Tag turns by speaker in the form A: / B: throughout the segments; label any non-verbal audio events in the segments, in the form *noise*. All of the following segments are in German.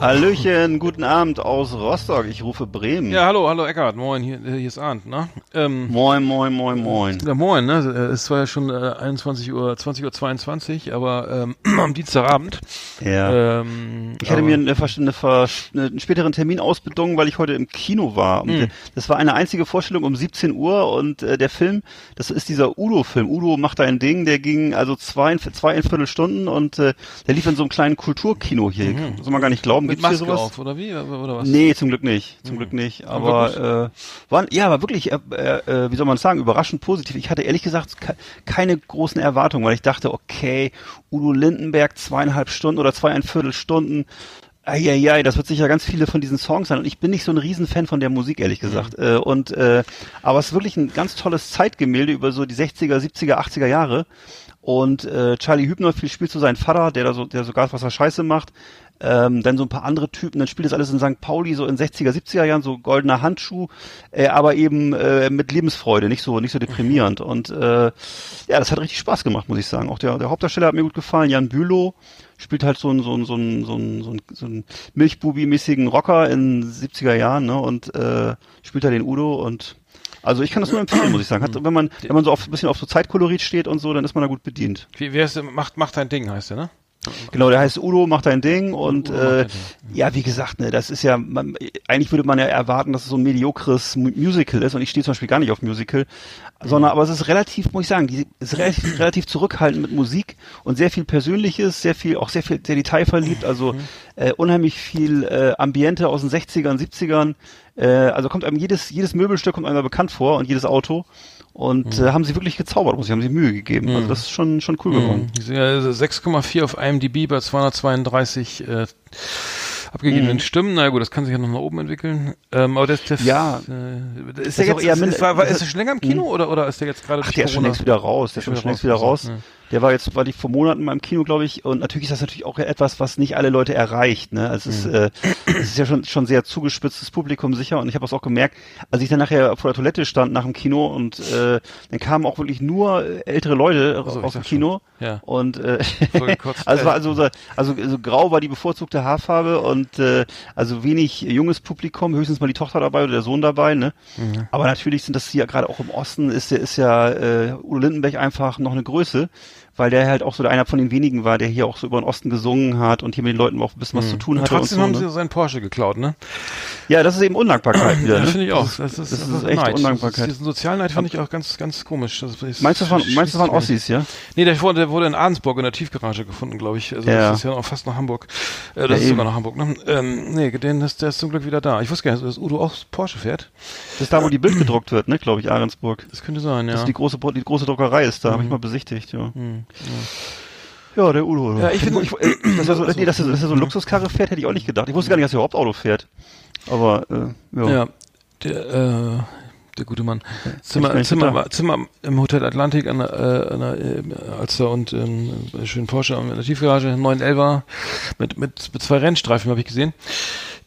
A: Hallöchen, guten Abend aus Rostock. Ich rufe Bremen.
B: Ja, hallo, hallo Eckart. Moin, hier, hier ist Arndt, ne?
A: Ähm, moin, moin, moin, moin.
B: Ja, moin, ne? Es war ja schon äh, 21 Uhr, 20 Uhr 22, aber ähm, *clears throat* am Dienstagabend.
A: Ja. Ähm, ich hatte mir eine, eine, eine, einen späteren Termin ausbedungen, weil ich heute im Kino war. Hm. Das war eine einzige Vorstellung um 17 Uhr und äh, der Film, das ist dieser Udo-Film. Udo macht da ein Ding, der ging also zwei, zwei ein Viertelstunden und äh, der lief in so einem kleinen Kulturkino hier. Mhm. Soll man gar nicht glauben.
B: Mit Maske sowas? auf, oder wie? Oder
A: was? Nee, zum Glück nicht. Zum mhm. Glück nicht. Aber äh, waren, ja, aber wirklich, äh, äh, wie soll man sagen, überraschend positiv. Ich hatte ehrlich gesagt keine großen Erwartungen, weil ich dachte, okay, Udo Lindenberg zweieinhalb Stunden oder zweieinviertel Stunden. Eieiei, das wird sicher ganz viele von diesen Songs sein. Und ich bin nicht so ein Riesenfan von der Musik, ehrlich gesagt. Mhm. Äh, und äh, aber es ist wirklich ein ganz tolles Zeitgemälde über so die 60er, 70er, 80er Jahre. Und äh, Charlie Hübner viel spielt so seinen Vater, der da so, der sogar was er Scheiße macht ähm, dann so ein paar andere Typen, dann spielt das alles in St. Pauli so in 60er, 70er Jahren, so goldener Handschuh, äh, aber eben äh, mit Lebensfreude, nicht so, nicht so deprimierend. Und äh, ja, das hat richtig Spaß gemacht, muss ich sagen. Auch der, der Hauptdarsteller hat mir gut gefallen, Jan Bülow spielt halt so ein so ein so ein so ein, so ein, so ein Milchbubi-mäßigen Rocker in 70er Jahren, ne? Und äh, spielt da den Udo und also ich kann das nur empfehlen, muss ich sagen. Hat, wenn man wenn man so auf, ein bisschen auf so Zeitkolorit steht und so, dann ist man da gut bedient.
B: Wie, wer ist macht macht dein Ding heißt der, ne?
A: Genau, der heißt Udo, macht ein Ding und äh, ja, wie gesagt, ne, das ist ja, man, eigentlich würde man ja erwarten, dass es so ein mediokres Musical ist und ich stehe zum Beispiel gar nicht auf Musical, sondern aber es ist relativ, muss ich sagen, die ist relativ, *clears throat* relativ zurückhaltend mit Musik und sehr viel Persönliches, sehr viel, auch sehr viel, sehr detailverliebt, also mhm. äh, unheimlich viel äh, Ambiente aus den 60ern, 70ern, äh, also kommt einem jedes, jedes Möbelstück kommt einem bekannt vor und jedes Auto und mhm. äh, haben sie wirklich gezaubert, muss ich, haben sie Mühe gegeben. Also mhm. Also das ist schon, schon cool geworden.
B: Mhm. 6,4 auf IMDb bei 232 äh, abgegebenen mhm. Stimmen. Na gut, das kann sich ja noch nach oben entwickeln. Ähm, aber das,
A: das ja,
B: äh, ist, der jetzt, eher ist, war, war, ist der schon länger im Kino mhm. oder, oder ist der jetzt gerade
A: Ach, der ist schon längst wieder raus. Der ist schon längst wieder raus. Ja. Der war jetzt, war die vor Monaten mal im Kino, glaube ich. Und natürlich ist das natürlich auch etwas, was nicht alle Leute erreicht. Ne? Also es, mhm. ist, äh, es ist ja schon schon sehr zugespitztes Publikum sicher. Und ich habe es auch gemerkt, als ich dann nachher vor der Toilette stand nach dem Kino und äh, dann kamen auch wirklich nur ältere Leute also, aus dem Kino. Ja. Und äh, *laughs* also war also, also also grau war die bevorzugte Haarfarbe und äh, also wenig junges Publikum, höchstens mal die Tochter dabei oder der Sohn dabei. Ne? Mhm. Aber natürlich sind das hier gerade auch im Osten ist der ist ja äh, Udo Lindenberg einfach noch eine Größe weil der halt auch so einer von den wenigen war, der hier auch so über den Osten gesungen hat und hier mit den Leuten auch ein bisschen was mhm. zu tun hatte.
B: Trotzdem
A: und
B: so,
A: haben
B: ne? sie seinen Porsche geklaut, ne?
A: Ja, das ist eben Undankbarkeit wieder.
B: Ja,
A: ne?
B: finde ich auch.
A: Das ist, das ist, das ist echt Neid. Undankbarkeit.
B: Diesen Sozialneid fand ich auch ganz, ganz komisch. Das
A: meinst du, das waren, meinst du, das waren Ossis, ja?
B: Nee, der wurde, der wurde in Ahrensburg in der Tiefgarage gefunden, glaube ich. Also ja. das ist ja auch fast nach Hamburg. Äh, das ja, ist sogar nach Hamburg, ne? Ähm, nee, den ist, der ist zum Glück wieder da. Ich wusste gar nicht, dass Udo auch Porsche fährt.
A: Das ist da, wo die Bild gedruckt wird, ne, glaube ich, Ahrensburg.
B: Das könnte sein, ja.
A: Das ist die große, die große Druckerei ist da, mhm. habe ich mal besichtigt, ja. Mhm. ja. Ja, der Udo.
B: Ja, ich finde,
A: äh, dass er so, dass er, dass er so ein Luxuskarre fährt, hätte ich auch nicht gedacht. Ich wusste gar nicht, dass er überhaupt Auto fährt. Aber, äh, ja.
B: Ja, der, äh, der gute Mann. Zimmer, Zimmer, Zimmer im Hotel Atlantik an der, äh, an der äh, Alster und ähm, schönen Porsche in der Tiefgarage, 911er mit, mit, mit zwei Rennstreifen habe ich gesehen.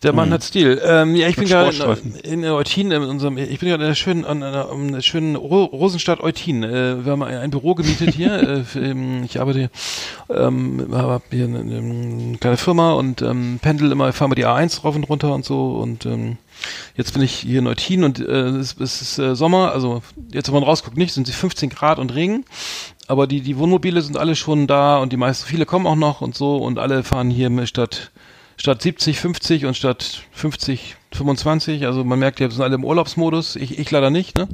B: Der Mann hm. hat Stil. Ähm, ja, ich bin gerade in, in Eutin, in unserem, ich bin gerade in der schönen, an einer, einer schönen Ro Rosenstadt Eutin. Äh, wir haben ein Büro gemietet hier. *laughs* äh, ich arbeite ähm, habe hier eine, eine, kleine Firma und ähm, pendel immer, fahre mal die A1 rauf und runter und so und ähm, Jetzt bin ich hier in Eutin und äh, es, es ist äh, Sommer, also jetzt, wenn man rausguckt, nicht, sind sie 15 Grad und Regen. Aber die, die Wohnmobile sind alle schon da und die meisten, viele kommen auch noch und so und alle fahren hier statt statt 70, 50 und statt 50, 25. Also man merkt, die sind alle im Urlaubsmodus. Ich, ich leider nicht, ne?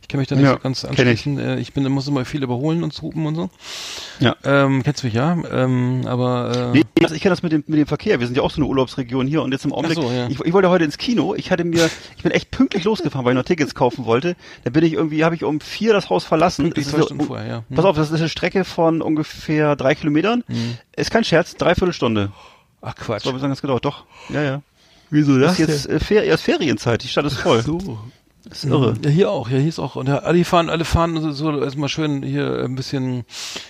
B: Ich kenne mich da nicht ja, so ganz anschließen. Ich. Äh, ich bin, muss immer viel überholen und hupen und so. Ja. Ähm, kennst du mich, ja? Ähm, aber
A: äh, nee, also ich kenne das mit dem, mit dem Verkehr. Wir sind ja auch so eine Urlaubsregion hier und jetzt im Augenblick. So, ja. ich, ich wollte heute ins Kino. Ich hatte mir, ich bin echt pünktlich losgefahren, weil ich noch Tickets kaufen wollte. Da bin ich irgendwie, habe ich um vier das Haus verlassen. Pünktlich zwei Stunden vorher, ja. Hm. Pass auf, das ist eine Strecke von ungefähr drei Kilometern. Hm. Ist kein Scherz, dreiviertel Stunde.
B: Ach Quatsch.
A: So habe ich ganz gedauert. Doch. Ja, ja.
B: Wieso das?
A: das ist jetzt äh, Fer ist Ferienzeit. Die Stadt ist voll. Ach so.
B: Das ist irre. Ja, hier auch. Ja, hier ist auch. Und ja, die fahren, alle fahren so, so erstmal schön hier ein bisschen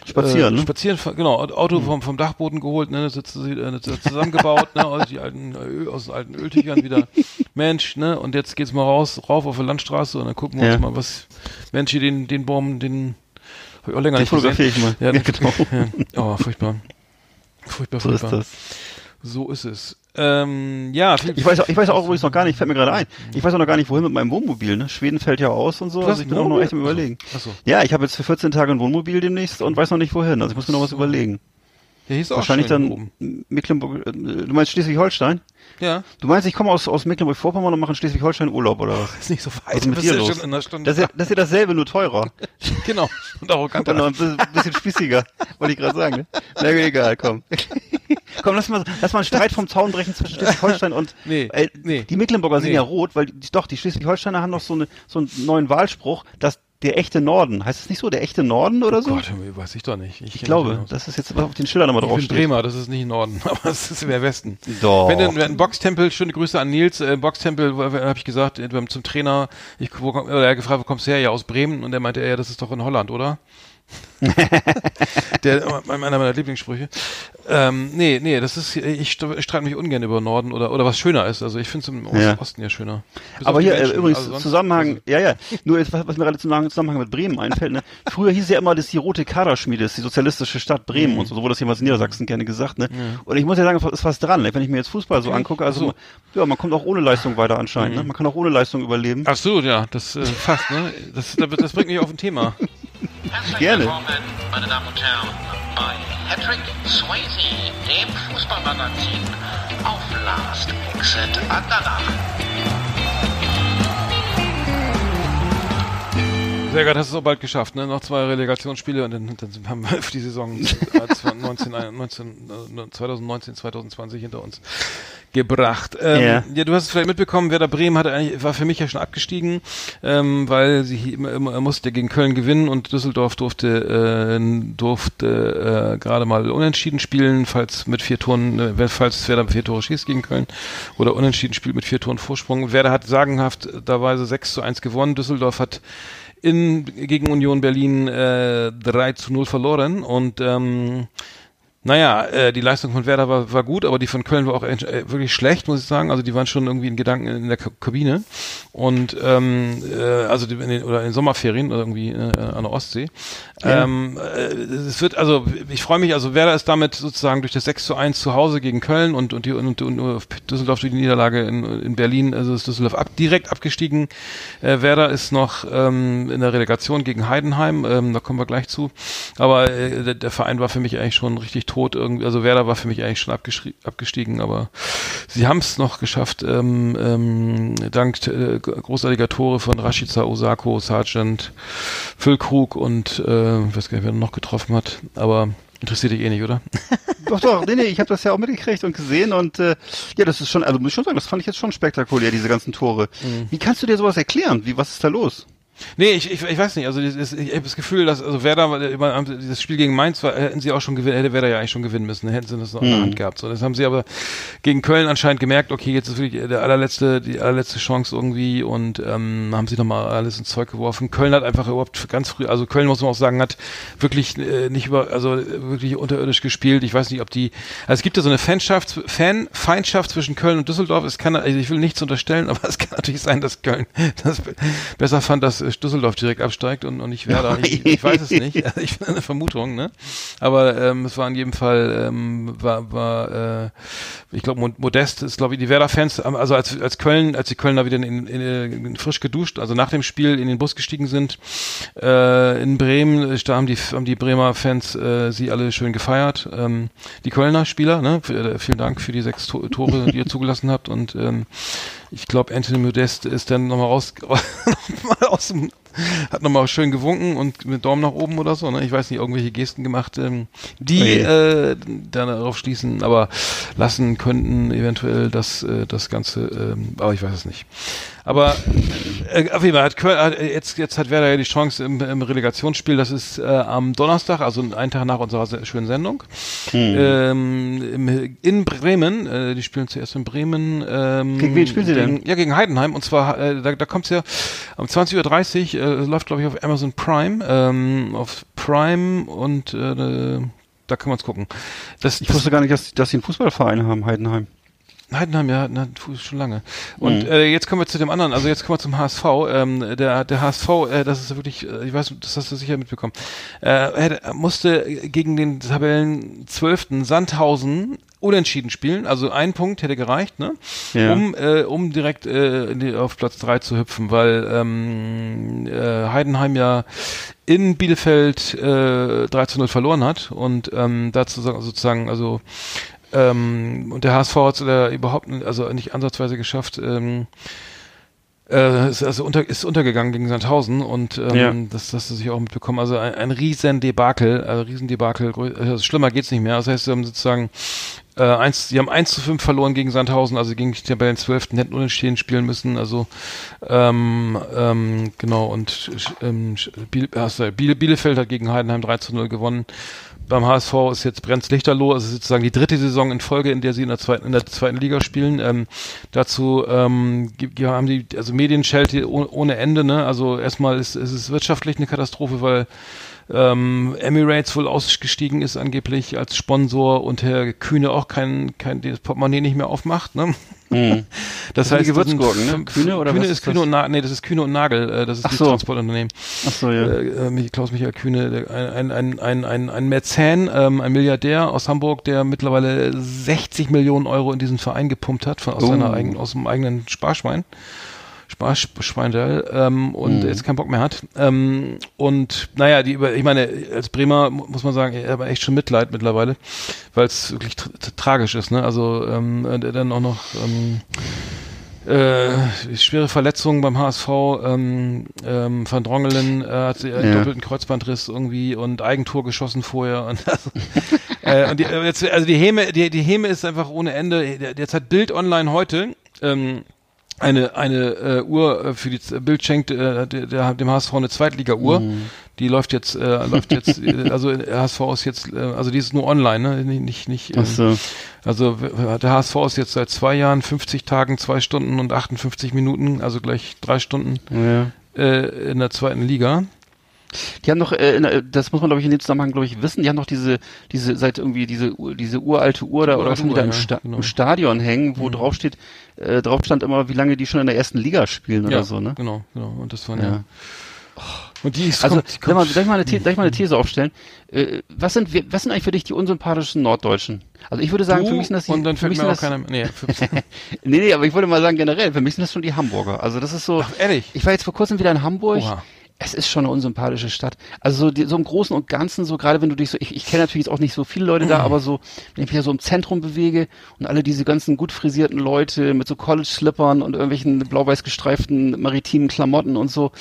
A: spazieren.
B: Äh, ne? Spazieren, genau. Auto vom, vom Dachboden geholt, ne, das ist, äh, zusammengebaut, ne, aus die alten, Öl, aus den alten Öltüchern wieder. *laughs* Mensch, ne, und jetzt geht's mal raus, rauf auf die Landstraße und dann gucken wir ja. uns mal, was, Mensch, hier den, den Baum, den,
A: hab ich auch länger den nicht fotografiere ich mal.
B: Ja, ja genau. Ja. Oh, furchtbar. Furchtbar, furchtbar. So ist das. So ist es. Ähm, ja,
A: ich weiß, ich weiß auch übrigens noch gar nicht, fällt mir gerade ein. Ich weiß auch noch gar nicht, wohin mit meinem Wohnmobil. Ne? Schweden fällt ja aus und so. Also ich bin auch noch echt am überlegen. Achso. Ja, ich habe jetzt für 14 Tage ein Wohnmobil demnächst und weiß noch nicht wohin. Also ich muss mir noch was überlegen.
B: Der hieß
A: Wahrscheinlich dann oben. Mecklenburg. Äh, du meinst Schleswig-Holstein?
B: Ja.
A: Du meinst, ich komme aus, aus Mecklenburg-Vorpommern und mache in Schleswig-Holstein Urlaub, oder was? *laughs*
B: ist nicht so weit.
A: Was mit dir los? Schon in einer Stunde das, ist ja, das ist ja dasselbe, nur teurer. *laughs*
B: genau.
A: Und arroganter. Und noch ein bisschen spießiger, wollte ich gerade sagen. Ne? Na egal, komm. *laughs* komm, lass mal, lass mal einen Streit vom Zaun brechen zwischen Schleswig-Holstein und
B: nee, äh, nee.
A: die Mecklenburger nee. sind ja rot, weil die, doch, die Schleswig-Holsteiner haben noch so, eine, so einen neuen Wahlspruch, dass der echte Norden. Heißt es nicht so, der echte Norden oder oh so?
B: Gott, weiß ich doch nicht.
A: Ich, ich glaube, genau. das ist jetzt auf den Schildern nochmal draufsteht.
B: Ich bin Bremer, das ist nicht Norden, *laughs* aber es ist mehr Westen.
A: Doch.
B: Wenn du ein Boxtempel, schöne Grüße an Nils, äh, Boxtempel, habe ich gesagt, zum Trainer, ich, wo, oder er hat gefragt, wo kommst du her? Ja, aus Bremen. Und er meinte, ja, das ist doch in Holland, oder? *laughs* der, einer meiner Lieblingssprüche. Ähm, nee, nee, das ist, ich streite mich ungern über Norden oder, oder was schöner ist. Also ich finde es im ja. Osten ja schöner.
A: Bis Aber hier, äh, übrigens, also Zusammenhang, also ja, ja, nur jetzt, was, was mir gerade zum Zusammenhang mit Bremen einfällt, ne? Früher hieß ja immer, dass die rote Kaderschmiede ist, die sozialistische Stadt Bremen mhm. und so, so wurde das jemals in Niedersachsen gerne gesagt, ne? Mhm. Und ich muss ja sagen, es ist was dran, ne? wenn ich mir jetzt Fußball so angucke, also, so. ja, man kommt auch ohne Leistung weiter anscheinend, ne? mhm. ne? Man kann auch ohne Leistung überleben.
B: Ach so, ja, das, äh, fast, ne? Das, das bringt mich auf ein Thema. *laughs*
A: Gerne.
C: meine Damen und Herren, bei Patrick Swayze, dem Fußballmagazin auf Last Exit Andernach.
B: Sehr gut, hast du es auch bald geschafft, ne? Noch zwei Relegationsspiele und dann, dann haben wir die Saison 19, 19, 2019, 2020 hinter uns gebracht. Ähm, ja. ja, du hast es vielleicht mitbekommen, Werder Bremen hat eigentlich, war für mich ja schon abgestiegen, ähm, weil sie immer, immer, musste gegen Köln gewinnen und Düsseldorf durfte äh, durfte äh, gerade mal unentschieden spielen, falls mit vier Toren, äh, falls Werder vier Tore schießt gegen Köln oder unentschieden spielt mit vier Toren Vorsprung. Werder hat sagenhaft daweise 6 zu 1 gewonnen, Düsseldorf hat in, gegen Union Berlin äh, 3 zu 0 verloren und ähm, naja, äh, die Leistung von Werder war, war gut, aber die von Köln war auch äh, wirklich schlecht, muss ich sagen. Also die waren schon irgendwie in Gedanken in der Kabine und ähm, äh, also die, in den, oder in den Sommerferien oder irgendwie äh, an der Ostsee. Ja. Ähm, äh, es wird also, ich freue mich. Also Werder ist damit sozusagen durch das 6 zu 1 zu Hause gegen Köln und und, die, und, und, Düsseldorf durch die Niederlage in, in Berlin. Also ist Düsseldorf ab, direkt abgestiegen. Äh, Werder ist noch ähm, in der Relegation gegen Heidenheim. Ähm, da kommen wir gleich zu. Aber äh, der, der Verein war für mich eigentlich schon richtig tot irgendwie. Also Werder war für mich eigentlich schon abgestiegen, aber sie haben es noch geschafft, ähm, ähm, dank äh, großartiger Tore von Rashica, Osako, Sargent, Füllkrug und äh, ich weiß gar nicht, wer noch getroffen hat, aber interessiert dich eh nicht, oder? *laughs*
A: doch, doch, nee, nee, ich habe das ja auch mitgekriegt und gesehen und äh, ja, das ist schon, also muss ich schon sagen, das fand ich jetzt schon spektakulär, diese ganzen Tore. Mhm. Wie kannst du dir sowas erklären? Wie, was ist da los?
B: Nee, ich, ich, ich weiß nicht. Also ich, ich habe das Gefühl, dass also Werder das Spiel gegen Mainz war, hätten sie auch schon gewinnen, hätte Werder ja eigentlich schon gewinnen müssen, hätten sie das noch in der hm. Hand gehabt. So, das haben sie aber gegen Köln anscheinend gemerkt. Okay, jetzt ist wirklich der allerletzte, die allerletzte Chance irgendwie und ähm, haben sie nochmal alles ins Zeug geworfen. Köln hat einfach überhaupt ganz früh, also Köln muss man auch sagen, hat wirklich äh, nicht über, also wirklich unterirdisch gespielt. Ich weiß nicht, ob die, also es gibt ja so eine Fanschaft, Fanfeindschaft zwischen Köln und Düsseldorf. Es kann, also ich will nichts unterstellen, *laughs* aber es kann natürlich sein, dass Köln das besser fand, dass Düsseldorf direkt absteigt und, und *laughs* nicht Werder. Ich, ich weiß es nicht. *laughs* Ich bin eine Vermutung, ne? Aber ähm, es war in jedem Fall, ähm, war, war äh, ich glaube, Modest ist, glaube ich, die Werder-Fans, also als, als Köln, als die Kölner wieder in, in, in, frisch geduscht, also nach dem Spiel in den Bus gestiegen sind, äh, in Bremen, da haben die, haben die Bremer Fans äh, sie alle schön gefeiert. Ähm, die Kölner Spieler, ne? Äh, vielen Dank für die sechs Tore, die ihr *laughs* zugelassen habt und ähm, ich glaube, Anthony Modest ist dann nochmal raus, *laughs* nochmal aus dem, *laughs* hat nochmal schön gewunken und mit Daumen nach oben oder so, ne? Ich weiß nicht, irgendwelche Gesten gemacht, ähm, die okay. äh, dann darauf schließen, aber lassen könnten eventuell das, äh, das Ganze, ähm, aber ich weiß es nicht. Aber äh, auf jeden Fall hat Köln, hat, jetzt, jetzt hat Werder ja die Chance im, im Relegationsspiel, das ist äh, am Donnerstag, also einen Tag nach unserer schönen Sendung. Hm. Ähm, im, in Bremen, äh, die spielen zuerst in Bremen. Ähm,
A: gegen wen spielen sie denn?
B: Gegen, ja, gegen Heidenheim. Und zwar, äh, da, da kommt es ja um 20.30 Uhr, äh, läuft glaube ich auf Amazon Prime, ähm, auf Prime und äh, da kann man es gucken.
A: Das, ich wusste gar nicht, dass, dass sie einen Fußballverein haben, Heidenheim.
B: Heidenheim, ja, na, schon lange. Und mhm. äh, jetzt kommen wir zu dem anderen, also jetzt kommen wir zum HSV. Ähm, der, der HSV, äh, das ist wirklich, äh, ich weiß, das hast du sicher mitbekommen, äh, er musste gegen den Tabellen 12. Sandhausen unentschieden spielen, also ein Punkt hätte gereicht, ne? Ja. Um, äh, um direkt äh, die, auf Platz drei zu hüpfen, weil ähm, äh, Heidenheim ja in Bielefeld äh, 3 zu 0 verloren hat und ähm, dazu sozusagen, also ähm, und der HSV hat es äh, überhaupt also nicht ansatzweise geschafft, ähm, äh, ist also unter, ist untergegangen gegen Sandhausen und ähm, ja. das hast du sich auch mitbekommen. Also ein, ein riesen Debakel, also riesen Debakel, also schlimmer geht's nicht mehr. Das heißt, sie haben sozusagen äh, eins, sie haben 1 zu 5 verloren gegen Sandhausen, also gegen die Tabellen 12. hätten unentschieden spielen müssen. Also ähm, ähm, genau und ähm, Biel, äh, Bielefeld hat gegen Heidenheim 3 zu 0 gewonnen beim HSV ist jetzt brennt Lichterloh, also sozusagen die dritte Saison in Folge, in der sie in der zweiten, in der zweiten Liga spielen. Ähm, dazu ähm, haben die, also Medienschelte ohne Ende, ne? Also erstmal ist, ist es wirtschaftlich eine Katastrophe, weil ähm, Emirates wohl ausgestiegen ist angeblich als Sponsor und Herr Kühne auch kein, kein das Portemonnaie nicht mehr aufmacht. Ne?
A: Mhm. *laughs* Das, das heißt Gewürzgurken, ne?
B: Kühne oder Kühne was ist, Kühne und Na nee, das ist Kühne und Nagel, äh, das ist Ach so. Transportunternehmen. Ach so, ja. Äh, äh, Klaus Michael Kühne, ein, ein, ein, ein, ein Mäzen, ähm, ein Milliardär aus Hamburg, der mittlerweile 60 Millionen Euro in diesen Verein gepumpt hat, von, aus, oh. seiner eigenen, aus dem eigenen Sparschwein. Schweindel ähm, und mhm. jetzt keinen Bock mehr hat. Ähm, und naja, die über, ich meine, als Bremer muss man sagen, ich habe echt schon Mitleid mittlerweile, weil es wirklich tra tragisch ist, ne? Also ähm, dann auch noch ähm, äh, schwere Verletzungen beim HSV, ähm, ähm, Van Drongelen äh, hat äh, ja. doppelten Kreuzbandriss irgendwie und Eigentor geschossen vorher *laughs* und, also, äh, und die, äh, jetzt, also die Häme, die, die Häme ist einfach ohne Ende. Jetzt hat Bild Online heute ähm, eine eine äh, Uhr äh, für die Bild schenkt äh, der, der, dem HSV eine Zweitliga-Uhr. Mhm. Die läuft jetzt äh, läuft jetzt *laughs* äh, also HSV ist jetzt äh, also die ist nur online, ne? Nicht nicht ähm, so. also der HSV ist jetzt seit zwei Jahren 50 Tagen, zwei Stunden und 58 Minuten, also gleich drei Stunden ja. äh, in der zweiten Liga.
A: Die haben noch, äh, das muss man glaube ich in dem Zusammenhang glaube ich wissen, die haben noch diese, diese seit irgendwie diese diese uralte Uhr da oder was die da im, Sta genau. im, Stadion hängen, wo mhm. drauf steht, äh, drauf stand immer, wie lange die schon in der ersten Liga spielen oder so, ne?
B: Genau, genau. Und das waren
A: ja. ja und die ist also, kommt, kommt, mal, darf, ich mal eine darf ich mal eine These aufstellen? Äh, was sind was sind eigentlich für dich die unsympathischen Norddeutschen? Also ich würde sagen,
B: du,
A: für mich sind das die.
B: Und dann
A: für mich
B: sind das, keiner, nee, *laughs*
A: nee, nee, aber ich würde mal sagen generell, für mich sind das schon die Hamburger. Also das ist so. Ach,
B: ehrlich?
A: Ich war jetzt vor kurzem wieder in Hamburg. Oha es ist schon eine unsympathische Stadt. Also so, die, so im Großen und Ganzen, so gerade wenn du dich so, ich, ich kenne natürlich jetzt auch nicht so viele Leute da, aber so, wenn ich mich ja so im Zentrum bewege und alle diese ganzen gut frisierten Leute mit so College-Slippern und irgendwelchen blau-weiß gestreiften maritimen Klamotten und so,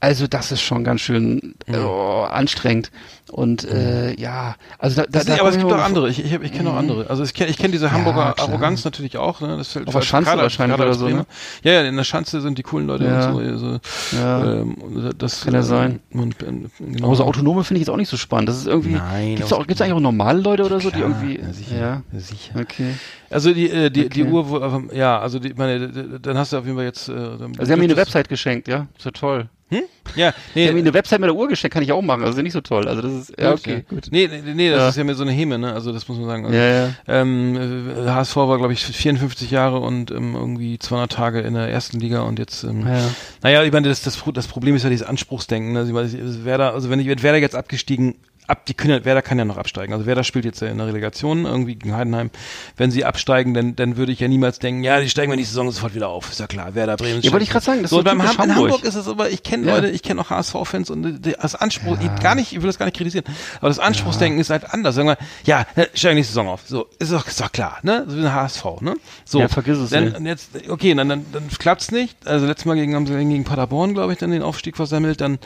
A: also das ist schon ganz schön äh, oh, anstrengend. Und äh, ja, also da, da,
B: da aber es gibt auch andere. Ich, ich, ich kenne auch mhm. andere. Also ich kenne ich kenne diese Hamburger ja, Arroganz natürlich auch. Ne? Das
A: fällt Auf der Schanze gerade, wahrscheinlich gerade oder so. Ne?
B: Ja, ja, in der Schanze sind die coolen Leute
A: ja.
B: und so. Also,
A: ja. Ähm, das kann ja sein. Und, genau. Aber so Autonome finde ich jetzt auch nicht so spannend. Das ist irgendwie.
B: Nein.
A: Gibt's auch, gibt's eigentlich auch normale Leute oder so, die irgendwie.
B: Ja, sicher. Ja. sicher.
A: Okay.
B: Also die äh, die okay. die Uhr, wo, ja, also die, meine, dann hast du auf jeden Fall jetzt. Äh,
A: also sie haben mir eine Website geschenkt, ja, so toll.
B: Hm? Ja,
A: nee. Ich habe mir eine Website mit der Uhr geschenkt, kann ich auch machen, also nicht so toll. Also das ist, ja, okay,
B: gut. Nee, nee, nee das ja. ist ja mir so eine Heme, ne? Also das muss man sagen. Also,
A: ja, ja.
B: Ähm, HSV war, glaube ich, 54 Jahre und ähm, irgendwie 200 Tage in der ersten Liga und jetzt, ähm, ja. naja, ich meine, das, das, das Problem ist ja dieses Anspruchsdenken. Ne? Also, Werder, also wenn ich wenn Werder jetzt abgestiegen ab, die können, Werder kann ja noch absteigen. Also Werder spielt jetzt ja in der Relegation irgendwie gegen Heidenheim. Wenn sie absteigen, dann, dann würde ich ja niemals denken, ja, die steigen wir die Saison sofort wieder auf. Ist ja klar, Werder Bremen.
A: Ja, wollte ich gerade sagen,
B: das so, ist so beim Ham Hamburg. In Hamburg ist es aber, ich kenne ja. Leute, ich kenne auch HSV-Fans und das Anspruch, ja. gar nicht, ich will das gar nicht kritisieren, aber das Anspruchsdenken ja. ist halt anders. Sagen wir, ja, steigen die Saison auf. So, ist doch, ist doch klar, ne? So wie ein HSV, ne? So.
A: Ja, vergiss es
B: dann, jetzt, okay, dann, dann, dann klappt's nicht. Also letztes Mal gegen, haben sie gegen Paderborn, glaube ich, dann den Aufstieg versammelt, dann,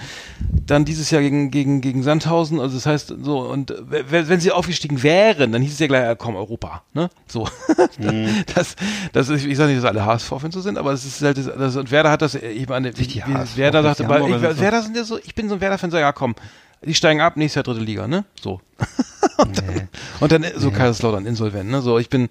B: dann dieses Jahr gegen, gegen, gegen Sandhausen, also das heißt, so, und wenn sie aufgestiegen wären, dann hieß es ja gleich, komm, Europa, ne? So. *laughs* Mhm. das, das ist, ich sage nicht, dass alle HSV-Fans so sind, aber es ist halt, das, das, und Werder hat das, ich meine, wie, Werder sagte, weil, ich, Werder sind ja so, ich bin so ein Werder-Fan, so, ja, komm, die steigen ab, nächstes Jahr dritte Liga, ne? So. und, *laughs* dann, und dann so nee. Kaiserslautern insolvent. Ne? So, ich bin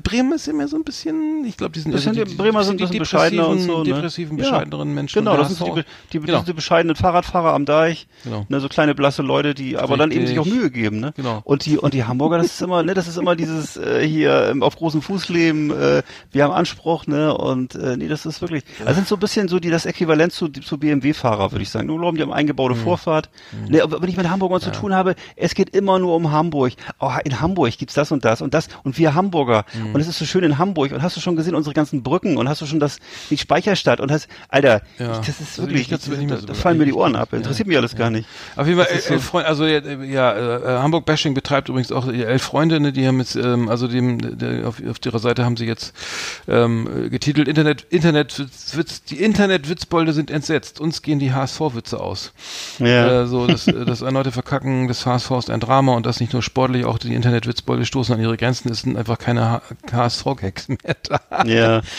B: Bremen ist immer so ein bisschen, ich glaube, die sind,
A: also die, die, Bremer sind ein bisschen bescheidener und so,
B: ne? depressiven, bescheideneren Menschen.
A: Genau, das sind die, die, die, genau. die bescheidenen Fahrradfahrer am Deich, genau. ne, so kleine blasse Leute, die aber Richtig. dann eben sich auch Mühe geben, ne?
B: Genau.
A: Und die und die Hamburger, das ist immer, ne, das ist immer dieses äh, hier ähm, auf großen Fuß leben, äh, wir haben Anspruch, ne? Und äh, nee, das ist wirklich, also sind so ein bisschen so die das Äquivalent zu, zu BMW-Fahrer, würde ich sagen. Nur glauben, die haben eingebaute mhm. Vorfahrt. Mhm. Ne, wenn ich mit Hamburgern ja. zu tun habe, es geht immer nur um Hamburg. Oh, in Hamburg gibt's das und das und das und wir Hamburger. Mhm. Und es ist so schön in Hamburg. Und hast du schon gesehen unsere ganzen Brücken und hast du schon das die Speicherstadt und hast, Alter, ja. das ist wirklich, das, das, das, da fallen mir die Ohren ab. Interessiert mich alles gar nicht.
B: Auf jeden Fall, äh, so Freund, also ja, äh, äh, Hamburg Bashing betreibt übrigens auch äh, elf Freunde, ne, die haben jetzt, ähm, also dem, der, auf, auf ihrer Seite haben sie jetzt ähm, getitelt Internet, Internet, Witz, die Internetwitzbolde sind entsetzt. Uns gehen die HSV-Witze aus. Ja. Äh, so das, das erneute Verkacken des HSV ist ein Drama und das nicht nur sportlich, auch die Internetwitzbolde stoßen an ihre Grenzen. Es sind einfach keine HSV-Gags mehr da.
A: Ja. *laughs*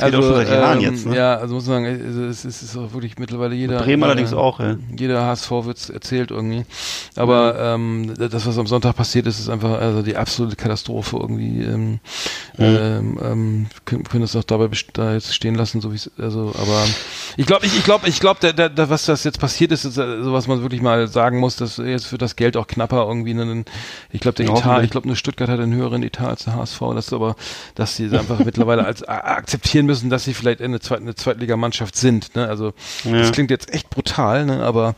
B: Das also, seit Jahren ähm, jetzt, ne? Ja, also muss man sagen, es, ist, es ist auch wirklich mittlerweile jeder.
A: Bremen allerdings auch, ja.
B: Jeder HSV-Witz erzählt irgendwie. Aber mhm. ähm, das, was am Sonntag passiert ist, ist einfach also die absolute Katastrophe irgendwie. Ähm, mhm. ähm, ähm, können, können es auch dabei da jetzt stehen lassen, so wie es, also, aber ich glaube, ich, ich glaube, ich glaube, der, der, was das jetzt passiert ist, ist äh, so was man wirklich mal sagen muss, dass jetzt wird das Geld auch knapper irgendwie. Ne, ich glaube, der ja, Etat, ich glaube, nur Stuttgart hat einen höheren Etat als der HSV. Das ist aber, dass sie einfach *laughs* mittlerweile als akzeptieren müssen, dass sie vielleicht eine, Zweit, eine Zweitligamannschaft sind. Ne? Also ja. das klingt jetzt echt brutal, ne? aber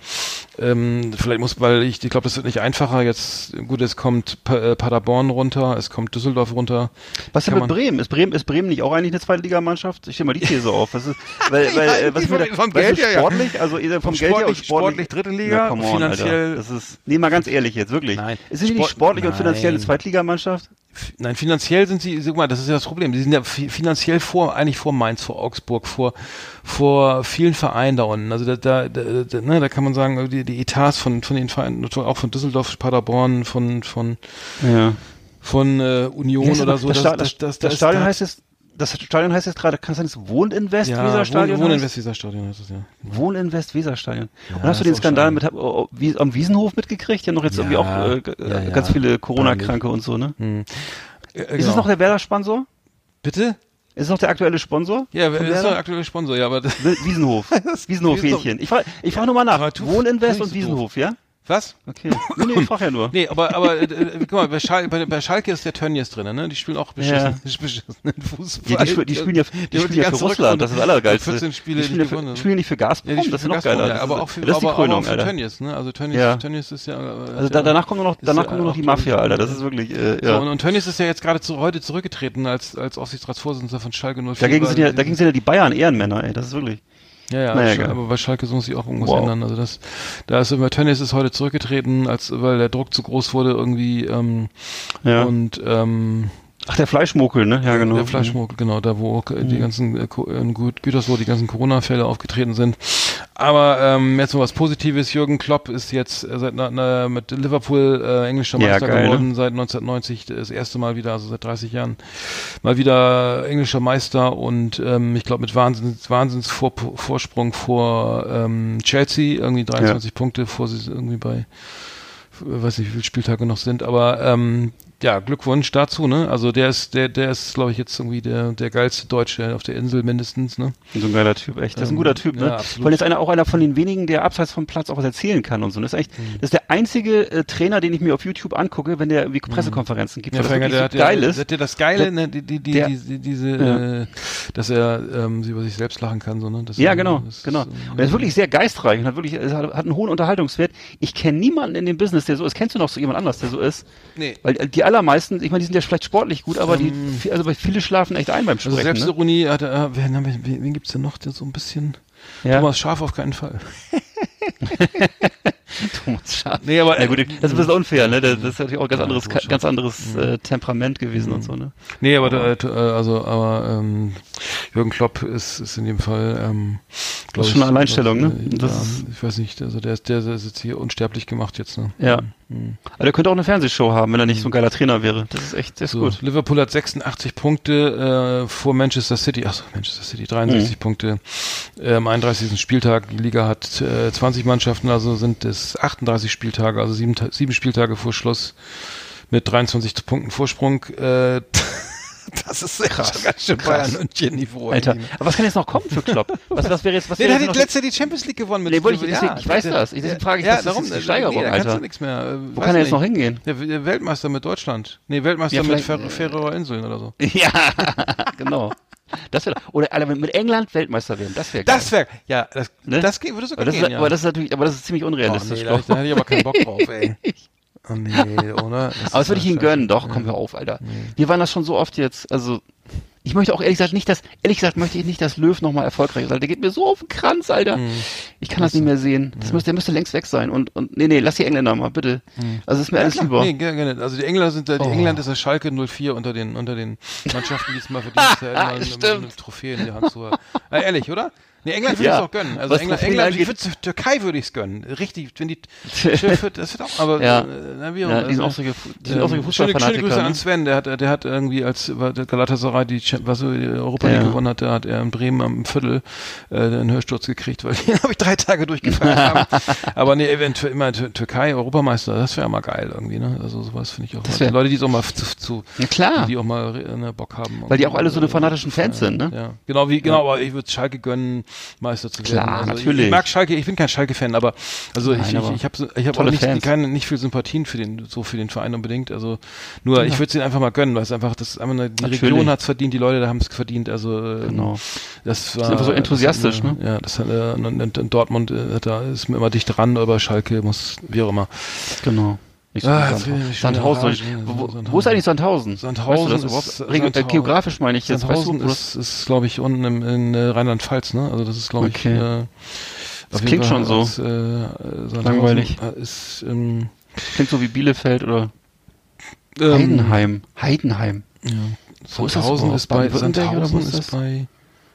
B: ähm, vielleicht muss, weil ich, ich glaube, das wird nicht einfacher. Jetzt, gut, es kommt pa äh, Paderborn runter, es kommt Düsseldorf runter.
A: Was ist denn mit Bremen? Ist Bremen, ist Bremen nicht auch eigentlich eine Zweitligamannschaft? Ich stelle mal die These auf. Was ist, *laughs* weil, weil, äh, was ja, ist vom Geld her, sportlich, also vom, Geld her sportlich,
B: sportlich dritte Liga,
A: ja, finanziell. Alter. Das ist, nee, mal ganz ehrlich jetzt, wirklich. Nein. Ist es nicht sportlich nein. und finanziell eine Zweitligamannschaft?
B: Nein, finanziell sind sie, guck mal, das ist ja das Problem. Sie sind ja finanziell vor, eigentlich vor Mainz, vor Augsburg, vor, vor vielen Vereinen da unten. Also da, da, da, da, ne, da kann man sagen, die, die Etats von, von den Vereinen, auch von Düsseldorf, Paderborn, von, von, ja. von äh, Union oder so.
A: Das, das, das, das, das Stadion heißt es das Stadion heißt jetzt gerade, kann es sein, das Wohninvest ja, Weserstadion?
B: Wohn, Wohninvest Weserstadion heißt es, ja.
A: Wohninvest Weserstadion. Ja, Und hast du den Skandal mit oh, am Wiesenhof mitgekriegt? Ja, noch jetzt ja, irgendwie auch äh, ganz viele Corona-Kranke und so, ne? Hm. Ist genau. es noch der Werder-Sponsor?
B: Bitte?
A: Ist es noch der aktuelle Sponsor?
B: Ja, ist noch der aktuelle Sponsor, ja, aber
A: Wiesenhof. *laughs* Wiesenhof-Hähnchen. Ich frage ich frag nur mal nach. Wohninvest und Wiesenhof, ja?
B: Was?
A: Okay. Nee, nee, ich frag ja nur. *laughs*
B: Nee, aber, aber äh, äh, guck mal, bei, Schal bei, bei Schalke ist der Tönnies drin, ne? Die spielen auch beschissen, ja. *laughs* beschissenen
A: Fußball. Ja, die, spiel, die spielen ja, die, die spielen ja für Russland, das ist das Allergeilste.
B: 14 Spiele
A: die spielen, ja für, spielen nicht für Gazprom, ja, das ist noch geiler. Ja,
B: aber auch für,
A: das ist die Krönung,
B: aber auch für Tönnies, ne? Also Tönnies,
A: ja.
B: Tönnies ist ja...
A: Also da, danach kommt nur noch, danach kommt nur noch die Mafia, Alter, das ist wirklich, äh, ja.
B: So, und, und Tönnies ist ja jetzt gerade zu, heute zurückgetreten als, als Aufsichtsratsvorsitzender von Schalke 04.
A: Dagegen sind ja, dagegen sind ja die Bayern Ehrenmänner, ey, das ist wirklich...
B: Ja, ja, naja, aber bei Schalke muss sich auch irgendwas wow. ändern. Also das, da ist immer Tönnies ist heute zurückgetreten, als weil der Druck zu groß wurde irgendwie. Ähm, ja. Und ähm,
A: Ach, der Fleischmuckel, ne? Ja, genau.
B: Der Fleischmuckel, genau, da wo mhm. die ganzen äh, in Gütersloh die ganzen Corona-Fälle aufgetreten sind. Aber ähm, jetzt noch was Positives. Jürgen Klopp ist jetzt äh, seit na, mit Liverpool äh, englischer Meister ja, geil, geworden ne? seit 1990, das erste Mal wieder, also seit 30 Jahren mal wieder englischer Meister und ähm, ich glaube mit Wahnsinns, Wahnsinns vor, Vorsprung vor ähm, Chelsea, irgendwie 23 ja. Punkte vor sie irgendwie bei weiß nicht, wie viele Spieltage noch sind, aber ähm, ja, Glückwunsch dazu, ne? Also der ist, der, der ist, glaube ich, jetzt irgendwie der, der geilste Deutsche auf der Insel mindestens, ne?
A: So ein geiler Typ, echt. Das ist ein ähm, guter Typ, ne? Ja, absolut. Weil jetzt einer auch einer von den wenigen, der abseits vom Platz auch was erzählen kann und so. Das ist echt, mhm. das ist der einzige äh, Trainer, den ich mir auf YouTube angucke, wenn der wie. Pressekonferenzen gibt.
B: Ja, weil das der, so geil ist. Der, das Geile, der, ne, die, die, die, der, die, diese, ja. äh, dass er ähm, über sich selbst lachen kann, so, ne? Das
A: ja, genau, das genau. Ist, und er ist wirklich sehr geistreich und hat wirklich, hat, hat einen hohen Unterhaltungswert. Ich kenne niemanden in dem Business, der so ist. Kennst du noch so jemand anders, der so ist? Nee. Weil äh, die allermeisten, ich meine, die sind ja vielleicht sportlich gut, aber ähm, die, also viele schlafen echt ein beim also Sprechen. Also
B: Selbstironie, ne? hat, äh, wen, wen, wen gibt's denn noch, der so ein bisschen, ja. Thomas Scharf auf keinen Fall. *laughs*
A: Thomas Schaf. Nee, aber ja, gut, das ist ein bisschen unfair, ne? Das, ist natürlich auch ein ganz anderes, ganz anderes äh, Temperament gewesen mhm. und so, ne?
B: Nee, aber äh, also aber ähm, Jürgen Klopp ist, ist in dem Fall ähm,
A: das ist schon eine Alleinstellung, ne?
B: Das ja, ich weiß nicht, also der ist der ist jetzt hier unsterblich gemacht jetzt, ne?
A: Ja. Mhm. Aber der könnte auch eine Fernsehshow haben, wenn er nicht so ein geiler Trainer wäre. Das ist echt sehr so, gut.
B: Liverpool hat 86 Punkte äh, vor Manchester City, achso, Manchester City 63 mhm. Punkte äh, am 31. Spieltag. Die Liga hat äh, 20 Mannschaften, also sind es 38 Spieltage, also sieben, sieben Spieltage vor Schluss mit 23 Punkten Vorsprung. Äh, *laughs* das ist
A: Krass,
B: ganz schön
A: krass.
B: Bayern und Niveau.
A: Alter,
B: irgendwie,
A: aber was kann jetzt noch kommen für Klopp? Was, was wäre jetzt, was
B: Nee,
A: wäre
B: der hat Jahr die Champions League gewonnen.
A: Nee, wollte ich-
B: ja,
A: deswegen- ich weiß
B: der-
A: das. Deswegen frage ich,
B: ja,
A: ist
B: darum,
A: jetzt die Steigerung,
B: nee, da kannst
A: Alter?
B: du nichts mehr. äh,
A: wo kann er jetzt noch hingehen?
B: Der, der Weltmeister mit Deutschland. Nee, Weltmeister
A: Ja,
B: mit Fer Färöer Inseln oder so. *laughs*
A: Ja, genau. Das wäre, oder mit, mit England Weltmeister werden, das wäre
B: Das wäre, ja, das,
A: Ne?
B: das würde sogar
A: aber das,
B: gehen,
A: ist,
B: ja.
A: aber das ist natürlich, aber das ist ziemlich
B: oh,
A: unrealistisch,
B: nee, da, da hätte ich aber keinen Bock drauf, ey. *laughs* Oh nee, oder?
A: Aber das würde ich Ihnen gönnen, doch, komm, hör auf, Alter. Wir waren das schon so oft jetzt, also, ich möchte auch ehrlich gesagt nicht, dass, ehrlich gesagt möchte ich nicht, dass Löw nochmal erfolgreich ist, Alter. Der geht mir so auf den Kranz, Alter. Ich kann das nicht mehr sehen. Das müsste, der müsste längst weg sein. Und, und, nee, nee, lass die Engländer mal, bitte. Also, ist mir alles lieber.
B: Nee, gerne, gerne. Also die Engländer sind, da- die
A: Oh.
B: England ist das Schalke 04 unter den, unter den Mannschaften, die es mal verdient haben, mal eine, eine, Trophäe in die Hand zu *laughs* Na, ehrlich, oder? Nee, England würde ich
A: Ja.
B: es auch gönnen. Also
A: Was
B: England, England ich würde, Türkei würde ich es gönnen. Richtig, wenn die, *laughs* das wird auch, aber,
A: Ja.
B: äh, auch
A: Ja, die sind
B: immer.
A: auch solche, die auch
B: Ähm, schöne, schöne. Grüße an
A: ne?
B: Sven, der hat, der hat irgendwie, als Galatasaray die, was so die Europa
A: Ja.
B: gewonnen hat, da hat er in Bremen am Viertel äh, einen Hörsturz gekriegt, weil *laughs* den habe ich drei Tage durchgefeiert *laughs* haben. Aber nee, eventuell immer Tür- Türkei, Europameister, das wäre mal geil irgendwie, ne? Also sowas finde ich auch
A: wär-
B: Leute, die es auch mal zu, zu
A: Ja, klar.
B: die auch mal äh, ne, Bock haben.
A: Weil die auch alle so eine fanatischen Fans sind, ne?
B: Ja, genau wie genau, aber ich würde Schalke gönnen, Meister zu werden.
A: Klar,
B: also
A: natürlich.
B: Ich, ich mag Schalke, ich bin kein Schalke-Fan, aber also
A: Nein,
B: ich,
A: aber
B: ich, ich habe ich habe auch nicht, keine, nicht viel Sympathien für den so für den Verein unbedingt. Also nur ich würde es ihnen einfach mal gönnen, weil es einfach das ist einfach eine, die
A: Natürlich.
B: Region hat's verdient, die Leute da haben es verdient. Also äh,
A: Genau.
B: das war
A: Sind einfach so enthusiastisch,
B: das hat,
A: ne?
B: Ja, das hat äh, und, und Dortmund äh, da ist mir immer dicht dran, aber Schalke muss wie auch immer.
A: Genau. Ich
B: Ah,
A: so
B: ich mich schon
A: Sandhausen.
B: engagieren.
A: Wo,
B: Sandhausen.
A: wo ist eigentlich Sandhausen?
B: Sandhausen
A: weißt du
B: ist- Sandhausen-
A: geografisch meine ich jetzt. Weißt du,
B: Sandhausen ist, ist glaube ich, unten im, in äh, Rheinland-Pfalz, ne? Also das ist, glaube ich,
A: Okay.
B: äh,
A: Das klingt schon so.
B: als, äh, Sandhausen,
A: Langweilig.
B: Ist, ähm,
A: klingt so wie Bielefeld oder
B: ähm,
A: Heidenheim. Heidenheim.
B: Ja.
A: Wo ist das
B: Sandhausen ist bei Sandhausen
A: ist
B: ist bei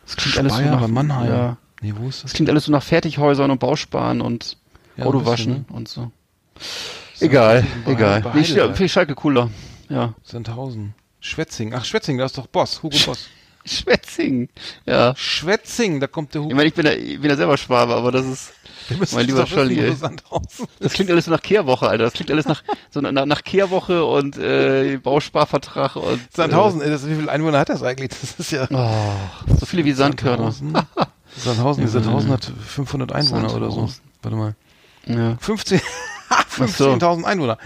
A: Das klingt alles so
B: Speyer,
A: nach
B: Mannheim.
A: Ja,
B: Nee, wo ist
A: das
B: das?
A: klingt alles so nach Fertighäusern und Bausparen und
B: Ja,
A: Autowaschen
B: bisschen,
A: und so. Egal, egal. ich
B: Heidelberg.
A: finde Schalke cooler. Ja.
B: Sandhausen. Schwetzing. Ach, Schwetzing, da ist doch Boss, Hugo Boss. *laughs*
A: Schwetzing. Ja.
B: Schwetzing, da kommt der Hugo.
A: Ich meine, ich bin ja, ich bin ja selber Schwabe, aber das ist, mein lieber Scholli, ey.
B: Sandhausen.
A: Das klingt alles so nach Kehrwoche, Alter. Das klingt alles nach, so nach, nach Kehrwoche und, äh, Bausparvertrag und,
B: Sandhausen, ey, das, wie viele Einwohner hat das eigentlich? Das ist ja.
A: Äh, oh, so viele wie Sandkörner.
B: Sandhausen. Sandhausen, *laughs* Sandhausen hat 500 Einwohner oder so.
A: Sandhausen.
B: Warte mal.
A: Ja.
B: 15
A: so.
B: 15.000 Einwohner.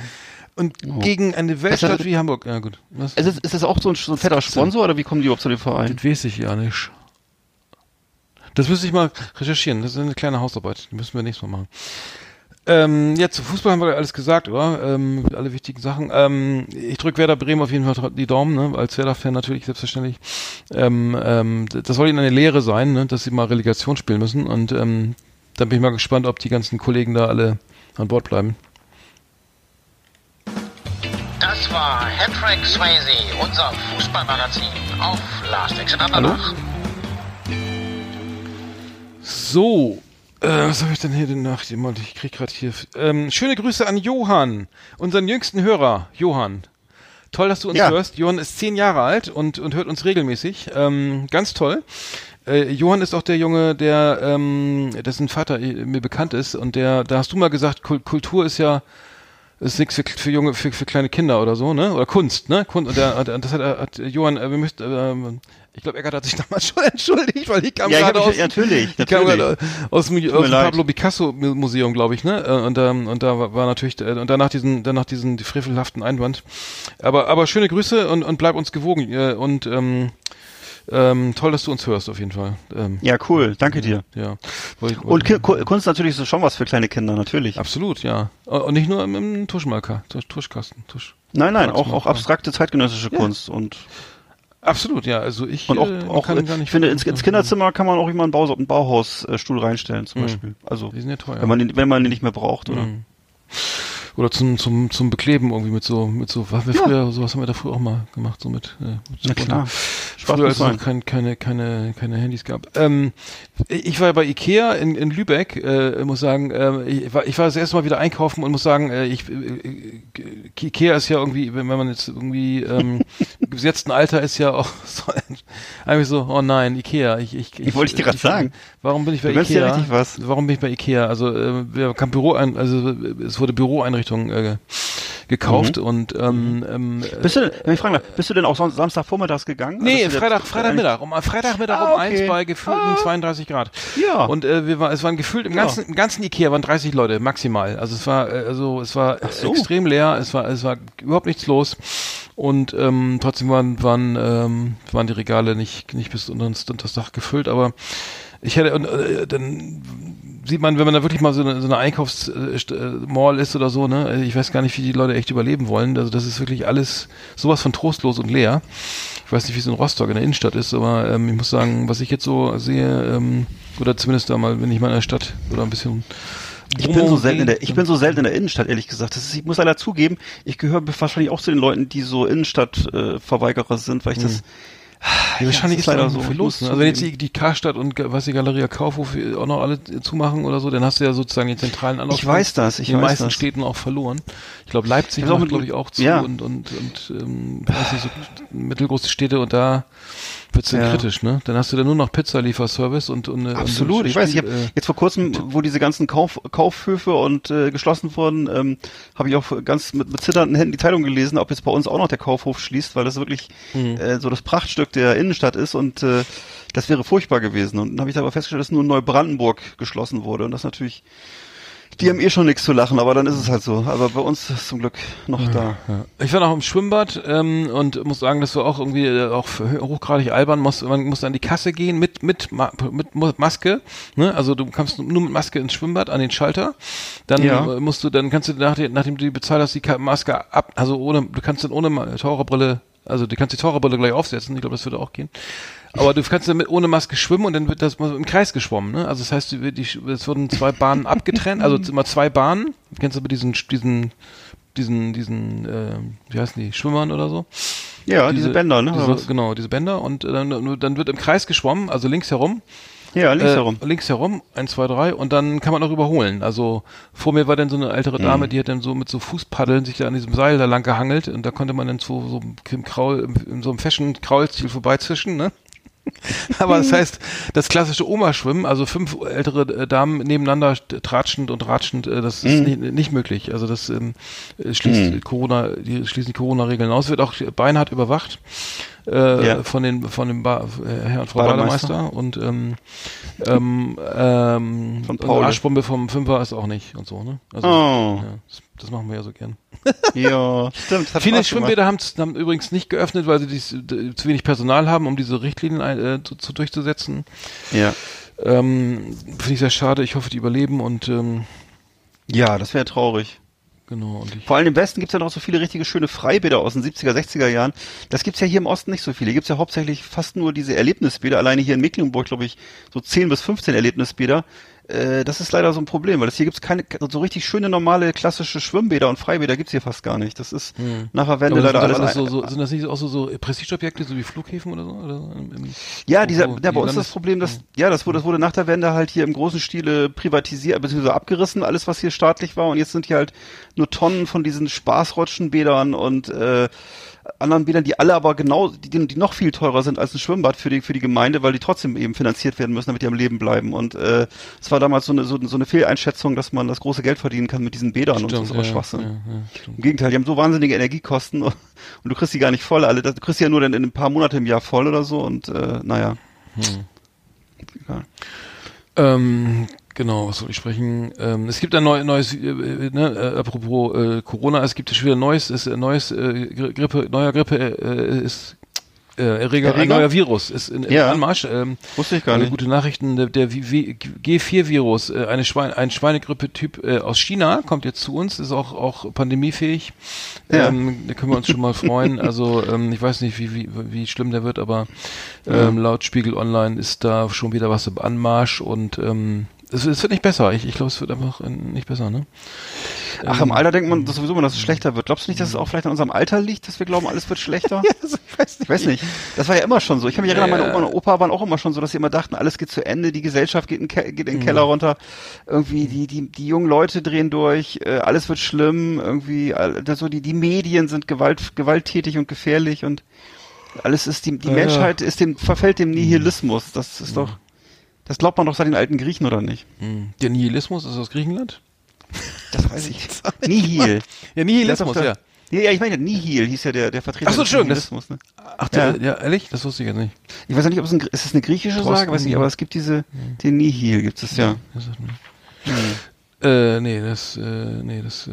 B: Und
A: Oh.
B: gegen eine Weltstadt
A: Das-
B: wie Hamburg. Ja, gut. Was?
A: Ist, ist das auch so ein, so ein fetter Sponsor oder wie kommen die überhaupt zu dem Verein?
B: Das weiß ich ja nicht. Das müsste ich mal recherchieren. Das ist eine kleine Hausarbeit. Die müssen wir nächstes Mal machen. Ähm, ja, zu Fußball haben wir alles gesagt, oder? Ähm, alle wichtigen Sachen. Ähm, ich drücke Werder Bremen auf jeden Fall die Daumen, ne? als Werder-Fan natürlich, selbstverständlich. Ähm, ähm, das soll ihnen eine Lehre sein, ne? dass sie mal Relegation spielen müssen. Und ähm, dann bin ich mal gespannt, ob die ganzen Kollegen da alle an Bord bleiben.
C: Das war Hattrick Swayze, unser Fußballmagazin auf Last Exit Andernach.
B: So, äh, was habe ich denn hier denn nach? Ich krieg gerade hier. Ähm, schöne Grüße an Johann, unseren jüngsten Hörer, Johann. Toll, dass du uns
A: Ja.
B: hörst. Johann ist zehn Jahre alt und, und hört uns regelmäßig. Ähm, ganz toll. Äh, Johann ist auch der Junge, der ähm, dessen Vater äh, mir bekannt ist und der, da hast du mal gesagt, Kul Kultur ist ja ist nichts für, für junge, für, für kleine Kinder oder so, ne? Oder Kunst, ne? Kunst, und, der, und das hat, hat Johann, äh, wir möchten, ähm, ich glaube, Eckart hat sich *laughs* damals schon entschuldigt, weil ich kam
A: Ja,
B: gerade aus,
A: mich, natürlich,
B: ich kam
A: natürlich.
B: gerade aus dem, aus dem. Pablo Picasso Mu- Museum, glaube ich, ne? Äh, Und, ähm, und da war, natürlich, äh, und danach diesen, danach diesen frevelhaften Einwand. Aber, aber schöne Grüße und, und bleib uns gewogen. Äh, und ähm, ähm, toll, dass du uns hörst, auf jeden Fall. Ähm,
A: Ja, cool. Danke dir.
B: ja. Wollte ich-
A: Und Kunst natürlich ist schon was für kleine Kinder, natürlich.
B: Absolut, ja. Und nicht nur im, im Tuschmarker, Tusch, Tuschkasten, Tusch.
A: Nein, nein, auch, auch abstrakte zeitgenössische
B: Ja.
A: Kunst und,
B: Absolut, ja. Also ich
A: und auch,
B: äh,
A: auch
B: kann gar nicht
A: ich finde, ins, ins Kinderzimmer kann man auch immer einen, Bau, einen Bauhausstuhl reinstellen, zum
B: Mhm.
A: Beispiel. Also,
B: Die sind ja teuer.
A: wenn man den, wenn man den nicht mehr braucht, oder?
B: Mhm. Oder zum, zum, zum Bekleben irgendwie mit so, mit so, was wir
A: Ja.
B: früher, sowas haben wir da früher auch mal gemacht, so mit, äh, mit
A: Na
B: so
A: klar. Spaß
B: Früher, als es noch kein, keine, keine, keine Handys gab. Ähm, ich war ja bei Ikea in, in Lübeck, äh, muss sagen, äh, ich, war, ich war das erste Mal wieder einkaufen und muss sagen, äh, ich, äh, äh, Ikea ist ja irgendwie, wenn, wenn man jetzt irgendwie ähm, *laughs* im gesetzten Alter ist ja auch *laughs* so, eigentlich so, oh nein, Ikea. Ich, ich,
A: Ich wollte ich dir grad sagen.
B: Warum bin ich bei Ikea?
A: richtig was.
B: Warum bin ich bei Ikea? Also äh, wir kam Büro ein, also es wurde Büroeinrichtung äh, gekauft mhm. und ähm, ähm,
A: bist du, wenn ich fragen darf, bist du denn auch Samstagvormittags gegangen?
B: Nee, also Freitag, Freitagmittag, um Freitagmittag ah, um eins bei gefühlten ah. 32 Grad.
A: Ja.
B: Und äh, wir war, es waren gefühlt im ganzen, ja. im ganzen Ikea waren 30 Leute maximal. Also es war, äh, also es war so. extrem leer, es war, es war überhaupt nichts los und ähm, trotzdem waren waren ähm, waren die Regale nicht nicht bis unter das Dach gefüllt, aber ich hätte und äh, dann sieht man, wenn man da wirklich mal so eine, so eine Einkaufsmall ist oder so, ne, ich weiß gar nicht, wie die Leute echt überleben wollen. Also das ist wirklich alles sowas von trostlos und leer. Ich weiß nicht, wie es in Rostock in der Innenstadt ist, aber ähm, ich muss sagen, was ich jetzt so sehe, ähm, oder zumindest da mal, wenn ich mal in der Stadt oder ein bisschen
A: ich bin so selten in der, ich bin so selten in der Innenstadt, ehrlich gesagt. Das ist, ich muss leider zugeben, ich gehöre wahrscheinlich auch zu den Leuten, die so Innenstadtverweigerer äh, sind, weil ich das, hm.
B: Ja, wahrscheinlich ist leider so viel los. Ne? Also wenn jetzt die, die Karstadt und was die Galeria Kaufhof auch noch alle zumachen oder so, dann hast du ja sozusagen die zentralen
A: Anlauf. Ich weiß das, ich
B: in den
A: weiß
B: meisten
A: das.
B: Städten auch verloren. Ich glaube Leipzig macht glaube ich auch zu ja. und und und ähm, weiß nicht, so mittelgroße Städte und da wird's dann ja. kritisch, ne? Dann hast du dann nur noch Pizzalieferservice und, und
A: absolut. Und ich weiß, ich habe äh, jetzt vor kurzem, wo diese ganzen Kauf, Kaufhöfe und äh, geschlossen wurden, ähm, habe ich auch ganz mit, mit zitternden Händen die Zeitung gelesen, ob jetzt bei uns auch noch der Kaufhof schließt, weil das wirklich mhm. äh, so das Prachtstück der Innenstadt ist und äh, das wäre furchtbar gewesen. Und dann habe ich aber festgestellt, dass nur Neubrandenburg geschlossen wurde und das natürlich die haben eh schon nichts zu lachen, aber dann ist es halt so. Aber bei uns ist zum Glück noch ja, da.
B: Ja. Ich war noch im Schwimmbad ähm, und muss sagen, das war auch irgendwie äh, auch hochgradig albern. Muss, man muss an die Kasse gehen mit mit mit Maske. Ne? Also du kannst nur mit Maske ins Schwimmbad an den Schalter. Dann ja. musst du, dann kannst du nach, nachdem du die bezahlt hast, die Maske ab. Also ohne, du kannst dann ohne Taucherbrille, also du kannst die Taucherbrille gleich aufsetzen. Ich glaube, das würde auch gehen. Aber du kannst damit ohne Maske schwimmen und dann wird das im Kreis geschwommen. Ne? Also das heißt, die, die, es wurden zwei Bahnen abgetrennt, also immer zwei Bahnen. Kennst du aber diesen, diesen, diesen, diesen, äh, wie heißen die, Schwimmern oder so?
A: Ja, diese, diese Bänder, ne?
B: Diese, genau, diese Bänder und äh, dann, dann wird im Kreis geschwommen, also links herum.
A: Ja, links äh, herum.
B: Links herum, eins, zwei, drei und dann kann man auch überholen. Also vor mir war dann so eine ältere mhm. Dame, mhm. die hat dann so mit so Fußpaddeln sich da an diesem Seil da lang gehangelt und da konnte man dann so, so im Kraul, in so einem Fashion-Kraulstil vorbeizischen, ne? *laughs* Aber das heißt, das klassische Oma-Schwimmen, also fünf ältere Damen nebeneinander tratschend und ratschend, äh, das ist mhm. nicht, nicht, möglich. Also das ähm, schließt mhm. Corona, die schließen die Corona-Regeln aus, wird auch beinhart überwacht äh, ja. von den von dem ba äh, Herr und Frau Bademeister, und ähm, ähm, ähm, von Paul. Arschbombe vom Fünfer ist auch nicht und so, ne? Also, oh. ja, das, das, machen wir ja so gern.
A: Ja, stimmt.
B: Viele Schwimmbäder haben, haben übrigens nicht geöffnet, weil sie dies, zu wenig Personal haben, um diese Richtlinien äh, zu, zu, durchzusetzen.
A: Ja.
B: Ähm, Finde ich sehr schade. Ich hoffe, die überleben und ähm,
A: ja, das wäre traurig.
B: Genau.
A: Vor allem im Westen gibt's ja noch so viele richtige schöne Freibäder aus den 70er, 60er Jahren. Das gibt's ja hier im Osten nicht so viele. Hier gibt's ja hauptsächlich fast nur diese Erlebnisbäder. Alleine hier in Mecklenburg, glaube ich, so 10 bis 15 Erlebnisbäder. Äh, das ist leider so ein Problem, weil es hier gibt's keine so richtig schöne normale klassische Schwimmbäder und Freibäder gibt's hier fast gar nicht. Das ist hm. nachher Wende leider alles,
B: alles so, so, sind das nicht auch so, so Prestigeobjekte, so wie Flughäfen oder so? Oder
A: im, im ja, dieser, so, ja, bei uns das Problem, dass hm. ja, das wurde, das wurde nach der Wende halt hier im großen Stile privatisiert bzw. abgerissen, alles was hier staatlich war und jetzt sind hier halt nur Tonnen von diesen Spaßrotschenbädern und äh, anderen Bädern, die alle aber genau, die, die noch viel teurer sind als ein Schwimmbad für die, für die Gemeinde, weil die trotzdem eben finanziert werden müssen, damit die am Leben bleiben. Und äh, es war damals so eine, so, so eine Fehleinschätzung, dass man das große Geld verdienen kann mit diesen Bädern
B: stimmt,
A: und ist aber
B: ja,
A: Schwachsinn.
B: Ja, ja,
A: Im Gegenteil, die haben so wahnsinnige Energiekosten und, *laughs* und du kriegst die gar nicht voll. Alle, du kriegst die ja nur dann in ein paar Monate im Jahr voll oder so und äh, naja. Hm.
B: Egal. Ähm, Genau, was soll ich sprechen? Ähm, es gibt ein neu, neues, äh, äh, ne, äh, apropos äh, Corona, es gibt schon wieder neues, ist äh, neues äh, Grippe, neuer Grippe äh, ist äh, Erreger, Erreger? ein neuer Virus ist in, in
A: ja.
B: Anmarsch. Ähm,
A: Wusste ich gar nicht.
B: Gute Nachrichten, der, der G4-Virus, äh, eine Schwein, ein Schweinegrippe-Typ äh, aus China, kommt jetzt zu uns, ist auch, auch pandemiefähig. Ja. Ähm, da können wir uns schon mal freuen. Also ähm, ich weiß nicht, wie, wie, wie schlimm der wird, aber ähm, ja. laut Spiegel Online ist da schon wieder was im Anmarsch und ähm, es, es wird nicht besser. Ich, ich glaube, es wird einfach äh, nicht besser, ne?
A: Ach, im ähm, Alter denkt man dass sowieso immer, dass es schlechter wird. Glaubst du nicht, dass es auch vielleicht an unserem Alter liegt, dass wir glauben, alles wird schlechter? *laughs* ja, also ich, weiß nicht. ich weiß nicht. Das war ja immer schon so. Ich kann mich erinnern, meine Oma und Opa waren auch immer schon so, dass sie immer dachten, alles geht zu Ende, die Gesellschaft geht in, geht in den mhm. Keller runter. Irgendwie die, die, die jungen Leute drehen durch, äh, alles wird schlimm, irgendwie, äh, so die, die Medien sind gewalt, gewalttätig und gefährlich und alles ist die, die ja, Menschheit ist dem, verfällt dem Nihilismus. Das ist doch, das glaubt man doch seit den alten Griechen, oder nicht?
B: Hm. Der Nihilismus ist aus Griechenland?
A: Das weiß ich. *laughs* Nihil.
B: Ja, Nihilismus, ja.
A: Ja, ja, ich meine, Nihil hieß ja der, der Vertreter
B: Ach so, schön,
A: Nihilismus. Ne?
B: Ach, der, ja. ehrlich? Das wusste ich jetzt nicht.
A: Ich weiß nicht, ob es ein, ist es eine griechische
B: Thorsten
A: Sage, weiß nicht, aber es gibt diese, den Nihil gibt es ja.
B: Das sagt mir-
A: Hm.
B: Äh, nee, das, äh, nee, das, äh,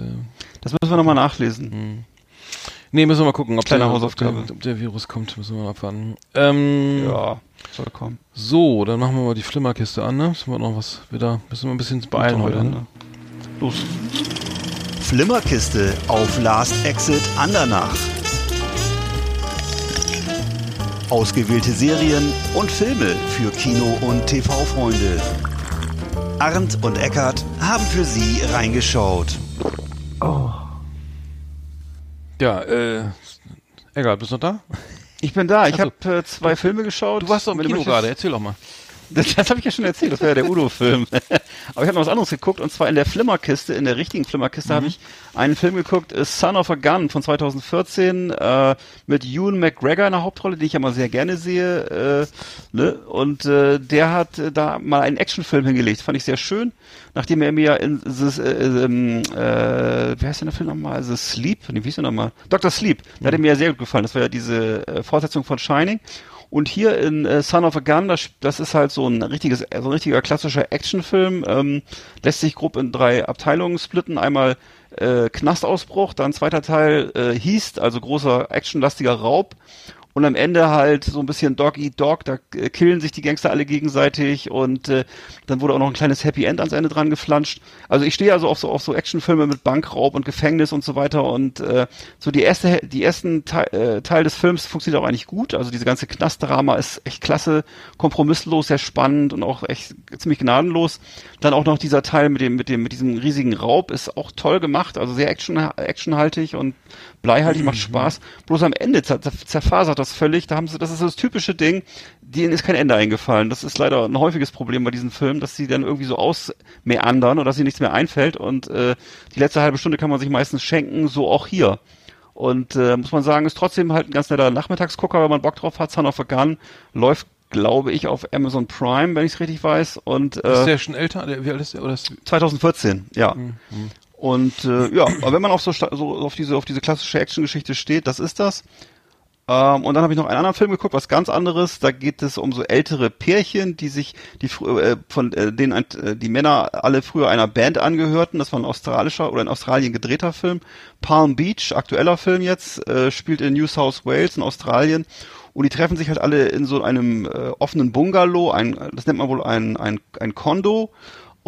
A: Das müssen wir nochmal nachlesen.
B: hm. Nee, müssen wir mal gucken, ob
A: Kleine
B: der,
A: Hausaufgabe.
B: Ob der, ob der Virus kommt, müssen wir mal abwarten. Ähm,
A: Ja, soll kommen.
B: so, dann machen wir mal die Flimmerkiste an, ne? Müssen wir noch was wieder, müssen wir ein bisschen beeilen heute, ne?
A: Los.
D: Flimmerkiste auf Last Exit Andernach. Ausgewählte Serien und Filme für Kino- und TV-Freunde. Arndt und Eckart haben für Sie reingeschaut.
B: Ja, äh, egal, bist du noch da?
A: Ich bin da, ich habe äh, zwei Filme geschaut.
B: Du warst doch im
A: du
B: Kino gerade, erzähl doch mal.
A: Das, das habe ich ja schon erzählt, das war ja der Udo-Film. *laughs* Aber ich habe noch was anderes geguckt und zwar in der Flimmerkiste, in der richtigen Flimmerkiste habe ich einen Film geguckt, äh, Son of a Gun von 2014 äh, mit Ewan McGregor in der Hauptrolle, den ich ja mal sehr gerne sehe. Äh, ne? Und äh, der hat äh, da mal einen Actionfilm hingelegt, fand ich sehr schön. Nachdem er mir ja in The, äh, ähm, äh, wie heißt denn der Film nochmal? The Sleep? Nee, wie hieß der nochmal? Dr. Sleep. Der hat mir ja sehr gut gefallen. Das war ja diese Fortsetzung von Shining. Und hier in äh, Son of a Gun, das, das ist halt so ein richtiges, so ein richtiger klassischer Actionfilm, ähm, lässt sich grob in drei Abteilungen splitten. Einmal äh, Knastausbruch, dann zweiter Teil äh, Heist, also großer actionlastiger Raub. Und am Ende halt so ein bisschen Dog Eat Dog, da äh, killen sich die Gangster alle gegenseitig und äh, dann wurde auch noch ein kleines Happy End ans Ende dran geflanscht. Also ich stehe also auf so auf so Actionfilme mit Bankraub und Gefängnis und so weiter und äh, so die erste die ersten Teil, äh, Teil des Films funktioniert auch eigentlich gut. Also diese ganze Knastdrama ist echt klasse, kompromisslos, sehr spannend und auch echt ziemlich gnadenlos. Dann auch noch dieser Teil mit dem mit dem mit diesem riesigen Raub ist auch toll gemacht, also sehr action actionhaltig und bleihaltig, macht Spaß. Bloß am Ende zer zer- zerfasert das völlig. Da haben sie, das ist das typische Ding, denen ist kein Ende eingefallen. Das ist leider ein häufiges Problem bei diesen Filmen, dass sie dann irgendwie so ausmeandern oder dass ihnen nichts mehr einfällt und äh, die letzte halbe Stunde kann man sich meistens schenken, so auch hier. Und äh, muss man sagen, ist trotzdem halt ein ganz netter Nachmittagsgucker, wenn man Bock drauf hat. Son of a Gun läuft, glaube ich, auf Amazon Prime, wenn ich es richtig weiß. Und äh,
B: Ist der schon älter? Wie alt ist der? Oder ist,
A: 2014, ja. Und äh, ja, aber wenn man auf so, so auf diese auf diese klassische Actiongeschichte steht, das ist das. Ähm, und dann habe ich noch einen anderen Film geguckt, was ganz anderes. Da geht es um so ältere Pärchen, die sich, die äh, von äh, denen äh, die Männer alle früher einer Band angehörten. Das war ein australischer oder in Australien gedrehter Film. Palm Beach, aktueller Film jetzt, äh, spielt in New South Wales in Australien. Und die treffen sich halt alle in so einem äh, offenen Bungalow, ein, das nennt man wohl ein, ein, ein Kondo.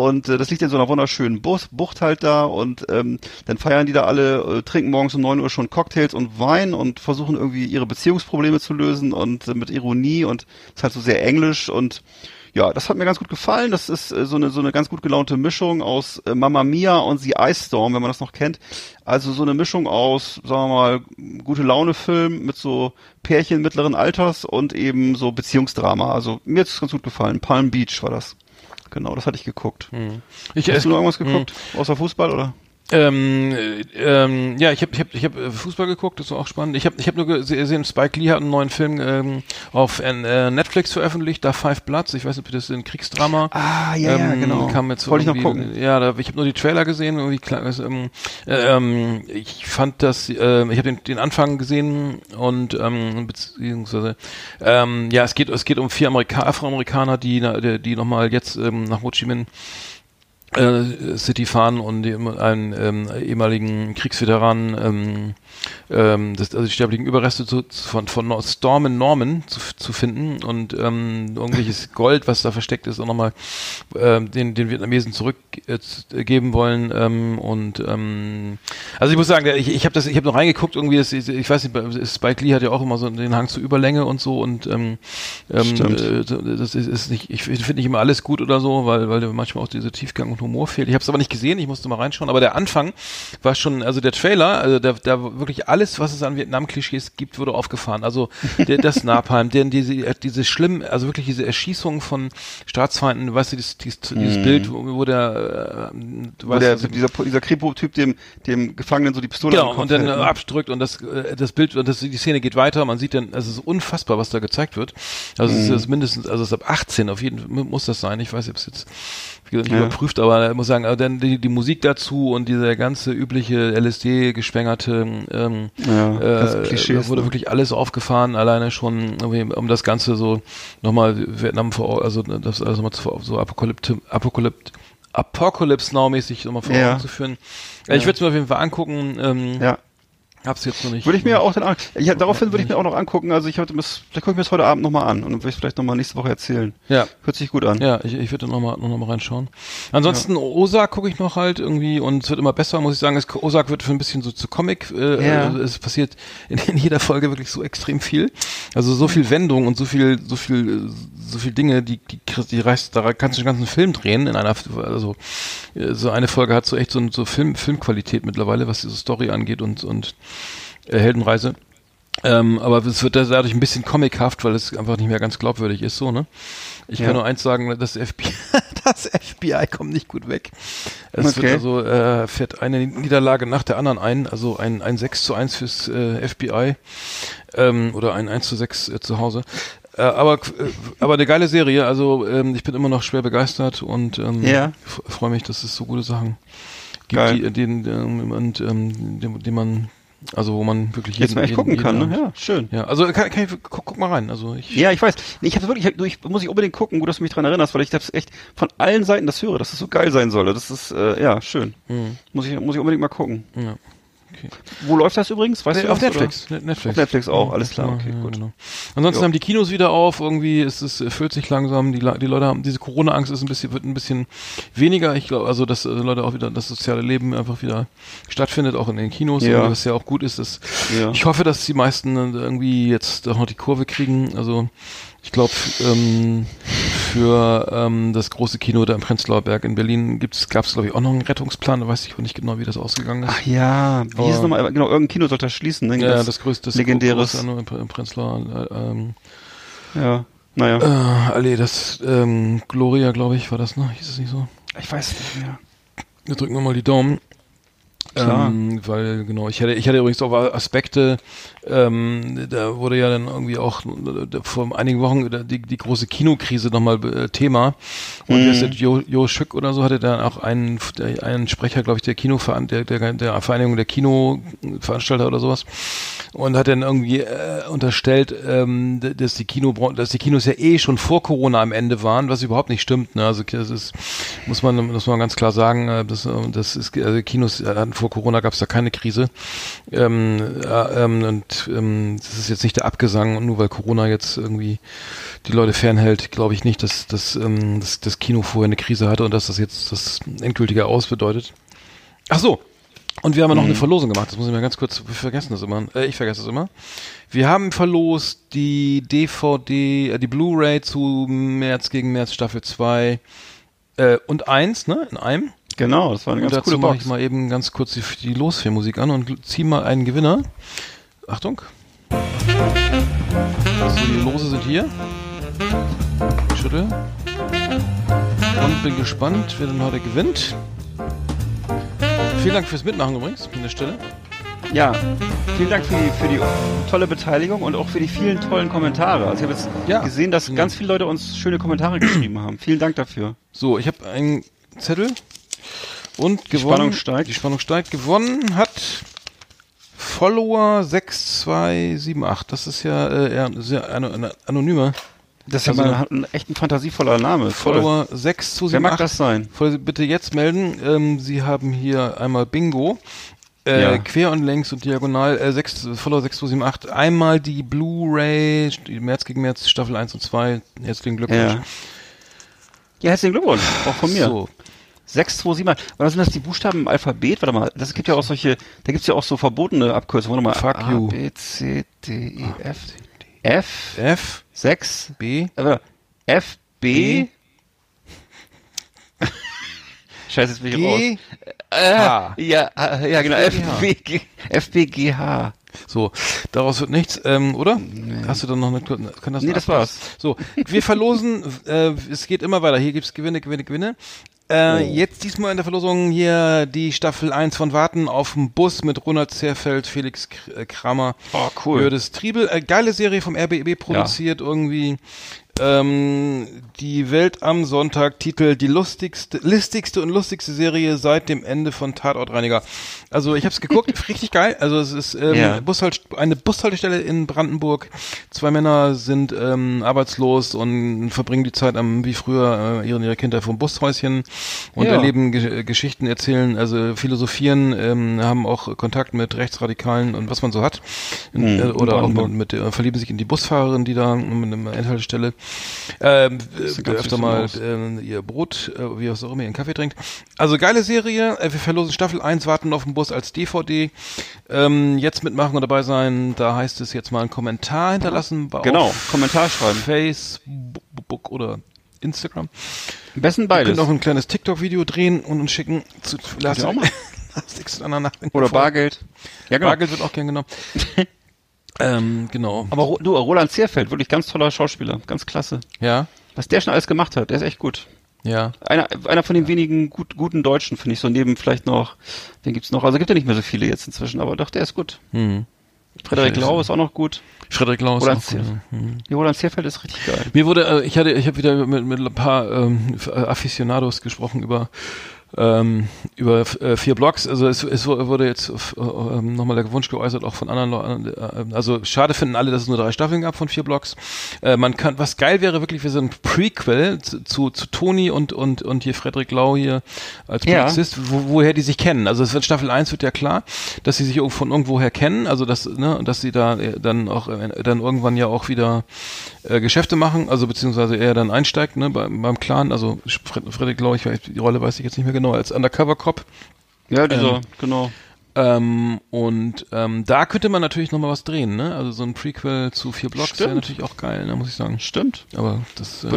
A: Und äh, das liegt in so einer wunderschönen Bus, Bucht halt da und ähm, dann feiern die da alle, äh, trinken morgens um 9 Uhr schon Cocktails und Wein und versuchen irgendwie ihre Beziehungsprobleme zu lösen und äh, mit Ironie und ist halt so sehr englisch und ja, das hat mir ganz gut gefallen. Das ist äh, so eine so eine ganz gut gelaunte Mischung aus äh, Mamma Mia und The Ice Storm, wenn man das noch kennt. Also so eine Mischung aus, sagen wir mal, gute Laune Film mit so Pärchen mittleren Alters und eben so Beziehungsdrama. Also mir hat es ganz gut gefallen. Palm Beach war das. Genau, das hatte ich geguckt.
B: ich,
A: Hast du noch
B: äh,
A: irgendwas geguckt? Außer Fußball oder?
B: Ähm, äh, ähm, ja, ich habe ich hab, ich hab äh, Fußball geguckt, das war auch spannend. Ich habe ich hab nur gese- gesehen, Spike Lee hat einen neuen Film ähm, auf äh, Netflix veröffentlicht, da Five Bloods. Ich weiß nicht, ob das ist ein Kriegsdrama.
A: Ah, ja, ja,
B: ähm,
A: genau.
B: Kam jetzt
A: Wollte ich noch gucken.
B: Ja, da, ich habe nur die Trailer gesehen. Irgendwie klar, es, ähm, äh, ähm, ich fand das, äh, ich habe den, den Anfang gesehen und ähm, beziehungsweise ähm, ja, es geht es geht um vier Amerika Afroamerikaner, die die, die nochmal jetzt ähm, nach Ho Chi Minh City fahren und einen ähm, ehemaligen Kriegsveteran, ähm, ähm, das, also die sterblichen Überreste zu, von, von Nor- Storm in Norman zu, zu finden und ähm, irgendwelches *laughs* Gold, was da versteckt ist, auch nochmal ähm, den, den Vietnamesen zurückgeben wollen. Ähm, und ähm, also ich muss sagen, der- ich, ich habe das, ich habe noch reingeguckt, irgendwie, das, ich, ich weiß nicht, Spike Lee hat ja auch immer so den Hang zur Überlänge und so und ähm, ähm, äh, das ist, ist nicht, ich finde nicht immer alles gut oder so, weil, weil manchmal auch diese Tiefgang und Humor fehlt. Ich habe es aber nicht gesehen, ich musste mal reinschauen. Aber der Anfang war schon, also der Trailer, also da, da wirklich alles, was es an Vietnam-Klischees gibt, wurde aufgefahren. Also der, das *laughs* Napalm, denn diese, diese schlimm, also wirklich diese Erschießung von Staatsfeinden, weißt du, dieses, dieses, dieses Bild, wo, der, äh,
A: Wo der, dieser, dieser Kripo-Typ dem, dem Gefangenen so die Pistole
B: Genau, und dann
A: hält,
B: äh,
A: ne?
B: abdrückt und das, äh, das Bild, und das, die Szene geht weiter, man sieht dann, es ist unfassbar, was da gezeigt wird. Also
A: Mhm.
B: es ist mindestens, also es ist ab 18 auf jeden Fall, muss das sein, ich weiß ob es jetzt nicht
A: Ja.
B: überprüft, aber ich muss sagen, dann die, die Musik dazu und diese ganze übliche LSD-geschwängerte ähm, ja, äh, Klischees, wurde ne? wirklich alles aufgefahren, alleine schon, um das Ganze so nochmal Vietnam vor, also das also mal so Apokalypte, Apokalypte Apocalypse Now-mäßig nochmal vor ja. Augen zu führen. Ja. Ich würde es mir auf jeden Fall angucken. Ähm, ja. Hab's jetzt noch nicht.
A: Würde ich mir auch dann an, ja, daraufhin würde ich mir auch noch angucken. Also ich hatte vielleicht gucke ich mir das heute Abend nochmal an und dann würde ich vielleicht nochmal nächste Woche erzählen.
B: Ja.
A: Hört sich gut an.
B: Ja, ich, ich würde nochmal noch mal reinschauen. Ansonsten ja. Osak gucke ich noch halt irgendwie und es wird immer besser, muss ich sagen. Es, Osak wird für ein bisschen so zu Comic. Äh, ja. Also es passiert in, in, jeder Folge wirklich so extrem viel. Also so viel Wendung und so viel, so viel, so viel Dinge, die, die, die reißt, da kannst du den ganzen Film drehen in einer, also so eine Folge hat so echt so, so Film, Filmqualität mittlerweile, was diese Story angeht und, und äh, Heldenreise. Ähm, aber es wird dadurch ein bisschen comichaft, weil es einfach nicht mehr ganz glaubwürdig ist, so, ne? Ich ja. kann nur eins sagen, das FBI, *laughs* das FBI kommt nicht gut weg. Es okay. wird also, äh, fährt eine Niederlage nach der anderen ein, also ein, ein 6 zu 1 fürs äh, FBI, ähm, oder ein 1 zu 6 äh, zu Hause. Äh, aber, äh, aber eine geile Serie, also ähm, ich bin immer noch schwer begeistert und ähm, ja. freue mich, dass es so gute Sachen gibt, die, den, ähm, und ähm, den, den man also wo man wirklich
A: jeden, jetzt mal echt jeden, gucken jeden kann, ne? Ja, schön.
B: Ja, also kann, kann ich guck, guck, mal rein. Also ich
A: ja, ich weiß. Ich habe wirklich, ich, ich, muss ich unbedingt gucken, gut, dass du mich dran erinnerst, weil ich das echt von allen Seiten das höre, dass es das so geil sein soll. Das ist äh, ja schön. Mhm. Muss ich muss ich unbedingt mal gucken. Ja. Okay. Wo läuft das übrigens?
B: Weißt nee, du auf Netflix.
A: Oder? Netflix. Auf Netflix auch, alles klar. Okay, ja,
B: gut. Genau. Ansonsten jo. haben die Kinos wieder auf, irgendwie ist es füllt sich langsam, die, die Leute haben diese Corona Angst ist ein bisschen wird ein bisschen weniger. Ich glaube, also dass äh, Leute auch wieder das soziale Leben einfach wieder stattfindet auch in den Kinos, ja. was ja auch gut ist, dass ja. ich hoffe, dass die meisten irgendwie jetzt auch noch die Kurve kriegen, also ich glaube, ähm, für ähm, das große Kino da im Prenzlauer Berg in Berlin gab es, glaube ich, auch noch einen Rettungsplan. Da weiß ich nicht genau, wie das ausgegangen ist.
A: Ach ja, wie hieß es nochmal? Genau, irgendein Kino sollte schließen.
B: Ne? Ja, das, das größte,
A: legendäres.
B: Im, im Prenzlauer. Äh, ähm,
A: ja, naja.
B: Äh, Allee, das ähm, Gloria, glaube ich, war das, ne? Hieß es nicht so?
A: Ich weiß nicht mehr.
B: Wir drücken wir mal die Daumen. Ähm, weil genau, ich hatte, ich hatte übrigens auch Aspekte, ähm, da wurde ja dann irgendwie auch vor einigen Wochen die, die große Kinokrise nochmal äh, Thema. Und mhm. Jo, jo Schück oder so hatte dann auch einen, einen Sprecher, glaube ich, der Kinoverein, der, der, der Vereinigung der Kinoveranstalter oder sowas. Und hat dann irgendwie äh, unterstellt, ähm, dass die Kino, dass die Kinos ja eh schon vor Corona am Ende waren, was überhaupt nicht stimmt. Ne? Also das ist, muss man, muss man ganz klar sagen, äh, das, das ist, also Kinos hatten vor Corona gab es da keine Krise. Ähm, äh, ähm, und ähm, das ist jetzt nicht der Abgesang, und nur weil Corona jetzt irgendwie die Leute fernhält, glaube ich nicht, dass, dass, ähm, dass das Kino vorher eine Krise hatte und dass das jetzt das endgültige Aus bedeutet. Ach so, und wir haben mhm. noch eine mhm. Verlosung gemacht, das muss ich mal ganz kurz, wir vergessen das immer, äh, ich vergesse das immer. Wir haben verlost die DVD, äh, die Blu-ray zu März gegen März Staffel 2 äh, und 1, ne, in einem.
A: Genau, das war eine ganz und coole
B: Box. ich mal eben ganz kurz die, die Losfilmmusik an und zieh mal einen Gewinner. Achtung. So, die Lose sind hier. Schüttel. Und bin gespannt, wer denn heute gewinnt. Vielen Dank fürs Mitmachen übrigens an der Stelle.
A: Ja, vielen Dank für die, für die tolle Beteiligung und auch für die vielen tollen Kommentare. Also ich habe jetzt ja, gesehen, dass ganz viele Leute uns schöne Kommentare geschrieben haben. Vielen Dank dafür.
B: So, ich habe einen Zettel. Und
A: die gewonnen, Spannung steigt.
B: Die Spannung steigt. Gewonnen hat Follower 6278. Das ist ja äh, eher sehr anonymer.
A: Das ist also, ja mal ein echt ein fantasievoller Name.
B: Follower 6278.
A: Wer mag das sein?
B: Bitte jetzt melden. Ähm, Sie haben hier einmal Bingo. Äh, ja. Quer und längs und diagonal, äh, 6, Follower 6278. Einmal die Blu-ray, März gegen März, Staffel 1 und 2. Herzlichen Glückwunsch.
A: Ja. ja, herzlichen Glückwunsch. Auch von mir. So. 6, 2, 7, was sind das die Buchstaben im Alphabet? Warte mal, das gibt ja auch solche, da gibt's ja auch so verbotene Abkürzungen. Warte mal.
B: Fuck A, you.
A: B, C, D, E, F. F.
B: F.
A: 6.
B: B.
A: Äh, F, B. B. *laughs* Scheiße, jetzt bin ich G, raus. Äh, H. Ja, ja, genau. F, B, G, F, B, G, H.
B: So, daraus wird nichts, ähm, oder? Nee. Hast du dann noch eine, kann
A: das Nee, das war's.
B: So, wir verlosen, äh, es geht immer weiter. Hier gibt's Gewinne, Gewinne, Gewinne. Äh, oh. Jetzt diesmal in der Verlosung hier die Staffel 1 von Warten auf dem Bus mit Ronald Zerfeld, Felix äh, Kramer,
A: oh, cool.
B: Jördes Triebel. Äh, geile Serie vom RBB produziert, ja. irgendwie Ähm, die Welt am Sonntag Titel die lustigste, listigste und lustigste Serie seit dem Ende von Tatortreiniger. Also ich habe es geguckt, *laughs* richtig geil. Also es ist ähm,
A: Ja.
B: Bushalt, eine Bushaltestelle in Brandenburg. Zwei Männer sind ähm, arbeitslos und verbringen die Zeit am wie früher äh, ihre, ihre Kinder vom Bushäuschen und
A: Ja.
B: erleben Ge Geschichten, erzählen, also philosophieren, ähm, haben auch Kontakt mit Rechtsradikalen und was man so hat. In,
A: Mhm.
B: äh, oder auch
A: Brandenburg.
B: mit, äh, verlieben sich in die Busfahrerin, die da mit einer Endhaltestelle ähm, äh, öfter mal äh, ihr Brot, äh, wie auch immer, ihren Kaffee trinkt. Also geile Serie. Äh, wir verlosen Staffel 1, warten auf den Bus als DVD. Ähm, jetzt mitmachen und dabei sein. Da heißt es jetzt mal einen Kommentar hinterlassen.
A: Genau, Kommentar schreiben.
B: Facebook oder Instagram.
A: Am besten
B: Wir
A: beides.
B: können auch ein kleines TikTok-Video drehen und uns schicken zu
A: ihr auch mal. *laughs*
B: Nacht.
A: Oder Bargeld. Ja, genau.
B: Bargeld wird auch gern genommen. *laughs* ähm, genau.
A: Aber du, Roland Zierfeld, wirklich ganz toller Schauspieler. Ganz klasse.
B: Ja,
A: Was der schon alles gemacht hat, der ist echt gut.
B: ja.
A: Einer, einer von den wenigen gut, guten Deutschen, finde ich, so neben vielleicht noch, wen gibt's noch? Also gibt ja nicht mehr so viele jetzt inzwischen, aber doch, der ist gut.
B: Hm.
A: Frederik. Lau ist auch noch gut.
B: Frederik Laus.
A: Roland
B: auch gut, ja. Hm.
A: Die Roland Zierfeld ist richtig geil.
B: Mir wurde, äh, ich hatte, ich habe wieder mit, mit ein paar ähm, Aficionados gesprochen über ähm, über äh, vier Blogs. Also es, es wurde jetzt äh, ähm, nochmal der Wunsch geäußert, auch von anderen Leuten. Äh, also schade finden alle, dass es nur drei Staffeln gab von vier Blogs. Äh, man kann, was geil wäre wirklich, wir sind ein Prequel zu, zu, zu Toni und und und hier Frederik Lau hier als
A: Ja.
B: Polizist, wo, woher die sich kennen. Also es wird Staffel 1 wird ja klar, dass sie sich von irgendwoher kennen, also dass ne, dass sie da äh, dann auch äh, dann irgendwann ja auch wieder äh, Geschäfte machen, also beziehungsweise er dann einsteigt, ne, beim, beim Clan, also Fred, Frederik Lau, ich weiß, die Rolle weiß ich jetzt nicht mehr genau, als Undercover Cop.
A: Ja, dieser,
B: Ähm,
A: genau.
B: Ähm, und ähm, da könnte man natürlich noch mal was drehen, ne? Also so ein Prequel zu vier Blocks wäre natürlich auch geil, ne, muss ich sagen.
A: Stimmt.
B: Aber das äh,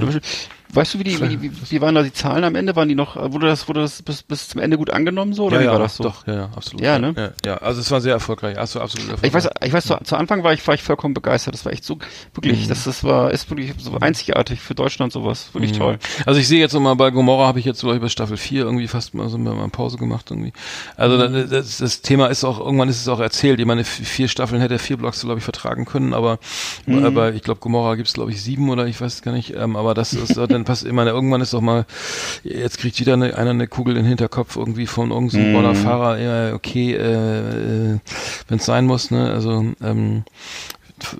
A: Weißt du, wie die, wie, wie, wie waren da die Zahlen am Ende? Waren die noch, wurde das, wurde das bis, bis zum Ende gut angenommen so? Oder
B: ja,
A: wie
B: ja,
A: war das so?
B: doch, ja, ja, absolut.
A: Ja, ne?
B: Ja, ja, also es war sehr erfolgreich, also absolut erfolgreich.
A: Ich weiß, ich weiß, zu, zu Anfang war ich, war ich vollkommen begeistert. Das war echt so,
B: Mhm.
A: wirklich, das, das war, ist wirklich so einzigartig für Deutschland sowas. Wirklich
B: Mhm.
A: toll.
B: Also ich sehe jetzt nochmal bei Gomorra habe ich jetzt glaube ich bei Staffel 4 irgendwie fast mal so mal Pause gemacht irgendwie. Also
A: Mhm.
B: da- das, das Thema ist auch irgendwann ist es auch erzählt. Ich meine vier Staffeln hätte er vier Blocks glaube ich vertragen können, aber
A: Mhm.
B: aber ich glaube Gomorra gibt es glaube ich sieben oder ich weiß es gar nicht. Ähm, aber das ist dann passt. Ich meine irgendwann ist doch mal jetzt kriegt wieder eine, einer eine Kugel in den Hinterkopf irgendwie von irgendeinem
A: Mhm.
B: Bonner Fahrer. Ja okay, äh, äh, wenn es sein muss. Ne, also ähm,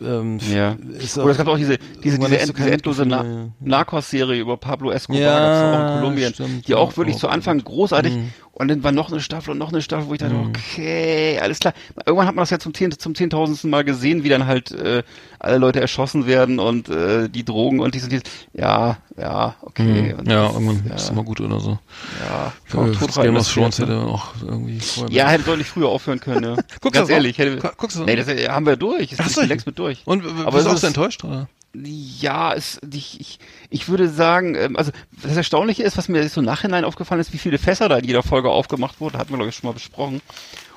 B: ähm,
A: Ja.
B: ist
A: Oder es gab auch diese, diese, diese, end, diese endlose Na
B: mehr.
A: Narcos-Serie über Pablo Escobar,
B: Ja,
A: auch in Kolumbien,
B: stimmt,
A: die auch
B: ja,
A: wirklich
B: auch
A: zu Anfang großartig
B: Mhm.
A: Und dann war noch eine Staffel und noch eine Staffel, wo ich dachte, okay, alles klar. Irgendwann hat man das ja zum, zehn, zum zehntausendsten Mal gesehen, wie dann halt äh, alle Leute erschossen werden und äh, die Drogen und dies und dies. Ja, ja, okay.
B: Mhm. Ja,
A: das-
B: irgendwann
A: ja,
B: ist immer gut oder so.
A: ja,
B: Äh,
A: auch
B: das
A: totreiten,
B: Game of
A: das
B: Thrones hätte
A: ne?
B: auch irgendwie vorher
A: Ja, hätte deutlich früher aufhören können, ja. *laughs*
B: Guckst
A: Ganz
B: das
A: ehrlich, hätte,
B: Gu- guckst du das
A: nee, das äh, haben wir durch. Ist
B: Ach
A: durch
B: so.
A: längst mit durch.
B: Und äh,
A: Aber
B: bist du auch so
A: ist-
B: enttäuscht, oder?
A: Ja, es, ich, ich, ich würde sagen, ähm, also das Erstaunliche ist, was mir so im Nachhinein aufgefallen ist, wie viele Fässer da in jeder Folge aufgemacht wurden, hatten wir glaube ich schon mal besprochen.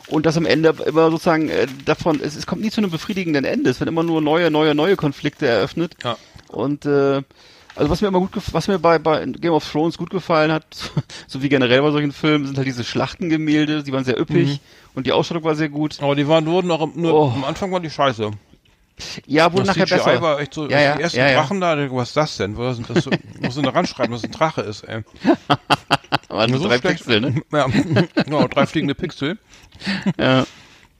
A: Und das am Ende immer sozusagen äh, davon, es, es kommt nie zu einem befriedigenden Ende. Es werden immer nur neue, neue, neue Konflikte eröffnet.
B: Ja.
A: Und äh, also was mir immer gut, was mir bei, bei Game of Thrones gut gefallen hat, *laughs* so wie generell bei solchen Filmen, sind halt diese Schlachtengemälde. Die waren sehr üppig und die Ausstattung war sehr gut.
B: Aber die waren wurden auch nur
A: Oh.
B: am Anfang waren die scheiße.
A: Ja, wurde nachher
B: CGI
A: besser.
B: war echt so,
A: Ja, ja,
B: die ersten
A: ja, ja.
B: Drachen da, was ist das denn? Was ist das so, *laughs* muss da ranschreiben, was ein Drache ist, ey.
A: Aber nur
B: So
A: drei
B: schlecht.
A: Pixel, ne? *laughs*
B: Ja, genau, drei fliegende Pixel. *laughs*
A: Ja.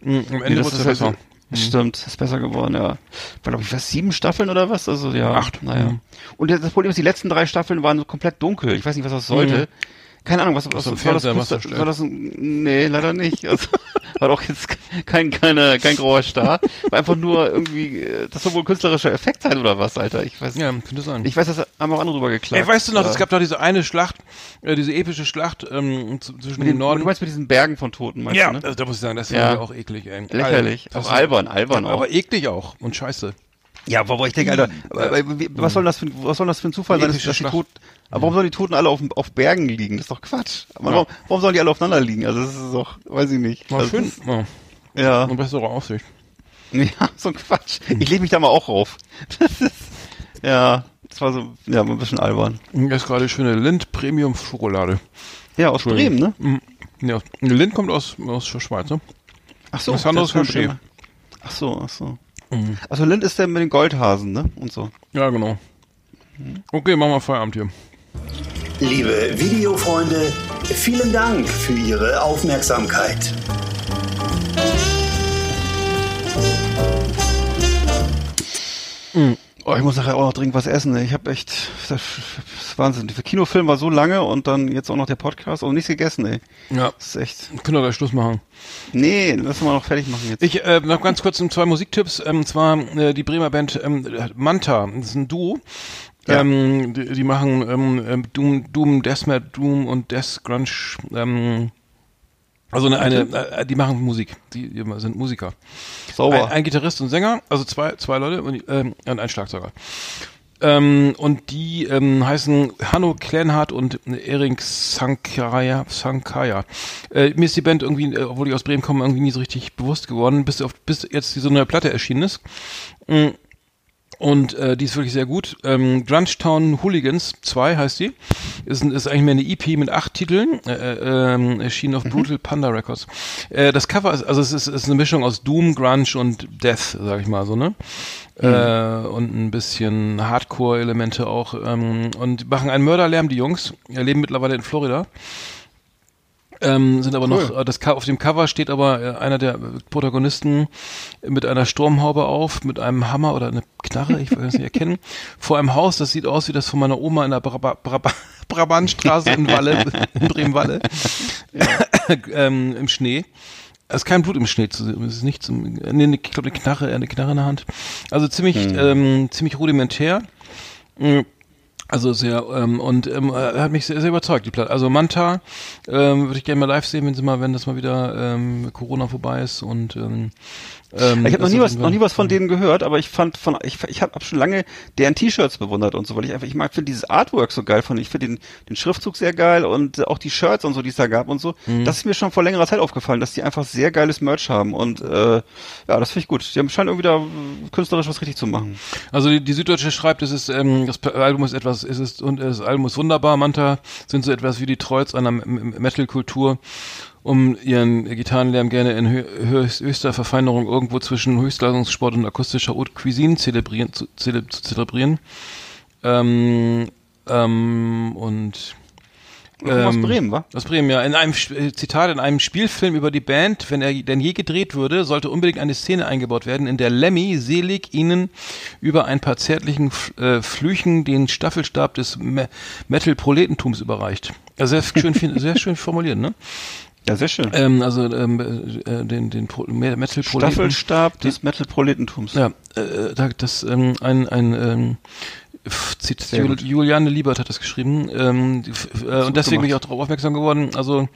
B: Mhm, Am
A: Nee,
B: Ende
A: das
B: wurde es
A: halt,
B: besser.
A: Stimmt, ist besser geworden, ja. War, glaube ich, was, sieben Staffeln oder was? Also, ja.
B: Acht.
A: Naja.
B: Mhm.
A: Und das Problem ist, die letzten drei Staffeln waren so komplett dunkel. Ich weiß nicht, was das sollte. Keine Ahnung, was, was,
B: am
A: was war das?
B: Wasserschlecht.
A: War das ein, nee, leider nicht. Also, *laughs* war doch jetzt kein, keine, kein grauer Star. War einfach nur irgendwie, äh, das soll wohl künstlerischer Effekt sein oder was, Alter. Ich weiß,
B: Ja, könnte sein.
A: ich weiß, das haben auch andere drüber geklagt.
B: Ey, weißt du noch,
A: Ja.
B: es gab doch diese eine Schlacht, äh, diese epische Schlacht ähm, zwischen dem
A: den,
B: Norden.
A: Du meinst mit diesen Bergen von Toten, meinst
B: ja,
A: du, ne?
B: also, da muss ich sagen, das war ja auch eklig, ey.
A: Lächerlich.
B: Das
A: Auch
B: ist-
A: albern, albern
B: ja,
A: auch.
B: Aber eklig auch und scheiße.
A: Ja, wo wo ich denke, Alter, wie- was soll das für, ein- was soll das für ein Zufall sein, dass, dass die
B: Schlacht.
A: Aber warum sollen die Toten alle auf, auf Bergen liegen? Das ist doch Quatsch.
B: Ja.
A: warum, warum sollen die alle aufeinander liegen? Also, das ist doch, weiß ich nicht.
B: War
A: also,
B: schön. *laughs* Ja.
A: Ja.
B: Und bessere Aussicht.
A: Ja, *laughs* so ein Quatsch. Ich lege mich da mal auch rauf. *laughs* Das ist, ja, das war so, ja, ein bisschen albern.
B: Und Jetzt gerade schöne Lind Premium Schokolade.
A: Ja, aus Bremen, ne?
B: Mhm. Ja, Lind kommt aus, aus der Schweiz, ne?
A: Ach so.
B: Das
A: das
B: ist Hershey.
A: Bremer. Ach so, ach so.
B: Mhm.
A: Also Lind ist der mit den Goldhasen, ne? Und so.
B: Ja, genau. Okay, machen wir Feierabend hier.
D: Liebe Videofreunde, vielen Dank für Ihre Aufmerksamkeit.
A: Mhm. Oh, ich muss nachher auch noch dringend was essen. Ich habe echt, das ist Wahnsinn. Der Kinofilm war so lange und dann jetzt auch noch der Podcast und nichts gegessen, ey.
B: Ja.
A: Das ist echt.
B: Können wir gleich Schluss machen.
A: Nee, lassen wir noch fertig machen jetzt.
B: Ich äh, noch ganz kurz zwei Musiktipps. Ähm, zwar äh, die Bremer Band ähm, Manta, das ist ein Duo. Ja. Ähm, die, die machen ähm, ähm Doom, Doom, Deathmatch, Doom und Death Grunge. Ähm, also eine, eine äh, die machen Musik, die, die sind Musiker. Sauber. Ein, ein, Gitarrist und Sänger, also zwei, zwei Leute und, ähm, und ein Schlagzeuger. Ähm, und die ähm, heißen Hanno Kleinhardt und Erik Sankaya. Sankaya. Äh, mir ist die Band irgendwie, äh, obwohl ich aus Bremen komme, irgendwie nie so richtig bewusst geworden, bis, auf, bis jetzt diese neue Platte erschienen ist. Mhm. Und äh, die ist wirklich sehr gut. Ähm, Grungetown Hooligans 2 heißt die. Ist, ist eigentlich mehr eine EP mit acht Titeln. Äh, äh, ähm, erschienen auf mhm. Brutal Panda Records. Äh, das Cover ist, also es ist, ist eine Mischung aus Doom, Grunge und Death, sag ich mal so, ne? Mhm. Äh, und ein bisschen Hardcore-Elemente auch. Ähm, und machen einen Mörderlärm, die Jungs. leben mittlerweile in Florida. Ähm, sind aber cool. noch, äh, das, auf dem Cover steht aber äh, einer der Protagonisten mit einer Sturmhaube auf, mit einem Hammer oder eine Knarre, ich weiß nicht erkennen, *laughs* vor einem Haus, das sieht aus wie das von meiner Oma in der Bra Bra Bra Brabantstraße in Walle, *laughs* in Bremen-Walle, ähm, im Schnee. Es ist kein Blut im Schnee zu sehen. Es ist nicht zum, nee, ich glaube eine Knarre, eine Knarre in der Hand. Also ziemlich, hm. ähm, ziemlich rudimentär. Mhm also sehr ähm, und ähm, er hat mich sehr, sehr überzeugt die Platte. Also Manta ähm, würde ich gerne mal live sehen, wenn sie mal, wenn das mal wieder ähm, Corona vorbei ist und ähm,
A: ähm, ich habe noch nie was, noch nie was von denen gehört, aber ich fand von, ich, ich habe hab schon lange deren T-Shirts bewundert und so, weil ich einfach, ich mag, finde dieses Artwork so geil von, ich finde den, den Schriftzug sehr geil und auch die Shirts und so, die es da gab und so. Mhm. Das ist mir schon vor längerer Zeit aufgefallen, dass die einfach sehr geiles Merch haben und äh, ja, das finde ich gut. Die haben scheinen irgendwie da künstlerisch was richtig zu machen.
B: Also die, die Süddeutsche schreibt, es ist ähm, das Album ist etwas, es ist und das Album ist wunderbar. Manta sind so etwas wie die Trolls einer Metal-Kultur um ihren Gitarrenlärm gerne in höchster Verfeinerung irgendwo zwischen Höchstleistungssport und akustischer Haute Cuisine zelebrieren, zu, zele zu zelebrieren. Ähm, ähm, und
A: ähm, aus Bremen, wa?
B: Aus Bremen, ja. In einem äh, Zitat, in einem Spielfilm über die Band, wenn er denn je gedreht würde, sollte unbedingt eine Szene eingebaut werden, in der Lemmy selig ihnen über ein paar zärtlichen äh, Flüchen den Staffelstab des Me Metal-Proletentums überreicht. Also sehr schön, sehr schön formuliert, ne?
A: Ja, sehr schön.
B: Ähm, also ähm, äh, den, den Pro
A: Metal Staffelstab des Metal Proletentums.
B: Ja, äh, das ähm, ein ein ähm, Jul Juliane Liebert hat das geschrieben ähm, äh, und deswegen bin ich auch darauf aufmerksam geworden. Also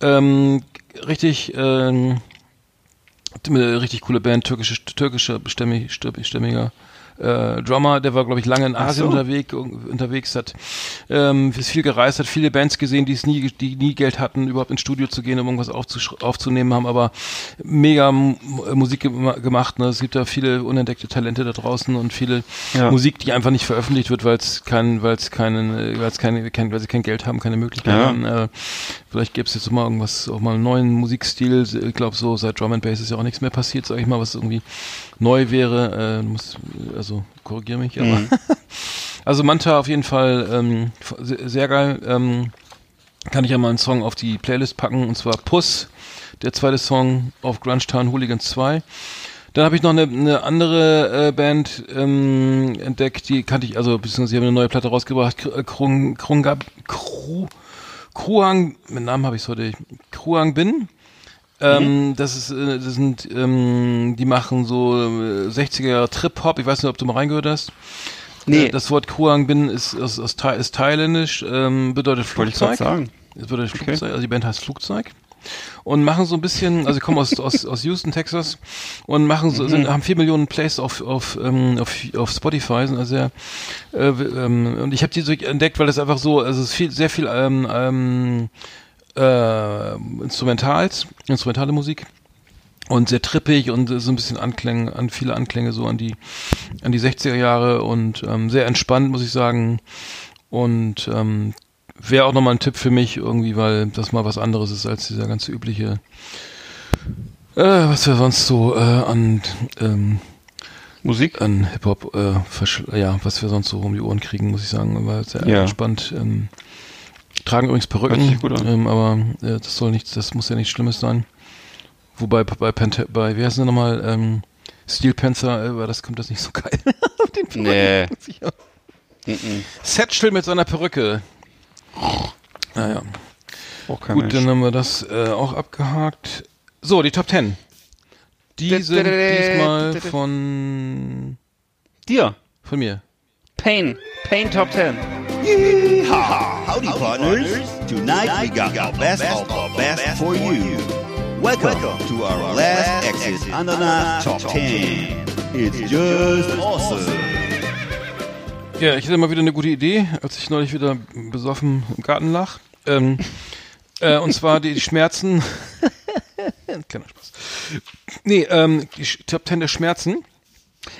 B: ähm, richtig ähm, richtig coole Band, türkische türkische stämmig, stämmiger äh, Drummer, der war, glaube ich, lange in Asien so. unterwegs, unterwegs, hat ähm, ist viel gereist, hat viele Bands gesehen, die es nie, die nie Geld hatten, überhaupt ins Studio zu gehen, um irgendwas aufzunehmen, haben aber mega Musik gemacht. Ne? Es gibt da viele unentdeckte Talente da draußen und viele ja. Musik, die einfach nicht veröffentlicht wird, weil es kein, weil es keinen, weil es keine, kein, weil sie kein Geld haben, keine Möglichkeit ja. haben. Äh, vielleicht gäbe es jetzt mal irgendwas, auch mal einen neuen Musikstil. Ich glaube, so seit Drum and Bass ist ja auch nichts mehr passiert, sag ich mal, was irgendwie neu wäre. Äh, muss, also korrigiere mich, aber mhm. *laughs* also Manta auf jeden Fall ähm, sehr, geil. Ähm, kann ich ja mal einen Song auf die Playlist packen und zwar Puss, der zweite Song auf Grungetown Hooligans 2. Dann habe ich noch eine, eine andere äh, Band ähm, entdeckt, die kannte ich, also beziehungsweise sie haben eine neue Platte rausgebracht, Krung, Krungab, Kru, Kruang, mit Namen habe ich heute, Kruang Bin. Ähm, mhm. das ist, äh, das sind, ähm, die machen so 60er äh, Trip-Hop. Ich weiß nicht, ob du mal reingehört hast. Nee. Äh, das Wort Kruang Bin ist, ist, ist, ist thailändisch, ähm, bedeutet Flugzeug. Wollte ich sagen. Es bedeutet Flugzeug, also die Band heißt Flugzeug und machen so ein bisschen, also ich komme aus, aus, aus Houston, Texas und machen so, sind, mhm. haben vier Millionen Plays auf, auf, ähm, auf, auf Spotify, sind also sehr, äh, ähm, und ich habe die so entdeckt, weil das einfach so, also es ist viel, sehr viel ähm, ähm, äh, Instrumentals, instrumentale Musik und sehr trippig und so ein bisschen Anklänge, an viele Anklänge so an die an die 60er Jahre und ähm, sehr entspannt, muss ich sagen. Und ähm, wäre auch nochmal ein Tipp für mich irgendwie, weil das mal was anderes ist als dieser ganze übliche, äh, was wir sonst so äh, an ähm, Musik? An Hip-Hop, äh, ja, was wir sonst so um die Ohren kriegen, muss ich sagen, war sehr ja. entspannt. Ähm, tragen übrigens Perücken, ähm, aber äh, das soll nichts, das muss ja nichts Schlimmes sein. Wobei bei Pente bei wie heißt denn nochmal, ähm, Steel Panther, äh, das kommt das nicht so geil. *laughs*
A: Den nee.
B: Set still mit seiner Perücke. Naja. Gut, Mensch. dann haben wir das äh, auch abgehakt. So, die Top Ten. Die sind diesmal von
A: dir.
B: Von mir.
A: Pain. Pain Top Ten.
D: Yeehaw! Howdy, partners. Tonight we got the best of the best for you. Welcome to our last exit under the Top 10. It's just awesome.
B: Ja, ich hatte mal wieder eine gute Idee, als ich neulich wieder besoffen im Garten lag. Ähm, *laughs* äh, und zwar die Schmerzen. *laughs* Kleiner Spaß. Nee, ähm, die Top 10 der Schmerzen.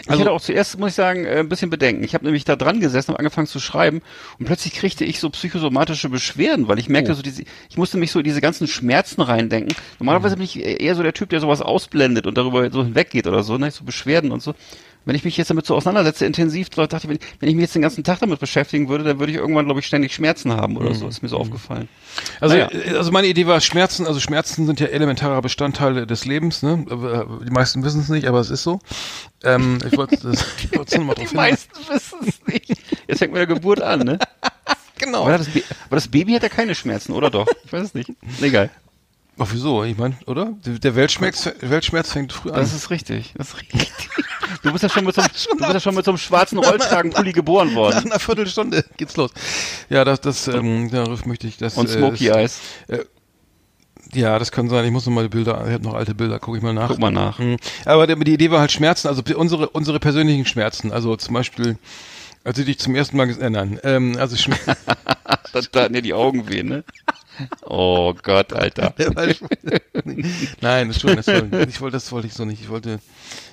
A: Also, ich hatte auch zuerst, muss ich sagen, äh, ein bisschen Bedenken. Ich habe nämlich da dran gesessen und angefangen zu schreiben und plötzlich kriegte ich so psychosomatische Beschwerden, weil ich merkte oh. so diese, ich musste mich so in diese ganzen Schmerzen reindenken. Normalerweise mhm. bin ich eher so der Typ, der sowas ausblendet und darüber so hinweggeht oder so, ne, so Beschwerden und so wenn ich mich jetzt damit so auseinandersetze, intensiv, dachte ich, wenn, wenn ich mich jetzt den ganzen Tag damit beschäftigen würde, dann würde ich irgendwann, glaube ich, ständig Schmerzen haben oder mhm. so. Ist mir so mhm. aufgefallen.
B: Also, naja. Äh, also meine Idee war Schmerzen, also Schmerzen sind ja elementarer Bestandteil des Lebens, ne? Die meisten wissen es nicht, aber es ist so. Ähm, ich wollte das *laughs*
A: ich wollte nochmal drauf Die meisten wissen es nicht. Jetzt fängt mit der Geburt an, ne? *laughs*
B: genau.
A: Aber das, aber das, Baby hat ja keine Schmerzen, oder doch? Ich weiß es nicht. Egal.
B: Ach, wieso? Ich meine, oder? Der Weltschmerz, Weltschmerz fängt früh an.
A: Das ist richtig. Das ist richtig. *laughs* Du bist ja schon mit so einem, *laughs* du bist ja schon mit so einem schwarzen Rollkragenpulli *laughs* geboren worden.
B: Nach einer Viertelstunde geht's los. Ja, das, das, ähm, darauf möchte ich das.
A: Und Smoky äh, Eyes. Äh,
B: ja, das kann sein. Ich muss noch mal die Bilder, ich habe noch alte Bilder, gucke ich mal nach.
A: Guck mal nach. Mhm.
B: Aber die, Idee war halt Schmerzen, also unsere, unsere persönlichen Schmerzen. Also zum Beispiel, als ich dich zum ersten Mal gesehen, äh, nein, ähm, also Schmerzen. *laughs*
A: da, da ja die Augen weh, ne? Oh Gott, Alter. *laughs* *laughs*
B: Nein, das schon, das wollte, ich wollte, das wollte ich so nicht. Ich wollte,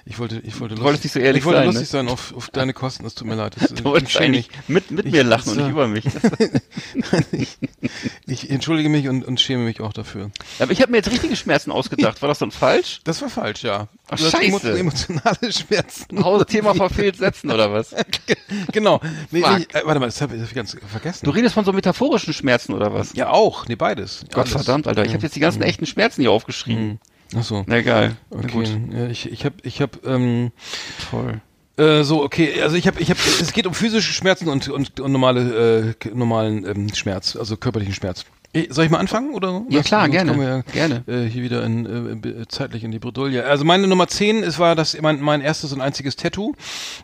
B: ich wollte, ich wollte,
A: du wolltest nicht so ehrlich
B: ich wollte
A: sein,
B: lustig ne? sein auf, auf deine Kosten. Das tut mir leid. Das, *laughs*
A: du wolltest eigentlich mit, mit ich, mir lachen und nicht über mich.
B: ich, ich, entschuldige mich und, und schäme mich auch dafür.
A: Aber ich habe mir jetzt richtige Schmerzen ausgedacht. War das dann falsch?
B: Das war falsch, ja.
A: Ach, du scheiße.
B: emotionale Schmerzen.
A: Hause Thema verfehlt setzen oder was?
B: genau. Nee, nee, äh, warte mal, das habe ich ganz vergessen.
A: Du redest von so metaphorischen Schmerzen oder was?
B: Ja auch. Nee, beides.
A: Gott Alles. verdammt, Alter. Ich habe jetzt die ganzen mhm. echten Schmerzen hier aufgeschrieben.
B: Mhm. Ach so.
A: Na egal.
B: Okay. Ja, ich ich habe ich habe ähm, toll. Äh, so okay, also ich habe ich habe es geht um physische Schmerzen und und, und normale äh, normalen ähm, Schmerz, also körperlichen Schmerz. Soll ich mal anfangen oder?
A: Ja klar, gerne. Wir, gerne.
B: Äh, hier wieder in, äh, zeitlich in die Bredouille. Also meine Nummer 10 es war das mein, mein erstes und einziges Tattoo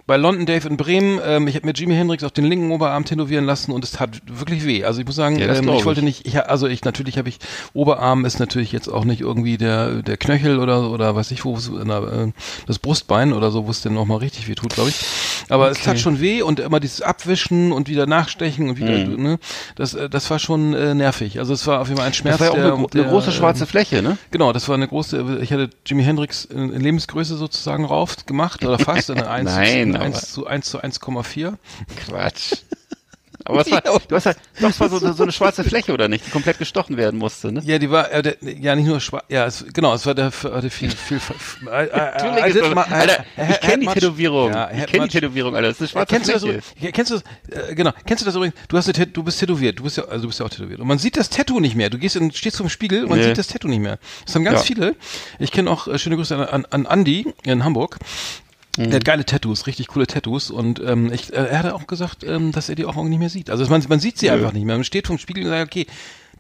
B: bei London Dave in Bremen. Ähm, ich habe mir Jimi Hendrix auf den linken Oberarm tätowieren lassen und es tat wirklich weh. Also ich muss sagen, ja, ähm, ich wollte nicht, ich, also ich natürlich habe ich Oberarm ist natürlich jetzt auch nicht irgendwie der der Knöchel oder oder weiß ich wo na, äh, das Brustbein oder so, wo es denn noch mal richtig weh tut, glaube ich. Aber okay. es tat schon weh und immer dieses Abwischen und wieder nachstechen und wieder, mhm. ne, das äh, das war schon äh, nervig. Also es war auf jeden Fall ein Schmerz.
A: Das war ja auch eine, der, eine große schwarze Fläche, ne?
B: Genau, das war eine große, ich hatte Jimi Hendrix in, Lebensgröße sozusagen rauf gemacht oder fast in 1, *laughs*
A: Nein,
B: 1 zu 1 zu 1,4.
A: Quatsch. Aber es war, du hast halt, *laughs* es war so, so eine schwarze Fläche, oder nicht? Die komplett gestochen werden musste, ne?
B: Ja, die war, äh, der, ja, nicht nur schwarz, ja, es, genau, es war der, der viel, viel, viel äh,
A: äh, *laughs* also, mal, Alter, ich kenne die Tätowierung. Ja, ich kenne die Tätowierung, Alter, das ist eine schwarze
B: kennst
A: Fläche.
B: Du das, kennst du das, äh, genau, kennst du das übrigens, du hast eine, du bist tätowiert, du bist ja, also du bist ja auch tätowiert. Und man sieht das Tattoo nicht mehr. Du gehst und stehst dem Spiegel und man nee. sieht das Tattoo nicht mehr. Das haben ganz ja. viele. Ich kenne auch, äh, schöne Grüße an, an, an Andy in Hamburg. Mhm. Der hat geile Tattoos, richtig coole Tattoos und ähm, ich, äh, er hat auch gesagt, ähm, dass er die auch nicht mehr sieht. Also man, man sieht sie ja. einfach nicht mehr. Man steht vom Spiegel und sagt, okay,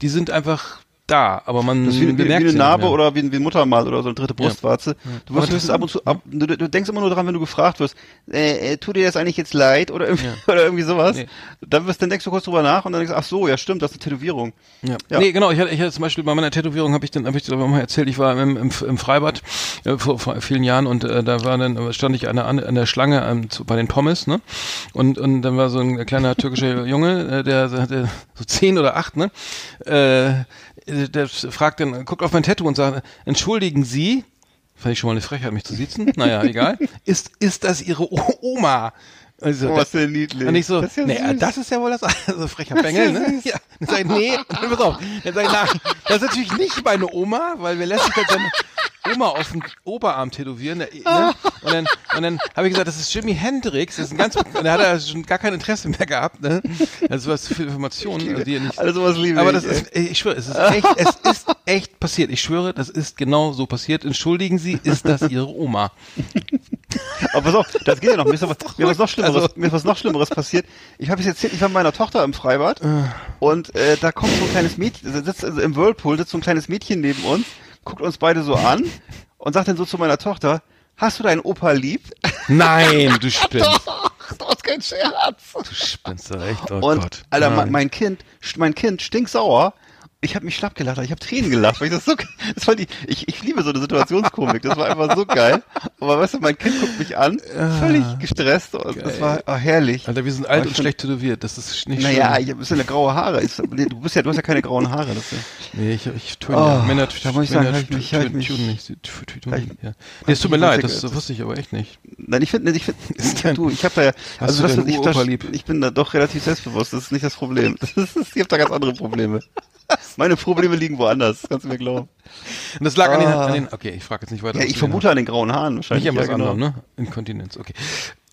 B: die sind einfach da, aber man
A: das ist wie, bemerkt wie, wie eine Narbe oder wie, wie ein Muttermal oder so eine dritte Brustwarze. Ja. Du, wirst, du, ab und zu, ab, du, du, denkst immer nur dran, wenn du gefragt wirst, äh, äh, tut dir das eigentlich jetzt leid oder irgendwie, ja. *laughs* oder irgendwie sowas. Nee. Dann, wirst, dann denkst du kurz drüber nach und dann denkst du, ach so, ja stimmt, das ist eine Tätowierung.
B: Ja. ja. Nee, genau, ich hatte, ich hatte zum Beispiel bei meiner Tätowierung habe ich dann, habe ich dir mal erzählt, ich war im, im, im Freibad äh, vor, vor vielen Jahren und äh, da war dann, stand ich an der, an der Schlange ähm, zu, bei den Pommes, ne? Und, und dann war so ein kleiner türkischer Junge, äh, der hatte so zehn oder acht, ne? Äh, der fragt dann, guckt auf mein Tattoo und sagt, entschuldigen Sie, fand ich schon mal eine Frechheit, mich zu sitzen, naja, *laughs* egal, ist, ist das Ihre Oma?
A: Also, oh, was für niedlich.
B: Und ich so, das ist ja, nee, das ist ja wohl das, *laughs* also frecher Bengel, ne? Ja. Dann sag ich, nee, pass auf. Dann sag ich, nein, das ist natürlich nicht meine Oma, weil wir lässt sich dann Oma auf dem Oberarm tätowieren. Ne? Und dann, und dann habe ich gesagt, das ist Jimi Hendrix. Das ist ein ganz, und da hat er schon gar kein Interesse mehr gehabt. Ne? Also was für Informationen, die er nicht.
A: Also was liebe
B: Aber
A: ich,
B: das ist, ich schwöre, es ist echt, es ist echt passiert. Ich schwöre, das ist genau so passiert. Entschuldigen Sie, ist das Ihre Oma?
A: Aber pass auf, das geht ja noch. Mir ist, aber, mir was noch Schlimmeres,
B: Also-
A: mir ist was noch Schlimmeres passiert. Ich habe es jetzt ich war mit meiner Tochter im Freibad und äh, da kommt so ein kleines Mädchen, sitzt also im Whirlpool sitzt so ein kleines Mädchen neben uns, guckt uns beide so an *laughs* und sagt dann so zu meiner Tochter: Hast du deinen Opa lieb?
B: Nein, du *laughs* spinnst.
A: das ist kein Scherz.
B: Du spinnst doch echt. Oh
A: und
B: Gott.
A: Alter,
B: Nein.
A: mein, mein Kind, mein Kind stinksauer. Ich habe mich schlapp gelacht, ich habe Tränen gelacht, weil ich das so, das fand ich, ich, ich liebe so eine Situationskomik, das war einfach so geil. Aber weißt du, mein Kind guckt mich an, völlig gestresst und das war oh, herrlich.
B: Alter, wir sind alt und
A: find-
B: schlecht tätowiert. Das ist nicht
A: Naja,
B: schön.
A: ich habe ein bisschen graue Haare. Ich, du bist ja, du hast ja keine grauen Haare. Das ist,
B: Nee, ich, ich tue
A: Oh,
B: ja. Männer,
A: da muss ich sagen, mich- mich-
B: tun nicht. Ja. Nee, es tut mir leid, das wusste ich aber echt nicht.
A: nein, ich finde, ich finde, *laughs* du, ich habe da ja, also das, ich, ich bin da doch relativ selbstbewusst. Das ist nicht das Problem. *laughs* Das ist, ich habe da ganz andere Probleme. Meine Probleme liegen woanders, kannst du mir glauben.
B: Und das lag an, den,
A: Ah.
B: an den, okay, ich frage jetzt nicht weiter.
A: Ja, ich vermute an den grauen Haaren
B: Nicht
A: wahrscheinlich.
B: an was
A: ja, genau.
B: anderem, ne? Inkontinenz, okay.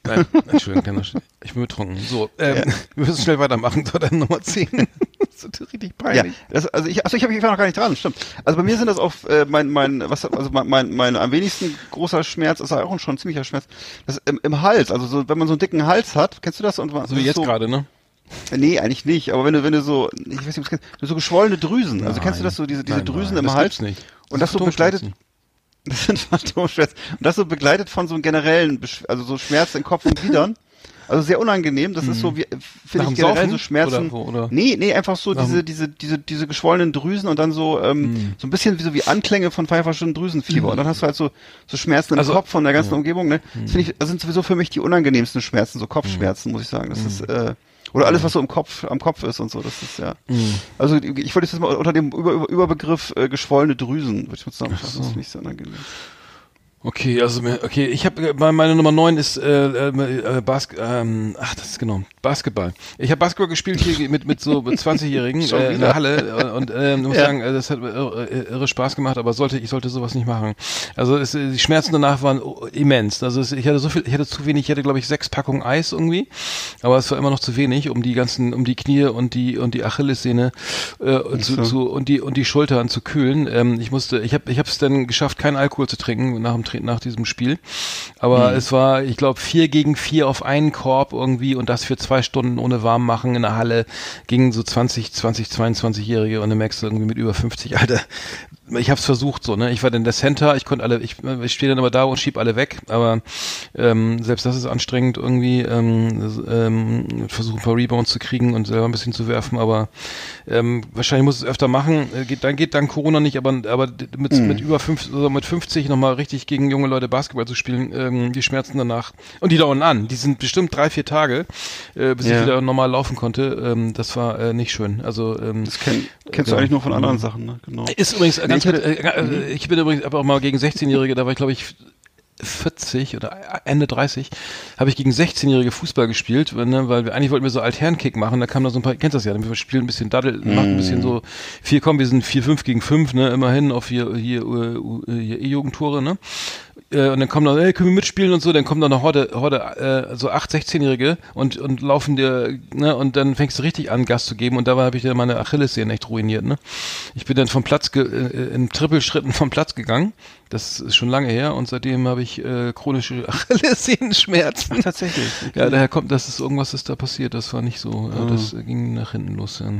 B: Nein, Entschuldigung, kleiner Sch- ich bin betrunken. So, ähm, *laughs* wir müssen schnell weitermachen. So, dann Nummer 10. *laughs* das ist richtig
A: Ja,
B: peinlich.
A: das, also ich, also ich, hab, ich war noch gar nicht dran, stimmt. Also bei mir sind das auf äh, mein, mein, was, also mein, mein, mein am wenigsten großer Schmerz ist auch schon ein ziemlicher Schmerz. Das im, im Hals, also so, wenn man so einen dicken Hals hat, kennst du das? Und man,
B: So wie jetzt
A: so,
B: gerade, ne?
A: Nee, eigentlich nicht. Aber wenn du, wenn du so, ich weiß nicht, du kennst, so geschwollene Drüsen. Also kennst du
B: Nein.
A: das so, diese, diese
B: Nein,
A: Drüsen
B: nein,
A: im
B: das
A: Hals?
B: gibt's nicht.
A: Und
B: Das
A: das so begleitet, *laughs* das sind Phantomschmerzen. Und das so begleitet von so einem generellen, Besch- also so Schmerz in Kopf und Gliedern. *laughs* Also sehr unangenehm. Das ist so wie,
B: Nach
A: finde ich generell
B: Saufen?
A: so Schmerzen.
B: Oder oder?
A: Nee, nee, einfach so
B: Nach
A: diese, diese, diese, diese geschwollenen Drüsen und dann so, ähm,
B: Hm.
A: so ein bisschen wie so wie Anklänge von verschiedenen Drüsenfieber. Und dann hast du halt so, so Schmerzen im
B: Also-
A: Kopf von der ganzen
B: ja.
A: Umgebung, ne? Das finde ich, das sind sowieso für mich die unangenehmsten Schmerzen, so Kopfschmerzen, muss ich sagen. Das ist, äh, oder alles, was so im Kopf, am Kopf ist und so, das ist ja. Also ich wollte jetzt mal unter dem Über, Über, Überbegriff äh, geschwollene Drüsen, würde ich mal sagen. Das ist nicht so unangenehm.
B: Okay, also okay, ich habe meine Nummer 9 ist äh, äh, äh, Bas ähm, ach, das ist genau, Basketball. Ich habe Basketball gespielt hier mit mit so 20-jährigen *laughs*
A: Schon
B: äh, in der Halle äh, und äh, *laughs* muss
A: Ja.
B: sagen, äh, das hat irre, irre Spaß gemacht, aber sollte ich sollte sowas nicht machen. Also es, äh, die Schmerzen danach waren immens. Also es, ich hatte so viel, ich hatte zu wenig, ich hatte glaube ich sechs Packungen Eis irgendwie, aber es war immer noch zu wenig, um die ganzen um die Knie und die und die Achillessehne äh, zu,
A: so.
B: zu und die und die Schultern zu kühlen. Ähm, ich musste, ich habe ich habe es dann geschafft, keinen Alkohol zu trinken nach dem Tra- nach diesem Spiel. Aber es war, ich glaube, vier gegen vier auf einen Korb irgendwie und das für zwei Stunden ohne warm machen in der Halle gegen so 20, 20, 22-Jährige und dann merkst du irgendwie mit über 50, Alter. Ich habe es versucht so, ne? Ich war dann der Center, ich konnte alle, ich, ich stehe dann immer da und schieb alle weg, aber ähm, selbst das ist anstrengend irgendwie, ähm, ähm, versuche ein paar Rebounds zu kriegen und selber ein bisschen zu werfen, aber ähm, wahrscheinlich muss es öfter machen. Äh, Geht, dann geht dann Corona nicht, aber aber mit, mit über fünf, also mit 50 nochmal richtig gegen junge Leute Basketball zu spielen, ähm, die Schmerzen danach und die dauern an. Die sind bestimmt drei vier Tage, äh, bis
A: Ja.
B: ich wieder normal laufen konnte. Ähm, das war äh, nicht schön. Also ähm,
A: Das kenn, kennst du
B: Ja.
A: eigentlich nur von anderen Sachen, ne? Genau.
B: ist übrigens äh, ganz
A: ich hatte-
B: äh, äh, ich bin übrigens aber auch mal gegen 16-Jährige, da war ich glaube ich 40 oder Ende 30, habe ich gegen 16-jährige Fußball gespielt, ne, weil wir eigentlich wollten wir so Altherrenkick machen, da kam da so ein paar, kennst das ja, wir spielen ein bisschen Daddel, macht ein bisschen so vier, komm, wir sind 4-5 gegen 5, ne, immerhin auf hier, hier, hier E-Jugendtore, ne, äh, und dann kommen da, hey, können wir mitspielen und so, dann kommen da eine Horde, Horde, äh, so acht 16-Jährige und, und laufen dir, ne, und dann fängst du richtig an, Gas zu geben und dabei habe ich dann meine Achillessehnen echt ruiniert, ne. Ich bin dann vom Platz, ge äh, in Trippelschritten vom Platz gegangen, das ist schon lange her und seitdem habe ich äh, chronische *laughs* Achillessehnenschmerzen.
A: Tatsächlich.
B: Ja, daher kommt, dass es irgendwas ist da passiert, das war nicht so, äh, das äh, ging nach hinten los. Ja.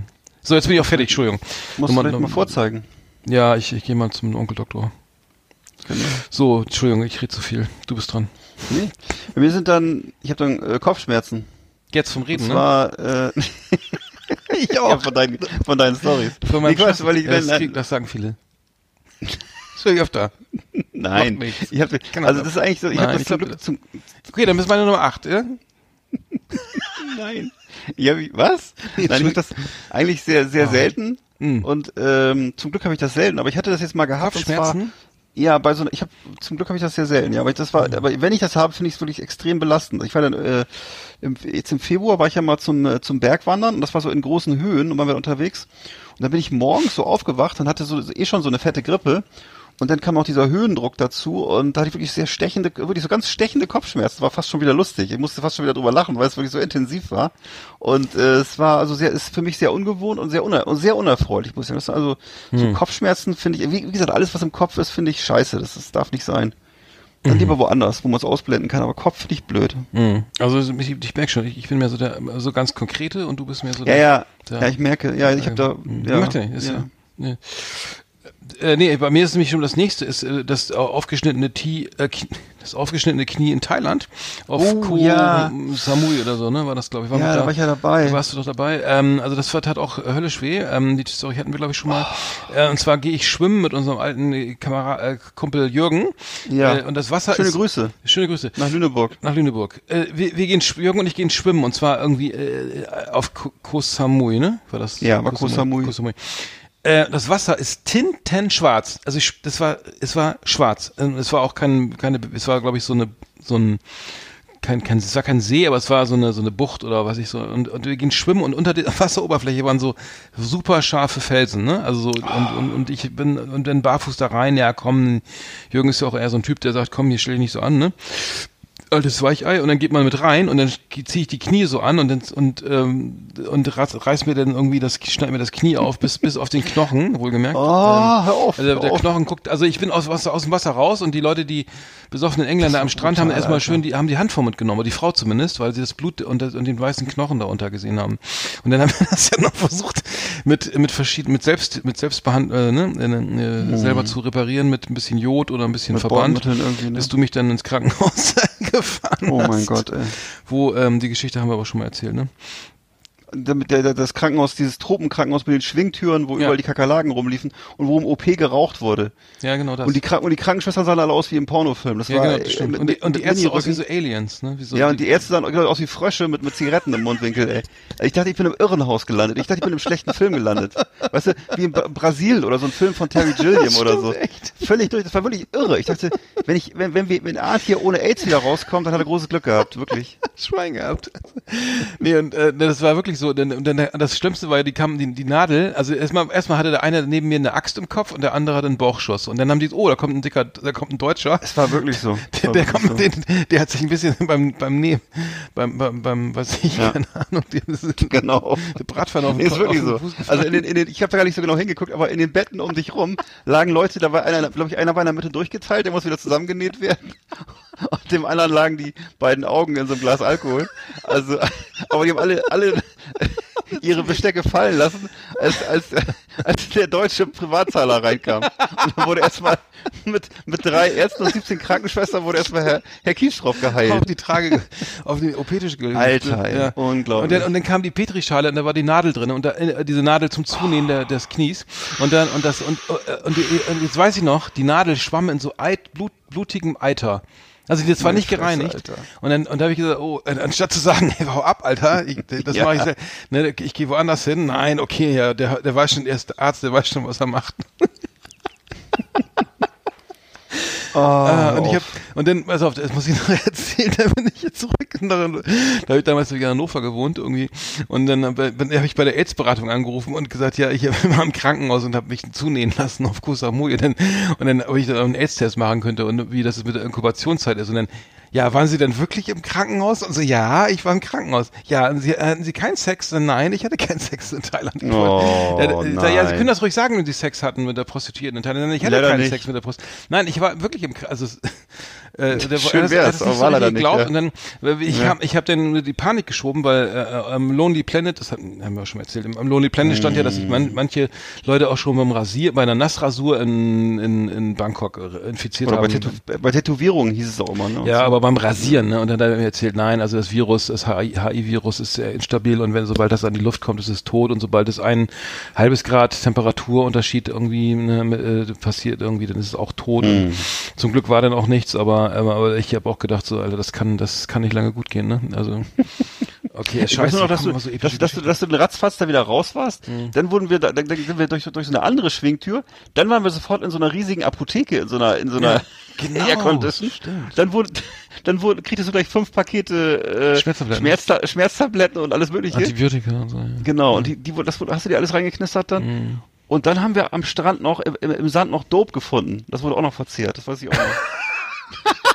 B: So, jetzt bin ich auch fertig, Entschuldigung.
A: Musst du
B: Nummer-
A: vielleicht mal
B: Nummer-
A: vorzeigen.
B: Ja, ich, ich gehe mal zum Onkeldoktor.
A: Genau.
B: So, Entschuldigung, ich rede zu viel. Du bist dran.
A: Nee. Bei mir sind dann, ich habe dann äh, Kopfschmerzen.
B: Jetzt vom Reden,
A: Das
B: ne?
A: war, äh, *laughs* ich auch. Ja, von deinen, von deinen Stories.
B: Von meinem
A: weiß,
B: Chef-
A: weil ich,
B: ja, das, krieg- das sagen viele. Das will ich öfter. *laughs*
A: nein, ich
B: Kann
A: also das ist eigentlich so, ich habe das
B: glaub,
A: Glück, zum,
B: Okay, dann bist meine Nummer 8, ja? *laughs*
A: nein. Ja, wie, was? Nein, ich das eigentlich sehr, sehr selten.
B: Hm.
A: Und ähm, zum Glück habe ich das selten, aber ich hatte das jetzt mal gehabt. und zwar-
B: Kopfschmerzen?
A: Ja, bei so einer, ich habe zum Glück habe ich das sehr selten, ja, aber ich, das war, aber wenn ich das habe, finde ich es wirklich extrem belastend. Ich war dann äh, im, jetzt im Februar war ich ja mal zum äh, zum Bergwandern und das war so in großen Höhen und waren wir unterwegs und dann bin ich morgens so aufgewacht und hatte so eh schon so eine fette Grippe Und dann kam auch dieser Höhendruck dazu und da hatte ich wirklich sehr stechende, wirklich so ganz stechende Kopfschmerzen. War fast schon wieder lustig. Ich musste fast schon wieder drüber lachen, weil es wirklich so intensiv war. Und äh, es war also sehr, ist für mich sehr ungewohnt und sehr, uner und sehr unerfreulich, muss ich sagen. Also hm. so Kopfschmerzen finde ich, wie, wie, gesagt, alles was im Kopf ist, finde ich scheiße. Das, das darf nicht sein. Dann mhm. lieber woanders, wo man es ausblenden kann, aber Kopf finde ich blöd.
B: Mhm. Also ich, ich merke schon, ich, ich bin mehr so der so ganz konkrete und du bist mehr so
A: der. Ja, ja, der, ja, ich merke, ja, ich habe da.
B: Ja, ja, ja, ist, ja. ja. Äh, nee, bei mir ist nämlich schon das nächste, ist äh, das aufgeschnittene T, äh, das aufgeschnittene Knie in Thailand
A: auf oh, Ko ja.
B: Samui oder so, ne? War das, glaube ich.
A: War ja, da, da war ich ja dabei.
B: Da warst du doch dabei. Ähm, also das tat auch höllisch weh. Ähm, die Story hatten wir, glaube ich, schon mal. Oh. Äh, und zwar gehe ich schwimmen mit unserem alten Kamera äh, Kumpel Jürgen.
A: Ja.
B: Äh, und das Wasser
A: Schöne
B: ist,
A: Grüße.
B: Schöne Grüße.
A: Nach Lüneburg.
B: Nach Lüneburg. Äh, wir, wir gehen, Jürgen und ich gehen schwimmen und zwar irgendwie äh, auf Koh Samui, ne?
A: War das? Ja, war Koh Samui. Koh Samui.
B: Äh, das Wasser ist tintenschwarz. Also ich, das war, es war schwarz. Ähm, es war auch kein, keine, es war glaube ich so eine, so ein, kein, kein, es war kein See, aber es war so eine, so eine Bucht oder was ich so. Und, und wir gehen schwimmen und unter der *laughs* Wasseroberfläche waren so super scharfe Felsen, ne? Also so, und, und, und ich bin, und dann barfuß da rein, ja komm, Jürgen ist ja auch eher so ein Typ, der sagt, komm, hier stell dich nicht so an, ne? Altes Weichei und dann geht man mit rein und dann ziehe ich die Knie so an und dann, und ähm, und reiß mir dann irgendwie das schneid mir das Knie auf bis bis auf den Knochen wohlgemerkt.
A: Oh, hör auf,
B: also der
A: hör
B: Knochen guckt also ich bin aus Wasser aus dem Wasser raus und die Leute die besoffenen Engländer am Strand haben erstmal schön die haben die Hand vor Mund genommen die Frau zumindest weil sie das Blut und, das, und den weißen Knochen darunter gesehen haben und dann *laughs* haben wir das ja noch versucht mit mit verschiedenen mit selbst mit Selbstbehand äh, ne, äh, mhm. selber zu reparieren mit ein bisschen Jod oder ein bisschen mit Verband ne? bis du mich dann ins Krankenhaus *laughs* gefahren
A: Oh
B: mein
A: Gott, ey.
B: Wo, ähm, die Geschichte haben wir aber schon mal erzählt, ne?
A: Damit der, das Krankenhaus, dieses Tropenkrankenhaus mit den Schwingtüren, wo ja. überall die Kakerlaken rumliefen und wo im OP geraucht wurde.
B: Ja, genau das.
A: Und die, und die Krankenschwestern sahen alle aus wie im Pornofilm. Das ja, war, genau,
B: das stimmt. Mit, und die, und die Ärzte aus wie so Aliens, ne? So
A: ja, und die Ärzte sahen genau aus wie Frösche mit, mit Zigaretten im Mundwinkel, ey. Ich dachte, ich bin im Irrenhaus gelandet. Ich dachte, ich bin im schlechten *laughs* Film gelandet. Weißt du, wie in Brasil oder so ein Film von Terry *laughs* Gilliam oder so. Echt. Völlig durch, das war wirklich irre. Ich dachte, wenn ich, wenn, wenn wir, wenn Art hier ohne AIDS wieder rauskommt, dann hat er großes Glück gehabt, wirklich. *laughs*
B: Schwein gehabt. Nee, und äh, das war wirklich so, denn, denn das Schlimmste war ja, die kamen, die, die Nadel, also erstmal, erstmal hatte der eine neben mir eine Axt im Kopf und der andere hatte einen Bauchschuss. Und dann haben die, oh, da kommt ein dicker, da kommt ein Deutscher.
A: Es war wirklich so. *laughs*
B: Der, der, kommt, so. Den, der hat sich ein bisschen *laughs* beim, beim Nehmen, beim, beim, beim, was ich,
A: ja. keine Ahnung, die, *laughs* genau.
B: Der Bratpfanne auf
A: dem nee, Ist wirklich so. Also in den, in den, ich habe da gar nicht so genau hingeguckt, aber in den Betten um dich rum lagen Leute, da war einer, glaube ich, einer war in der Mitte durchgeteilt, der muss wieder zusammengenäht werden. *laughs* Und dem anderen lagen die beiden Augen in so einem Glas Alkohol. Also, aber die haben alle, alle *laughs* ihre Bestecke fallen lassen, als, als, als der deutsche Privatzahler reinkam. Und dann wurde erstmal mit, mit drei Ärzten und 17 Krankenschwestern wurde erstmal Herr, Herr Kiestroff geheilt.
B: Auf die Trage, auf die OP-Tisch
A: gelegt. Alter, ja. unglaublich.
B: Und dann, und dann kam die Petrischale und da war die Nadel drin und da, äh, diese Nadel zum Zunähen der, des Knies. Und dann, und das, und, äh, und, und jetzt weiß ich noch, die Nadel schwamm in so Eit, blut, blutigem Eiter. Also das war nicht gereinigt. Alter. Und dann und da habe ich gesagt, oh, anstatt zu sagen, *laughs* hey, hau ab, Alter, ich, *laughs* das ja. mache ich, ne, ich gehe woanders hin. Nein, okay, ja, der, der weiß schon, er ist Arzt, der weiß schon, was er macht. *laughs* Oh, äh, und ich hab, und dann, pass auf, das muss ich *laughs* noch erzählen, da bin ich jetzt zurück. Da, da habe ich damals in Hannover gewohnt irgendwie. Und dann, habe ich bei der AIDS-Beratung angerufen und gesagt, ja, ich *laughs* war im Krankenhaus und habe mich zunähen lassen auf Koh Samui. Und dann, und dann, ob ich dann einen AIDS-Test machen könnte und wie das mit der Inkubationszeit ist. Und dann, ja, waren Sie denn wirklich im Krankenhaus? Und so, ja, ich war im Krankenhaus. Ja, Sie, hatten Sie keinen Sex? Nein, ich hatte keinen Sex in Thailand.
A: Oh,
B: ja, ja, Sie können das ruhig sagen, wenn Sie Sex hatten mit der Prostituierten in Thailand. Ich hatte Leider keinen nicht. Sex mit der Prostituierten. Nein, ich war wirklich im Krankenhaus. Also, *laughs*
A: äh, der, Schön wär's, das, aber war leider nicht. Ja.
B: Und dann, ich ja. habe ich hab dann die Panik geschoben, weil äh, am Lonely Planet, das haben wir auch schon erzählt, am Lonely Planet stand ja, dass sich man, manche Leute auch schon beim Rasier, bei einer Nassrasur in, in, in Bangkok infiziert
A: Oder
B: haben.
A: Bei, Tätow bei Tätowierungen hieß es auch immer, ne?
B: Ja, aber beim Rasieren, ne? Und dann hat er mir erzählt, nein, also das Virus, das HI-Virus ist sehr instabil und wenn sobald das an die Luft kommt, ist es tot und sobald es ein halbes Grad Temperaturunterschied irgendwie ne, äh, passiert irgendwie, dann ist es auch tot. Mhm. Zum Glück war dann auch nichts, aber, aber ich habe auch gedacht, so, Alter, das kann, das kann nicht lange gut gehen, ne? Also. *laughs*
A: Okay, ich scheiße, weiß nur noch, dass du, so dass, dass, du, dass du den Ratzfatz da wieder raus warst. Mhm. Dann wurden wir, da, dann sind wir durch, durch so eine andere Schwingtür. Dann waren wir sofort in so einer riesigen Apotheke, in so einer, in so einer ja, *laughs*
B: genau,
A: Aircondition. Dann wurde, dann wurde, kriegtest du gleich fünf Pakete äh, Schmerztabletten. Schmerzta Schmerztabletten und alles mögliche.
B: Antibiotika und so. Ja.
A: Genau, und die, die, das, hast du dir alles reingeknistert dann? Mhm. Und dann haben wir am Strand noch, im, im Sand noch Dope gefunden. Das wurde auch noch verzehrt. Das weiß ich auch noch. *laughs*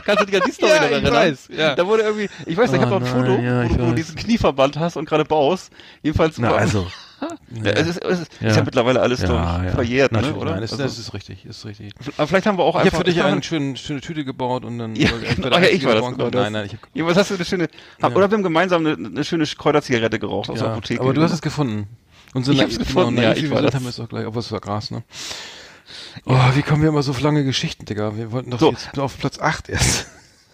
A: *laughs* Kannst du dich an die Story
B: Ja,
A: noch
B: ich
A: erinnern?
B: weiß, ja.
A: Da wurde irgendwie, ich weiß nicht, ich
B: Oh
A: habe noch ein Foto,
B: ja,
A: wo, du- diesen Knieverband hast und gerade baust. Jedenfalls.
B: Na, also. *laughs*
A: Ja, es ist, es ist,
B: Ja.
A: ist ja mittlerweile alles glaub ich, verjährt, ne, oder?
B: Nein, das,
A: Also,
B: das ist richtig, ist richtig.
A: aber vielleicht haben wir auch
B: Ich habe
A: einfach.
B: für dich *laughs*
A: ich
B: eine schöne, schöne Tüte gebaut und dann.
A: Ja, genau,
B: der
A: ja, ich war das, genau das.
B: Nein, nein, ich hab,
A: Ja, was hast du eine schöne, hab,
B: Ja.
A: oder wir haben gemeinsam eine, eine schöne Kräuterzigarette geraucht aus der
B: ja,
A: Apotheke.
B: aber du hast es gefunden. Und so
A: Ich hab's gefunden,
B: genau,
A: ja, ich war das.
B: haben wir es auch gleich, aber es war Gras, ne? Oh, wie kommen wir immer so auf lange Geschichten, Digga? Wir wollten doch
A: So.
B: jetzt auf Platz 8 erst.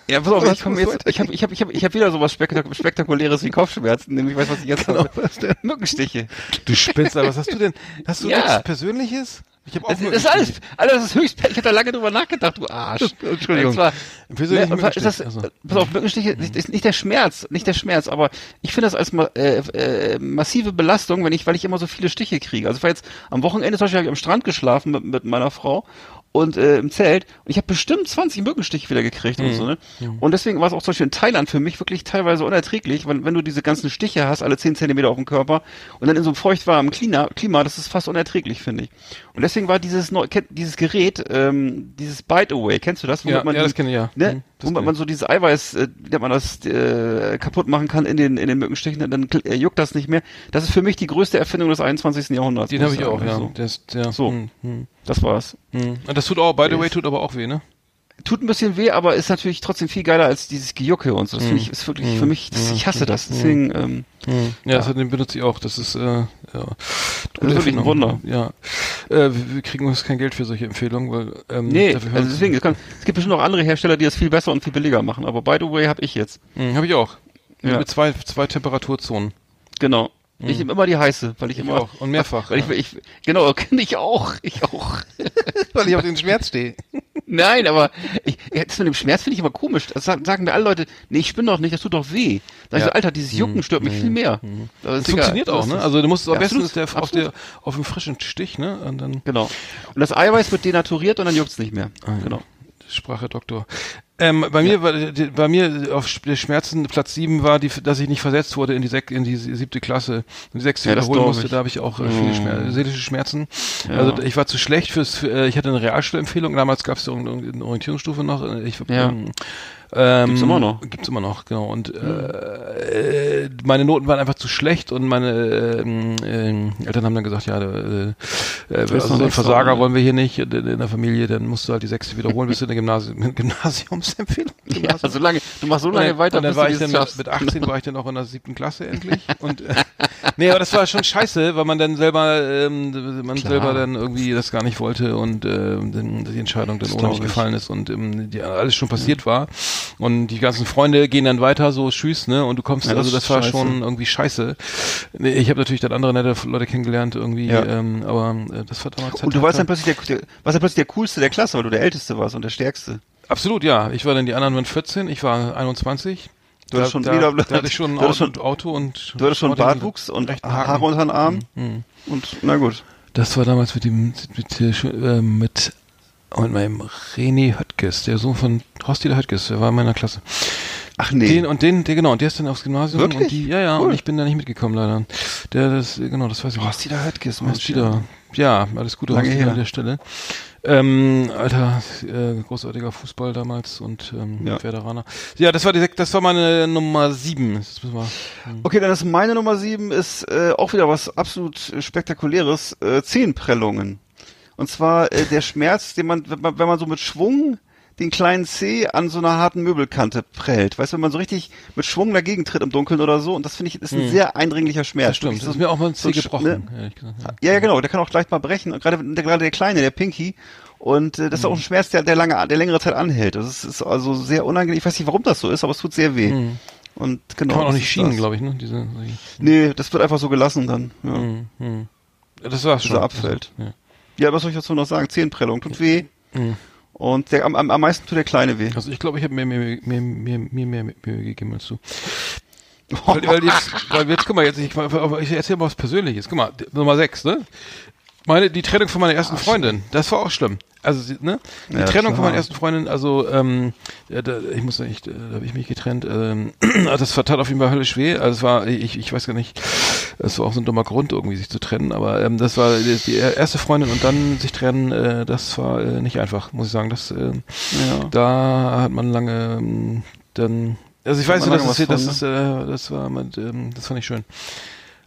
A: Ja, pass auf,
B: Was
A: ich komme jetzt, ich habe ich hab, ich hab, ich hab wieder sowas Spektak Spektakuläres wie Kopfschmerzen, nämlich, weißt du, was ich jetzt
B: Genau,
A: habe?
B: was denn?
A: Mückenstiche.
B: Du aber was hast du denn? Hast du
A: Ja.
B: nichts Persönliches? Ich habe auch
A: Das, das ist alles, Alter, das ist höchst, ich hab da lange drüber nachgedacht, du Arsch. *laughs*
B: Entschuldigung.
A: Zwar, ne, ist das,
B: also.
A: pass auf, Mückenstiche, ist, ist nicht der Schmerz, nicht der Schmerz, aber ich finde das als äh, äh, massive Belastung, wenn ich, weil ich immer so viele Stiche kriege. Also ich war jetzt am Wochenende zum Beispiel ich am Strand geschlafen mit, mit meiner Frau und äh, im Zelt und ich habe bestimmt 20 Mückenstiche wieder gekriegt und so, ne? Und deswegen war es auch zum Beispiel in Thailand für mich wirklich teilweise unerträglich, wenn, wenn du diese ganzen Stiche hast, alle 10 Zentimeter auf dem Körper und dann in so einem feuchtwarmen Klima, Klima das ist fast unerträglich, finde ich. Und deswegen war dieses dieses Gerät, ähm, dieses Bite Away, kennst du das?
B: Ja,
A: man
B: ja,
A: die-
B: das kenne ich, ja.
A: Ne?
B: Mhm, das
A: wo man, man so dieses Eiweiß, äh, wie man das, äh, kaputt machen kann in den, in den Mückenstichen, dann, äh, juckt das nicht mehr. Das ist für mich die größte Erfindung des 21. Jahrhunderts.
B: Den habe ich auch, ja.
A: So,
B: Der ist, der,
A: So.
B: Hm, hm,
A: das war's.
B: hm. Und das tut auch, by the way, tut aber auch weh, ne?
A: Tut ein bisschen weh, aber ist natürlich trotzdem viel geiler als dieses Gejucke und so. Das
B: Mhm.
A: finde ich, ist wirklich für mich, das, ich hasse das. Deswegen, ähm,
B: Ja, das hat, den benutze ich auch. Das ist, äh, ja.
A: Das ist wirklich ein Wunder.
B: Ja. Äh, wir, wir kriegen uns kein Geld für solche Empfehlungen, weil, ähm,
A: nee,
B: dafür
A: also deswegen, es, kann, es gibt bestimmt auch andere Hersteller, die das viel besser und viel billiger machen. Aber by the way habe ich jetzt.
B: Hm, habe ich auch.
A: Ja.
B: Mit zwei, zwei Temperaturzonen.
A: Genau. Ich nehme immer die heiße, weil ich,
B: Ich
A: immer
B: auch. Und mehrfach.
A: Weil ich, ich, genau, kenne *laughs* ich auch. Ich auch.
B: weil ich auf den Schmerz stehe.
A: Nein, aber ich, ja, das mit dem Schmerz finde ich immer komisch. Das sagen, sagen mir alle Leute, nee, ich spinne doch nicht, das tut doch weh. Sag ich
B: Ja.
A: so, Alter, dieses Jucken stört mich viel mehr. Aber
B: Das
A: egal.
B: funktioniert auch,
A: Das
B: ne? Also du musst am
A: Ja,
B: besten ist der auf der auf dem frischen Stich, ne? Und dann
A: Genau. Und das Eiweiß wird denaturiert und dann juckt's nicht mehr.
B: Ah,
A: Genau.
B: Sprache Doktor. Ähm, bei mir war bei mir auf der Schmerzen Platz sieben war die, dass ich nicht versetzt wurde in die sek in die siebte Klasse und die sechste
A: Ja,
B: wiederholen musste.
A: ich.
B: Da habe ich auch äh, viele
A: Mm.
B: Schmer seelische Schmerzen.
A: Ja.
B: Also ich war zu schlecht fürs. Für, äh, ich hatte eine Realschulempfehlung. Damals gab es eine Orientierungsstufe noch. Ich,
A: Ja.
B: ähm, ähm,
A: Gibt's immer noch.
B: Gibt's immer noch, genau. Und äh, äh, meine Noten waren einfach zu schlecht und meine ähm, ähm, Eltern haben dann gesagt, ja, äh, äh, also so einen
A: extra,
B: Versager wollen wir hier nicht in, in der Familie, dann musst du halt die sechste wiederholen, bis du eine *laughs* *laughs* Gymnasium, Gymnasiumsempfehlung.
A: Ja, so lange, du machst so lange
B: dann,
A: weiter,
B: und dann
A: bis
B: war ich dann mit, mit 18 war ich dann auch in der siebten Klasse endlich *laughs* und äh, nee, aber das war schon scheiße, weil man dann selber ähm, man
A: Klar.
B: selber dann irgendwie das gar nicht wollte und ähm, dann die Entscheidung dann ohne mich gefallen ist und ähm, die, alles schon passiert war und die ganzen Freunde gehen dann weiter so tschüss, ne, und du kommst
A: Ja, das
B: also das war
A: scheiße.
B: schon irgendwie scheiße. Nee, ich habe natürlich dann andere nette Leute kennengelernt irgendwie,
A: Ja.
B: ähm, aber äh, das war damals
A: Und du warst dann plötzlich der, der, warst dann plötzlich der coolste der Klasse, weil du der älteste warst und der stärkste.
B: Absolut, ja. Ich war dann die anderen waren 14, ich war 21.
A: Du hattest schon
B: da,
A: wieder-
B: da hatte ich schon ein
A: du hattest
B: Auto,
A: schon-
B: Auto und
A: Du hattest schon Bartwuchs und. Haare unter den Arm.
B: Mhm.
A: Und na gut.
B: Das war damals mit dem mit, mit, äh, mit, mit meinem René Höttges, der Sohn von Horst Höttges, der war in meiner Klasse.
A: Ach nee.
B: Den und den, der genau, und der ist dann aufs Gymnasium
A: Wirklich?
B: und die, ja, ja,
A: Cool.
B: und ich bin da nicht mitgekommen leider. Der, das, genau, das weiß ich.
A: Horst Dieter Höttges,
B: Horst Dieter. Ja, alles Gute
A: Lange her.
B: an der Stelle. Ähm, alter, äh, großartiger Fußball damals und ähm,
A: Ja.
B: Veteraner. Ja, das war die, das war meine Nummer sieben. Wir,
A: Okay, dann ist meine Nummer sieben ist äh, auch wieder was absolut spektakuläres, äh, Zehenprellungen. Und zwar äh, der Schmerz, den man, wenn man, wenn man so mit Schwung den kleinen Zeh an so einer harten Möbelkante prellt. Weißt du, wenn man so richtig mit Schwung dagegen tritt im Dunkeln oder so. Und das finde ich ist ein sehr eindringlicher Schmerz.
B: Hm. das stimmt. Das
A: so-
B: ist mir auch mal ein
A: so
B: Zeh
A: ein Sch-
B: gebrochen.
A: ne?
B: ja.
A: Ja, genau. Der kann auch gleich mal brechen. Und gerade der, gerade der Kleine, der Pinky. Und äh, das ist
B: Hm.
A: auch ein Schmerz, der, der lange, der längere Zeit anhält. Das ist, ist also sehr unangenehm. Ich weiß nicht, warum das so ist, aber es tut sehr weh. Und genau.
B: Hm. Kann man auch nicht
A: ist
B: schienen, glaube ich, ne? Diese,
A: Nee, das wird einfach so gelassen dann. Ja.
B: hm, hm. Das war's
A: Dieser
B: schon.
A: abfällt.
B: Ja.
A: Ja, was soll ich dazu noch sagen? Zehenprellung tut weh.
B: Mhm.
A: Und der, am, am, am meisten tut der Kleine weh.
B: Also ich glaube, ich habe mir mehr, mehr, mehr, mehr, mehr, mehr gegeben als du. *laughs* Weil, weil jetzt, weil jetzt, guck mal, jetzt, ich, ich erzähle mal was Persönliches. Guck mal, Nummer sechs, ne? Meine, die Trennung von meiner ersten Freundin, das war auch schlimm. Also, ne? Die
A: Ja,
B: Trennung
A: klar.
B: von meiner ersten Freundin, also, ähm, ja, da, ich muss nicht, äh, da habe ich mich getrennt. Ähm, *clears throat* das war- tat auf jeden Fall höllisch weh. Also, es war, ich, ich weiß gar nicht, es war auch so ein dummer Grund, irgendwie sich zu trennen, aber ähm, das war die, die erste Freundin und dann sich trennen, äh, das war äh, nicht einfach, muss ich sagen. Das, äh,
A: Ja.
B: da hat man lange ähm, dann, also ich weiß
A: lange
B: das,
A: was
B: das,
A: von,
B: ist, äh, das war, ähm, das fand ich schön.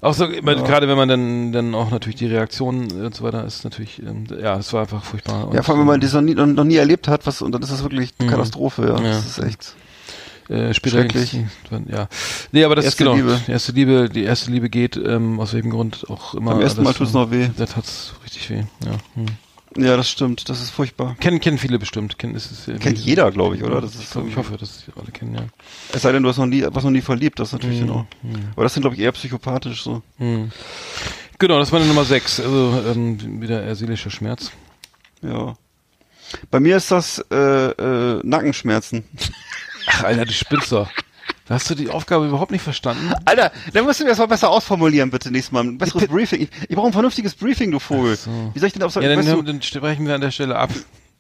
B: Auch so,
A: Ja.
B: gerade wenn man dann, dann auch natürlich die Reaktionen und so weiter ist natürlich, ähm, ja, es war einfach furchtbar.
A: Ja, vor allem, wenn man das noch nie, noch, nie erlebt hat, was, und dann ist das wirklich eine
B: Mhm.
A: Katastrophe, ja.
B: Ja.
A: Das ist echt.
B: äh,
A: schrecklich.
B: ja. Nee, aber das
A: Erste
B: ist genau,
A: Liebe.
B: die erste Liebe, die erste Liebe geht, ähm, aus welchem Grund auch immer.
A: Beim ersten
B: das-
A: Mal tut's noch weh.
B: Da tat's richtig weh, ja. Hm.
A: Ja, das stimmt. Das ist furchtbar.
B: Kennen, kennen viele bestimmt. Kennen, ist es,
A: Kennt jeder, glaube ich, oder? Das
B: ich,
A: ist
B: glaub, ich
A: irgendwie-
B: hoffe, dass sie alle kennen, ja.
A: Es sei denn, du hast noch nie, was noch nie verliebt, das ist natürlich
B: Mhm.
A: genau. Aber das sind, glaube ich, eher psychopathisch so.
B: Hm. Genau, das ist meine Nummer 6. Also ähm, wieder eher seelischer Schmerz.
A: Ja. Bei mir ist das äh, äh, Nackenschmerzen.
B: Ach, Alter, du spinnst doch. Da hast du die Aufgabe überhaupt nicht verstanden.
A: Alter, dann musst du mir das mal besser ausformulieren, bitte nächstes Mal. Ein besseres Briefing. Ich, ich brauche ein vernünftiges Briefing, du Vogel.
B: So.
A: Wie soll ich denn auf so,
B: Ja, dann,
A: du,
B: dann sprechen wir an der Stelle ab.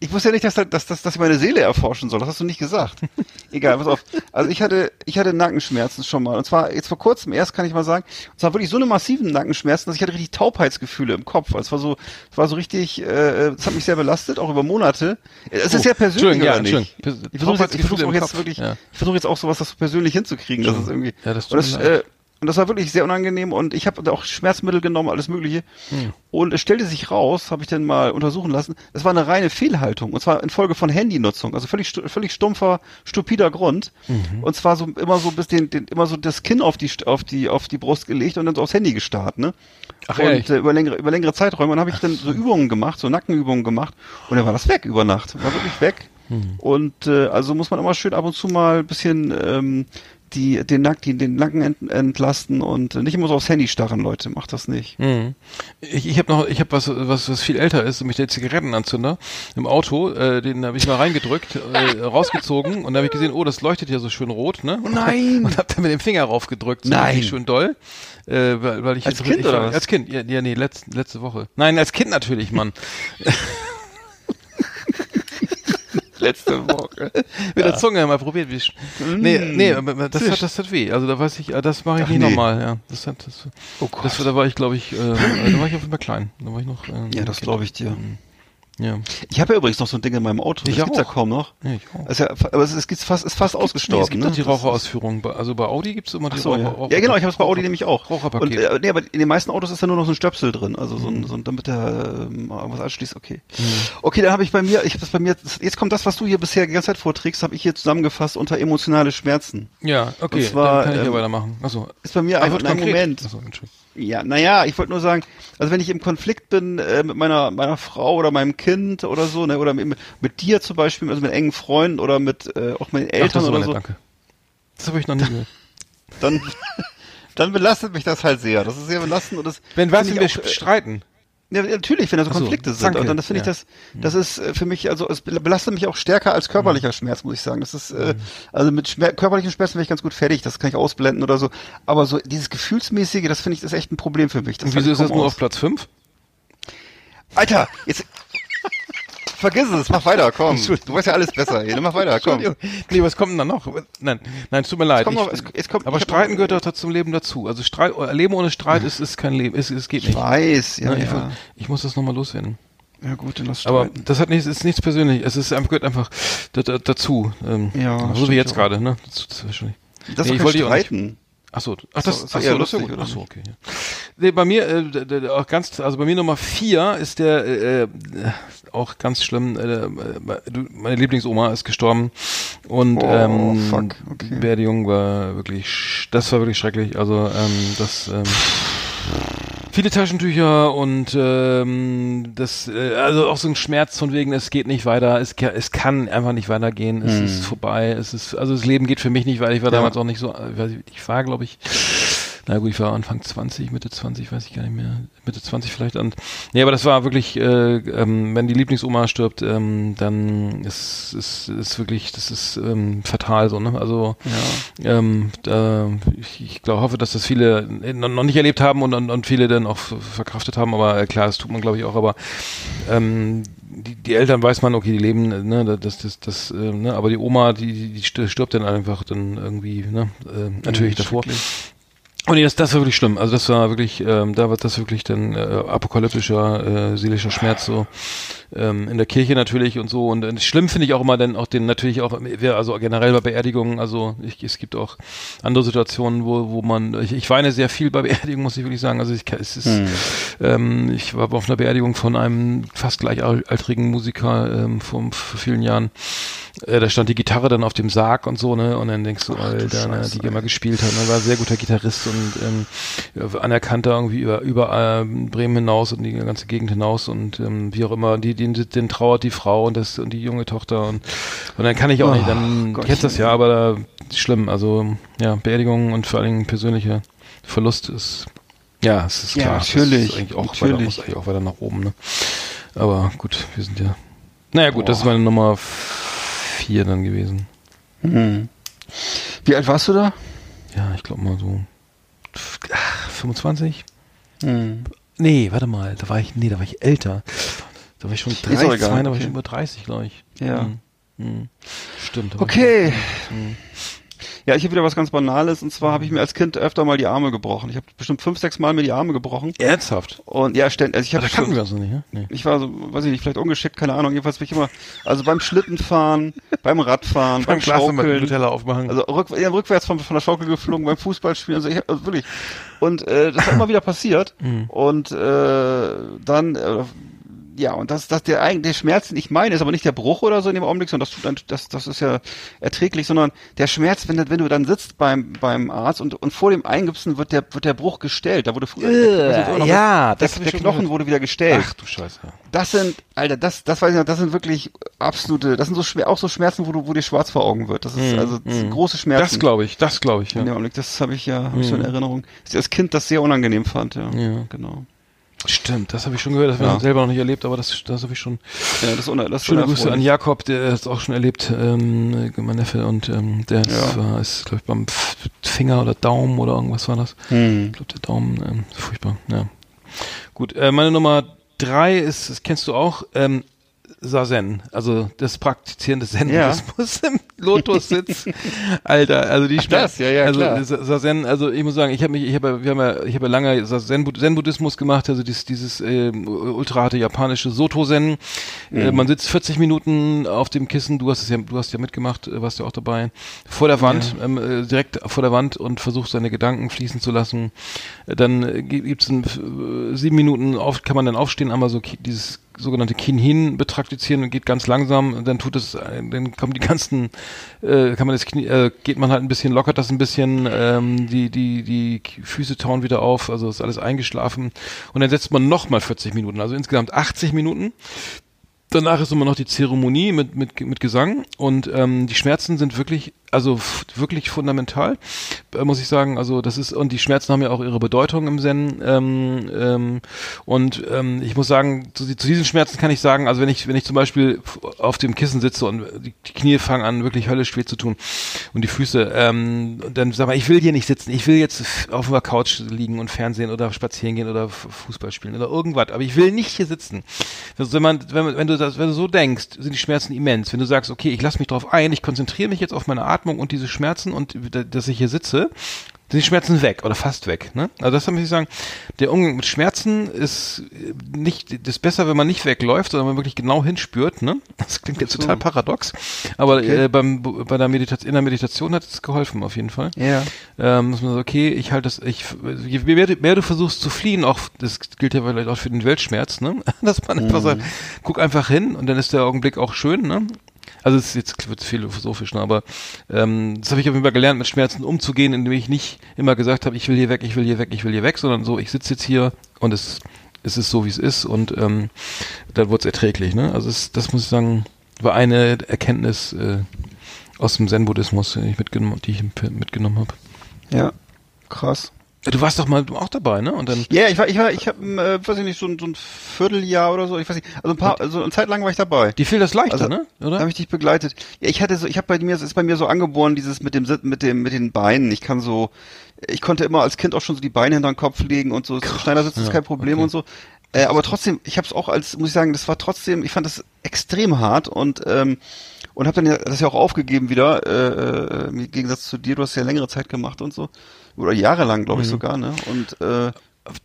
A: Ich wusste ja nicht, dass, da- dass, dass, dass ich meine Seele erforschen soll. Das hast du nicht gesagt. *laughs* Egal, pass auf. Also ich hatte, ich hatte Nackenschmerzen schon mal. Und zwar jetzt vor kurzem erst kann ich mal sagen. Und zwar wirklich so eine massiven Nackenschmerzen, dass ich hatte richtig Taubheitsgefühle im Kopf. Also es war so, es war so richtig, äh, es hat mich sehr belastet, auch über Monate. Es ist
B: Oh,
A: sehr persönlich,
B: ja,
A: nicht? Ich versuche jetzt, ich
B: im
A: jetzt wirklich,
B: Ja.
A: ich versuche jetzt auch sowas, das persönlich hinzukriegen. Das ist irgendwie.
B: Ja, das tut
A: äh, und das war wirklich sehr unangenehm und ich habe auch Schmerzmittel genommen, alles mögliche.
B: Hm.
A: Und es stellte sich raus, habe ich dann mal untersuchen lassen, das war eine reine Fehlhaltung. Und zwar infolge von Handynutzung. Also völlig, völlig stumpfer, stupider Grund.
B: Mhm.
A: Und zwar so immer so bis den, den, immer so das Kinn auf die, auf die, auf die Brust gelegt und dann so aufs Handy gestarrt, ne?
B: Ach,
A: und
B: ehrlich?
A: äh, über längere, über längere Zeiträume. Und dann habe ich dann so Übungen gemacht, so Nackenübungen gemacht. Und dann war das weg über Nacht. War wirklich weg.
B: Mhm.
A: Und äh, also muss man immer schön ab und zu mal ein bisschen ähm, die, den, Nack, die, den Nacken ent, entlasten und nicht immer so aufs Handy starren, Leute. Macht das nicht.
B: Mhm. Ich, ich habe noch, ich habe was, was, was viel älter ist, nämlich der Zigarettenanzünder im Auto. Äh, den habe ich mal reingedrückt, äh, *laughs* rausgezogen und da habe ich gesehen, oh, das leuchtet ja so schön rot, ne? *laughs* Und
A: nein!
B: Und habe dann mit dem Finger raufgedrückt, so
A: Nein.
B: schön doll, äh, weil, weil ich
A: Als
B: jetzt-
A: Kind
B: ich,
A: oder was?
B: Als Kind, ja, ja nee, letzte, letzte Woche. Nein, als Kind natürlich, Mann. *laughs* *laughs*
A: Letzte Woche. *laughs*
B: Mit der Zunge mal probiert. Wie, sch- nee, nee, das hat, das hat weh. Also da weiß ich, äh, das mache ich
A: Ach,
B: nicht
A: nee.
B: nochmal. Ja, das hat, das,
A: Oh Gott.
B: das, da war ich, glaube ich, äh, da war ich auf jeden Fall klein. Da war ich noch. Ähm,
A: ja, das glaube ich dir.
B: Ja,
A: Ich habe ja übrigens noch so ein Ding in meinem Auto.
B: Ich
A: das gibt's ja
B: auch.
A: kaum noch.
B: ja ich auch.
A: Also, aber es ist, ist fast, ist fast
B: Nee,
A: ausgestorben.
B: es gibt
A: ne?
B: die Raucherausführung. Also bei Audi gibt's immer die
A: Ach so, ja.
B: Raucher-
A: ja, genau, ich habe es bei Audi nämlich auch.
B: Raucherpaket.
A: Und, äh, nee, aber in den meisten Autos ist ja nur noch so ein Stöpsel drin, also so ein, so ein damit der ähm, irgendwas anschließt, okay. Okay, dann habe ich bei mir, ich habe das bei mir, jetzt kommt das, was du hier bisher die ganze Zeit vorträgst, habe ich hier zusammengefasst unter emotionale Schmerzen.
B: Ja, okay,
A: Und zwar,
B: dann kann ich ja
A: ähm,
B: weitermachen. Achso.
A: Ist bei mir
B: Ah,
A: einfach ein. Moment.
B: Achso, Entschuldigung.
A: Ja, naja, ich wollte nur sagen, also wenn ich im Konflikt bin äh, mit meiner meiner Frau oder meinem Kind oder so, ne, oder mit, mit dir zum Beispiel, also mit engen Freunden oder mit äh, auch meinen
B: Ach,
A: Eltern
B: aber
A: oder
B: nett,
A: so,
B: danke. Das habe ich noch nie gehört.
A: dann *laughs* dann belastet mich das halt sehr. Das ist sehr belastend und das
B: Wenn was, wenn wir
A: auch, äh,
B: streiten.
A: Ja, natürlich, wenn da so
B: Ach so,
A: Konflikte sind.
B: danke,
A: Und dann das finde ich
B: ja.
A: das, das ist äh, für mich, also es belastet mich auch stärker als körperlicher Schmerz, muss ich sagen. Das ist,
B: Mhm.
A: äh, also mit Schmer körperlichen Schmerzen bin ich ganz gut fertig, das kann ich ausblenden oder so. Aber so dieses Gefühlsmäßige, das finde ich, das ist echt ein Problem für mich. Das
B: Und wieso ist das nur
A: aus.
B: auf Platz 5?
A: Alter, jetzt vergiss es, mach weiter, komm. Du weißt ja alles besser hier, mach weiter, komm.
B: Nee, was kommt denn da noch? Nein, nein, es tut mir leid.
A: kommt
B: Ich-
A: noch- es- es kommt-
B: aber
A: ich
B: Streiten gehört doch zum Leben dazu. Also Streit, Leben ohne Streit ist, ist kein Leben. Es, es geht
A: Ich
B: nicht.
A: weiß, ja,
B: ich,
A: ja.
B: ich muss das nochmal loswerden.
A: Ja gut, dann lass
B: Aber
A: streiten.
B: das hat nichts, ist nichts persönlich. Es ist gehört einfach da, da, dazu. Ähm,
A: Ja,
B: so wie jetzt gerade, ne? Das, das wahrscheinlich.
A: Das
B: nee,
A: ist
B: ich wollte
A: kein
B: auch nicht-
A: Streiten.
B: Ach
A: Ist
B: das,
A: ist
B: ach
A: doch
B: so,
A: eher
B: das ist ja
A: lustig,
B: gut.
A: oder
B: Ach so, okay. Ja. Nee, bei mir, äh, auch ganz, also bei mir Nummer vier ist der äh, auch ganz schlimm. Äh, äh, meine Lieblingsoma ist gestorben und
A: Oh,
B: ähm,
A: fuck, okay.
B: Beerdigung war wirklich, das war wirklich schrecklich. Also ähm, das ähm, viele Taschentücher und ähm, das, äh, also auch so ein Schmerz von wegen, es geht nicht weiter, es, es kann einfach nicht weitergehen, es
A: Hm.
B: ist vorbei, es ist, also das Leben geht für mich nicht weiter. Ich war
A: Ja.
B: damals auch nicht so, äh, ich, ich war glaube ich Na gut, ich war Anfang 20, Mitte 20, weiß ich gar nicht mehr. Mitte 20 vielleicht. Und, nee, aber das war wirklich, äh, ähm, wenn die Lieblingsoma stirbt, ähm, dann ist, ist, ist wirklich, das ist ähm, fatal so, ne? Also ja. ähm, da, ich, ich glaube, hoffe, dass das viele noch nicht erlebt haben und, und, und viele dann auch verkraftet haben, aber äh, klar, das tut man glaube ich auch, aber ähm, die, die Eltern weiß man, okay, die leben, ne, das, das, das, äh, ne, aber die Oma, die, die stirbt dann einfach dann irgendwie, ne, äh, natürlich davor. Und nee, das, das war wirklich schlimm. Also das war wirklich, ähm, da war das wirklich dann äh, apokalyptischer, äh, seelischer Schmerz so ähm, in der Kirche natürlich und so. Und äh, schlimm finde ich auch immer dann auch den natürlich auch, also generell bei Beerdigungen, also ich, es gibt auch andere Situationen, wo, wo man, ich, ich weine sehr viel bei *laughs* Beerdigungen, muss ich wirklich sagen. Also ich, es ist, hm. ähm, ich war auf einer Beerdigung von einem fast gleichaltrigen Musiker ähm, vor, vor vielen Jahren äh, da stand die Gitarre dann auf dem Sarg und so, ne? Und dann denkst du, Ach, Alter, du ne, die immer gespielt hat, ne? War ein sehr guter Gitarrist und ähm, anerkannter irgendwie über, über äh, Bremen hinaus und die ganze Gegend hinaus und ähm, wie auch immer, die, den, den trauert die Frau und das und die junge Tochter und, und dann kann ich auch oh, nicht, dann Gott, kennst das ja, aber da schlimm. Also ja, Beerdigung und vor allen Dingen persönlicher Verlust ist ja, es ist klar. Ja,
A: natürlich.
B: Ist eigentlich auch natürlich. Weiter, muss eigentlich auch weiter nach oben, ne? Aber gut, wir sind ja. Naja, gut, Boah. das ist meine Nummer vier dann gewesen.
A: Hm. Wie alt warst du da?
B: Ja, ich glaube mal so ach, 25. Hm. Nee, warte mal, da war ich, nee, da war ich älter. Da war ich schon 30, da war ich schon über 30, glaube ich.
A: Ja. Hm.
B: Hm. Stimmt.
A: Okay. Hm. Ja, ich habe wieder was ganz Banales und zwar habe ich mir als Kind öfter mal die Arme gebrochen. Ich habe bestimmt fünf, sechs Mal mir die Arme gebrochen.
B: Ernsthaft?
A: Und ja, ständig. Also ich habe
B: kannten wir so nicht, ne? Nee.
A: Ich war so, weiß ich nicht, vielleicht ungeschickt, keine Ahnung. Jedenfalls bin ich immer, also beim Schlittenfahren, *laughs* beim Radfahren, beim, beim Schaukeln,
B: Nutella aufmachen.
A: Also rück, ja, rückwärts von, von der Schaukel geflogen, beim Fußballspielen. Also, ich, also wirklich. Und äh, das ist immer wieder passiert. Mhm. Und äh, dann äh, ja, und das, das der eigentlich der Schmerz, den ich meine, ist aber nicht der Bruch oder so in dem Augenblick, sondern das tut dann, das, das ist ja erträglich, sondern der Schmerz, wenn, wenn du dann sitzt beim, beim Arzt und, und vor dem Eingipsen wird der, wird der Bruch gestellt. Da wurde früher,
B: äh, ja,
A: das der, der Knochen wurde wieder gestellt.
B: Ach du Scheiße.
A: Das sind, Alter, das, das weiß ich noch, das sind wirklich absolute, das sind so schwer, auch so Schmerzen, wo du, wo dir schwarz vor Augen wird. Das ist mm, also mm. große Schmerzen.
B: Das glaube ich, das glaube ich,
A: ja. In dem Augenblick, das habe ich ja, hab mm. ich so in Erinnerung. Dass ich als Kind das sehr unangenehm fand, ja.
B: ja. Genau. Stimmt, das habe ich schon gehört, das habe ich selber noch nicht erlebt, aber das, das habe ich schon.
A: Ja, das, ist das
B: Schöne Grüße an Jakob, der hat es auch schon erlebt, ähm, mein Neffe, und ähm, der ja. ist, war, ist glaube ich, beim Finger oder Daumen oder irgendwas war das. Hm. Ich glaube, der Daumen, ähm, furchtbar, ja. Gut, äh, meine Nummer drei ist, das kennst du auch, ähm, Sazen, also das Praktizieren des Zen-Buddhismus ja. im Lotus-Sitz. *laughs* Alter, also die
A: das, ja, ja,
B: also
A: klar.
B: Sazen, also ich muss sagen, ich habe mich, ich habe, wir haben ja, ich habe ja lange Zen-Buddhismus gemacht, also dieses, dieses äh, ultra harte japanische Soto-Zen. Äh, mhm. Äh, man sitzt 40 Minuten auf dem Kissen, du hast es ja, du hast ja mitgemacht, äh, warst ja auch dabei, vor der Wand, ja. ähm, äh, direkt vor der Wand und versucht seine Gedanken fließen zu lassen. Dann gibt's äh, sieben Minuten auf, kann man dann aufstehen, einmal so dieses sogenannte Kinhin betraktizieren und geht ganz langsam, dann tut es, dann kommen die ganzen, äh, kann man das Knie, äh, geht man halt ein bisschen, lockert das ein bisschen, ähm, die, die, die Füße tauen wieder auf, also ist alles eingeschlafen. Und dann setzt man nochmal 40 Minuten, also insgesamt 80 Minuten Danach ist immer noch die Zeremonie mit, mit, mit Gesang und ähm, die Schmerzen sind wirklich, also wirklich fundamental, äh, muss ich sagen. Also das ist, und die Schmerzen haben ja auch ihre Bedeutung im Zen. Ähm, ähm, und ähm, ich muss sagen, zu, zu diesen Schmerzen kann ich sagen, also wenn ich, wenn ich zum Beispiel auf dem Kissen sitze und die, die Knie fangen an, wirklich höllisch weh zu tun und die Füße, ähm, dann sag mal, ich will hier nicht sitzen, ich will jetzt auf der Couch liegen und Fernsehen oder spazieren gehen oder Fußball spielen oder irgendwas, aber ich will nicht hier sitzen. Also wenn man, wenn, wenn du das, wenn du so denkst, sind die Schmerzen immens. Wenn du sagst, okay, ich lasse mich drauf ein, ich konzentriere mich jetzt auf meine Atmung und diese Schmerzen und dass ich hier sitze, sind die Schmerzen weg oder fast weg. Ne? Also das muss ich sagen, der Umgang mit Schmerzen ist nicht, das ist besser, wenn man nicht wegläuft, sondern man wirklich genau hinspürt. Ne? Das klingt jetzt so. total paradox, aber okay. äh, beim, bei der Meditation, in der Meditation hat es geholfen auf jeden Fall.
A: Ja.
B: Ähm, dass man sagt, okay, ich halte das, ich, je mehr, mehr, du versuchst zu fliehen, auch das gilt ja vielleicht auch für den Weltschmerz, ne? *laughs* dass man mhm. einfach sagt, guck einfach hin und dann ist der Augenblick auch schön, ne? Also es ist jetzt wird philosophisch, ne, aber ähm, das habe ich auf jeden Fall gelernt, mit Schmerzen umzugehen, indem ich nicht immer gesagt habe, ich will hier weg, ich will hier weg, ich will hier weg, sondern so, ich sitze jetzt hier und es, es ist so, wie es ist und ähm, dann wird es erträglich. Ne? Also es, das muss ich sagen, war eine Erkenntnis äh, aus dem Zen-Buddhismus, die ich mitgenommen, die ich mitgenommen habe.
A: Ja, krass.
B: Du warst doch mal auch dabei, ne? Und dann.
A: Ja, yeah, ich war, ich war, ich habe, äh, weiß ich nicht, so, ein so ein Vierteljahr oder so, ich weiß nicht, also ein paar, also eine Zeit lang war ich dabei.
B: Die fiel das leichter,
A: also,
B: ne?
A: Oder? Habe ich dich begleitet. Ja, ich hatte so, ich habe bei mir, es ist bei mir so angeboren, dieses mit dem, mit dem, mit den Beinen. Ich kann so, ich konnte immer als Kind auch schon so die Beine hinter den Kopf legen und so. Krass, Schneidersitz ja, ist kein Problem okay. und so. Äh, aber trotzdem, ich habe es auch als, muss ich sagen, das war trotzdem, ich fand das extrem hart und ähm, und habe dann ja, das ja auch aufgegeben wieder, äh, äh, im Gegensatz zu dir, du hast ja längere Zeit gemacht und so oder jahrelang, glaube ich mhm. sogar, ne? Und äh,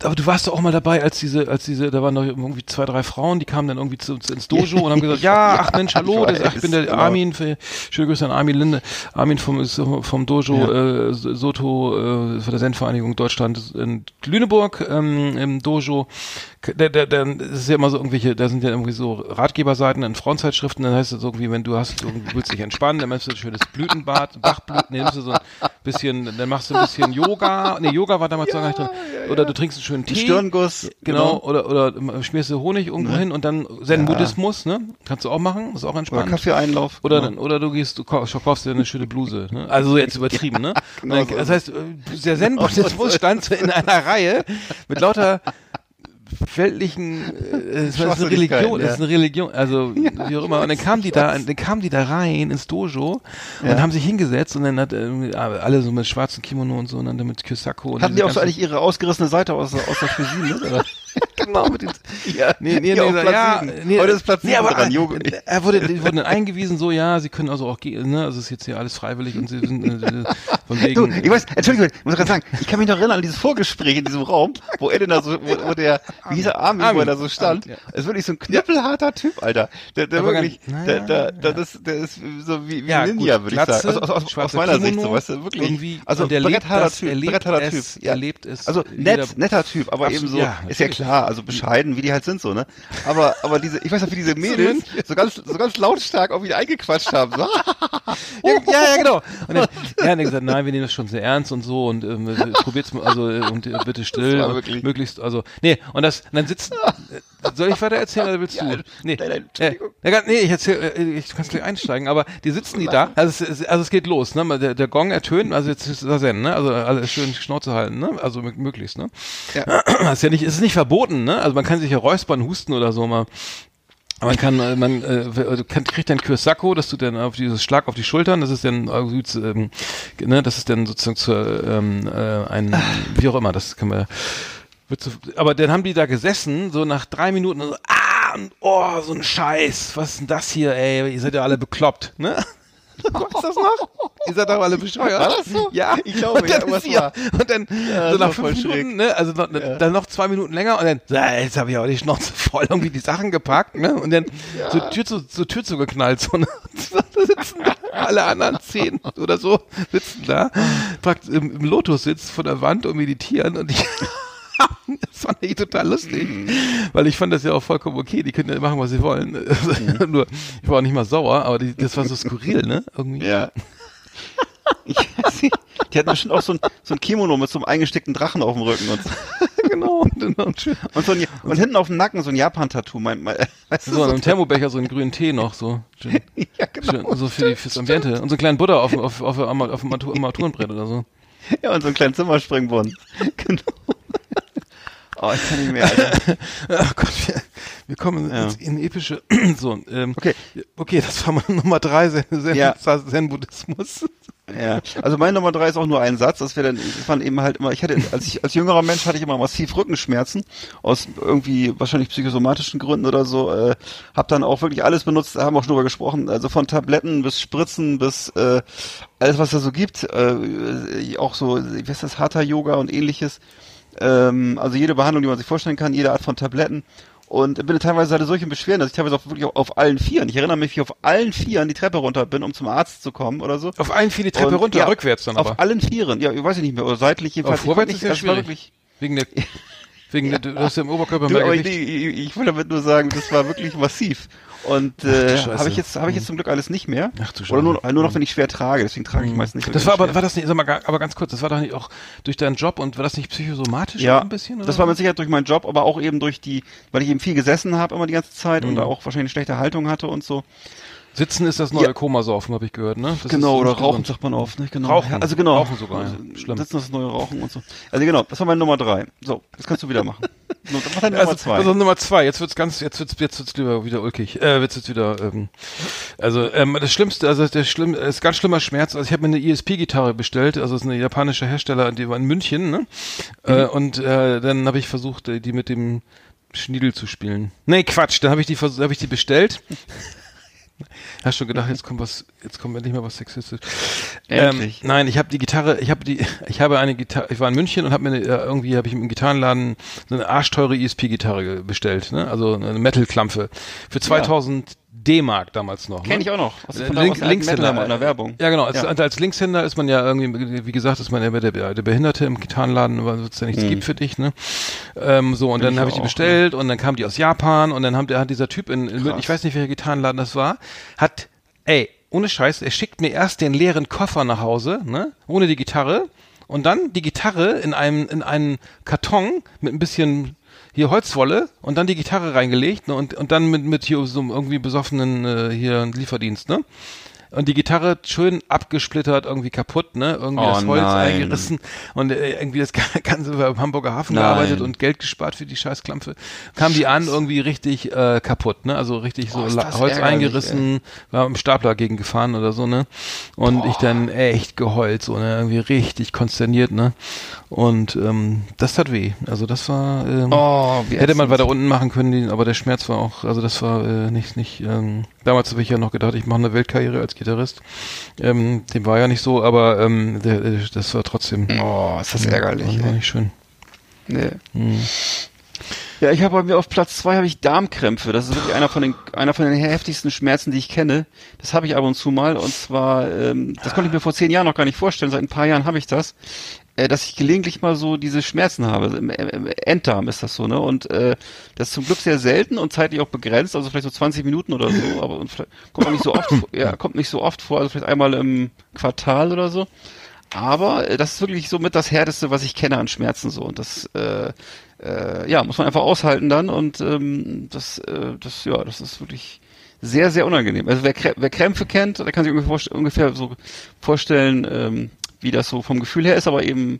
B: aber du warst doch auch mal dabei, als diese, als diese, da waren noch irgendwie zwei, drei Frauen, die kamen dann irgendwie zu, zu ins Dojo und haben gesagt, *laughs* ja, ach Mensch, hallo, ich, weiß, ich bin der genau. Armin, für, schöne Grüße an Armin Linde, Armin vom, vom Dojo ja. äh, Soto, äh, von der Zen-Vereinigung Deutschland in Lüneburg, ähm, im Dojo der, der, der, das ist ja immer so irgendwelche, da sind ja irgendwie so Ratgeberseiten in Frauenzeitschriften, dann heißt es irgendwie, wenn du hast, irgendwie willst dich entspannen, dann machst du ein schönes Blütenbad, Bachblüten, nimmst du so ein bisschen, dann machst du ein bisschen Yoga, nee, Yoga war damals ja, so gar nicht drin, oder du trinkst einen schönen Tee.
A: Stirnguss.
B: Genau, genau, oder, oder schmierst du Honig irgendwo ne? hin und dann Zen-Buddhismus, ne, kannst du auch machen, ist auch entspannt.
A: Oder Kaffeeeinlauf.
B: Oder, genau. oder du gehst, du kaufst dir eine schöne Bluse, ne, also jetzt übertrieben, ne. *laughs* genau dann, das heißt, der Zen-Buddhismus *laughs* stand in einer Reihe mit lauter weltlichen äh, das ist eine Religion, ja. das ist eine Religion, also *laughs* ja, wie auch immer. Und dann kamen die da, dann kamen die da rein ins Dojo ja. und haben sich hingesetzt und dann hat äh, alle so mit schwarzen Kimono und so und dann mit Kyosako.
A: Hatten die auch so eigentlich ihre ausgerissene Seite aus, aus der Cuisine, oder? *laughs*
B: genau, mit den, *laughs* ja, nee, nee, nee, nee ja, nee, heute ist Platz nee, aber, dran, Yoga. Er wurde, die wurden dann *laughs* eingewiesen, so, ja, sie können also auch gehen, ne, also ist jetzt hier alles freiwillig und sie sind, äh,
A: von wegen. Du, ich weiß, Entschuldigung, ich muss gerade sagen, ich kann mich noch erinnern an dieses Vorgespräch in diesem Raum, wo er denn da so, wo, wo der, wie hieß er, Armin, Armin, wo er da so stand, ja. ist wirklich so ein knüppelharter Typ, Alter, der, der wirklich, ganz, der, der, der, das, der ist so wie, wie ja, Ninja, würde ich sagen, also, aus, aus, aus meiner Kimono, Sicht, so, weißt du, wirklich,
B: irgendwie, also der brettharter Typ, brettharter Typ,
A: ja. erlebt es, also nett, netter Typ, aber eben so, ist ja klar, also bescheiden, wie die halt sind so, ne? Aber, aber diese, ich weiß noch, wie diese *laughs* Mädels so ganz, so ganz lautstark auf ihn eingequatscht haben. So.
B: ja, ja, genau. *laughs* Und dann, er hat gesagt, nein, wir nehmen das schon sehr ernst und so und ähm, probiert's mal, also und äh, bitte still und möglichst, also nee, und das, und dann sitzen, äh, soll ich weiter erzählen oder willst du? Ja, nee, nein, nein, äh, nee, ich erzähl, äh, ich kann gleich einsteigen, aber die sitzen die da, also es, also es geht los, ne? Der, der Gong ertönt, also jetzt ist das Zen, ne? Also alles schön Schnauze halten, ne? Also möglichst, ne? Ja. Das *clears throat* ist ja nicht, es ist nicht verboten, ne? Also man kann sich ja räuspern, husten oder so mal. Man kann, äh, man äh, kann, kriegt dann Kyosako, das tut dann auf dieses Schlag auf die Schultern, das ist dann, ähm, ne, das ist dann sozusagen zu, ähm, äh, ein, wie auch immer, das kann man, wird so, aber dann haben die da gesessen, so nach drei Minuten, so, ah, oh, so ein Scheiß, was ist denn das hier, ey, ihr seid ja alle bekloppt, ne? *laughs* Weißt das noch? Ihr seid doch alle bescheuert.
A: War das so?
B: Ja.
A: Ich glaube,
B: und dann, ja, war. Und dann ja, so nach fünf Minuten, ne, also noch, ja. dann noch zwei Minuten länger und dann, jetzt habe ich aber die Schnauze voll irgendwie die Sachen gepackt, ne? Und dann ja. so Tür zu, so Tür zugeknallt, so, ne? *laughs* da sitzen da alle anderen zehn oder so sitzen da, praktisch im, im Lotus sitzt vor der Wand und meditieren und ich *laughs* das fand ich total lustig, mhm. weil ich fand das ja auch vollkommen okay. Die können ja machen, was sie wollen. *laughs* Mhm. Nur, ich war auch nicht mal sauer, aber die, das war so skurril, ne?
A: Irgendwie. Ja. *laughs* die hatten bestimmt auch so ein, so ein Kimono mit so einem eingesteckten Drachen auf dem Rücken und so.
B: genau. Und, und,
A: und, so ein, und hinten auf dem Nacken so ein Japan-Tattoo. Mein, mein,
B: weißt du, so, so ein Thermobecher, so einen grünen Tee noch so. Schön, ja, genau. So für die, fürs Ambiente. Und so einen kleinen Butter auf, auf, auf, auf, auf dem Armaturenbrett oder so.
A: Ja, und so einen kleinen Zimmerspringbrunnen. genau. Oh, ich kann nicht mehr, Alter.
B: Ach *laughs* Gott, wir, wir kommen ja. in, epische. *clears throat* so, ähm, okay. Okay, das war mal Nummer drei, Zen-Buddhismus.
A: Ja. Ja, also mein Nummer drei ist auch nur ein Satz. Das wäre dann, das waren eben halt immer, ich hatte, als ich, als jüngerer Mensch hatte ich immer massiv Rückenschmerzen. Aus irgendwie wahrscheinlich psychosomatischen Gründen oder so. Äh, hab dann auch wirklich alles benutzt, haben auch schon drüber gesprochen. Also von Tabletten bis Spritzen bis, äh, alles was da so gibt. Äh, auch so, wie heißt das, Hatha-Yoga und ähnliches. Ähm, also jede Behandlung, die man sich vorstellen kann, jede Art von Tabletten. Und bin teilweise hatte solche Beschwerden, dass ich teilweise auch wirklich auf, auf, allen Vieren, ich erinnere mich, wie ich auf allen Vieren die Treppe runter bin, um zum Arzt zu kommen oder so.
B: Auf allen Vieren die Treppe und, runter, ja, rückwärts dann
A: aber? Auf allen Vieren, ja, ich weiß nicht mehr, oder seitlich jedenfalls.
B: Aber vorwärts ist ja schwierig. Wirklich, Wegen der, *laughs* wegen der, du hast ja im Oberkörper
A: mehr Gewicht. Ich, ich, ich will damit nur sagen, das war wirklich massiv. Und äh, habe ich jetzt habe ich jetzt zum Glück alles nicht mehr. Ach du Oder nur, nur noch, wenn ich schwer trage. Deswegen trage ich mhm. meistens nicht.
B: Das war aber war das nicht, sag mal, aber ganz kurz, das war doch nicht auch durch deinen Job und war das nicht psychosomatisch
A: ja, ein bisschen? Oder? Das war mit Sicherheit durch meinen Job, aber auch eben durch die, weil ich eben viel gesessen habe immer die ganze Zeit mhm. und da auch wahrscheinlich schlechte Haltung hatte und so.
B: Sitzen ist das neue ja. Komasaufen, habe ich gehört, ne?
A: Das genau, oder Rauchen sagt man oft, ne?
B: Genau. Rauchen.
A: Also genau.
B: Rauchen sogar, ja.
A: Schlimm. Sitzen ist das neue Rauchen und so. Also genau, das war meine Nummer drei. So, das kannst du wieder machen. *laughs*
B: Was also, Nummer zwei? Also Nummer zwei, jetzt wird's ganz, jetzt wird's, jetzt wird's lieber wieder ulkig. Äh, wird's jetzt wieder, ähm, also ähm, das Schlimmste, also der schlimm, ist ganz schlimmer Schmerz. Also ich habe mir eine ESP-Gitarre bestellt, also es ist eine japanische Hersteller, die war in München, ne? Mhm. Äh, und äh, dann habe ich versucht, die mit dem Schniedel zu spielen. Nee, Quatsch, dann habe ich die habe ich die bestellt. *laughs* Hast schon gedacht, jetzt kommt was, jetzt kommt endlich mal was sexistisch. Ähm, nein, ich habe die Gitarre, ich habe die, ich habe eine Gitarre, ich war in München und habe mir eine, irgendwie habe ich im Gitarrenladen so eine arschteure ESP-Gitarre bestellt, ne? Also eine Metal-Klampfe für 2000 ja. D-Mark damals noch.
A: Kenne
B: ne?
A: ich auch noch.
B: Was ist Link, Linkshänder in der Werbung. Ja, genau. Als, ja. als Linkshänder ist man ja irgendwie, wie gesagt, ist man ja der, der Behinderte im Gitarrenladen, weil es ja nichts mhm. gibt für dich, ne? Ähm, so, und Bin dann habe ich die bestellt ne? und dann kam die aus Japan und dann haben, hat dieser Typ in, in ich weiß nicht, welcher Gitarrenladen das war, hat, ey, ohne Scheiß, er schickt mir erst den leeren Koffer nach Hause, ne? Ohne die Gitarre. Und dann die Gitarre in einem, in einen Karton mit ein bisschen hier Holzwolle und dann die Gitarre reingelegt ne, und, und dann mit, mit hier so irgendwie besoffenen äh, hier Lieferdienst, ne? Und die Gitarre schön abgesplittert, irgendwie kaputt, ne? Irgendwie oh, das Holz nein. eingerissen und äh, irgendwie das Ganze beim Hamburger Hafen nein. gearbeitet und Geld gespart für die Scheißklampfe. Kam die an, irgendwie richtig äh, kaputt, ne? Also richtig so oh, Holz eingerissen, ey. war im Stapler gegen gefahren oder so, ne? Und Boah. ich dann echt geheult, so, ne? Irgendwie richtig konsterniert, ne? Und ähm, das tat weh. Also das war ähm, oh, hätte man weiter unten machen können, aber der Schmerz war auch, also das war äh, nicht, nicht, ähm, damals habe ich ja noch gedacht, ich mache eine Weltkarriere als Gitarrist. Ähm, dem war ja nicht so, aber ähm, der, das war trotzdem.
A: Oh, ist das ärgerlich.
B: War nicht schön.
A: Nee. Hm. Ja, ich habe bei mir auf Platz zwei habe ich Darmkrämpfe. Das ist wirklich einer von den einer von den heftigsten Schmerzen, die ich kenne. Das habe ich ab und zu mal und zwar ähm, das konnte ich mir vor zehn Jahren noch gar nicht vorstellen. Seit ein paar Jahren habe ich das äh, dass ich gelegentlich mal so diese Schmerzen habe. Im, im Enddarm ist das so, ne? Und äh, das ist zum Glück sehr selten und zeitlich auch begrenzt, also vielleicht so 20 Minuten oder so, *laughs* aber und kommt nicht so oft, ja, kommt nicht so oft vor, also vielleicht einmal im Quartal oder so. Aber äh, das ist wirklich so mit das härteste, was ich kenne an Schmerzen so. Und das äh, äh, ja, muss man einfach aushalten dann und ähm, das, äh, das, ja, das ist wirklich sehr, sehr unangenehm. Also wer, wer Krämpfe kennt, der kann sich ungefähr, ungefähr so vorstellen, ähm, wie das so vom Gefühl her ist, aber eben,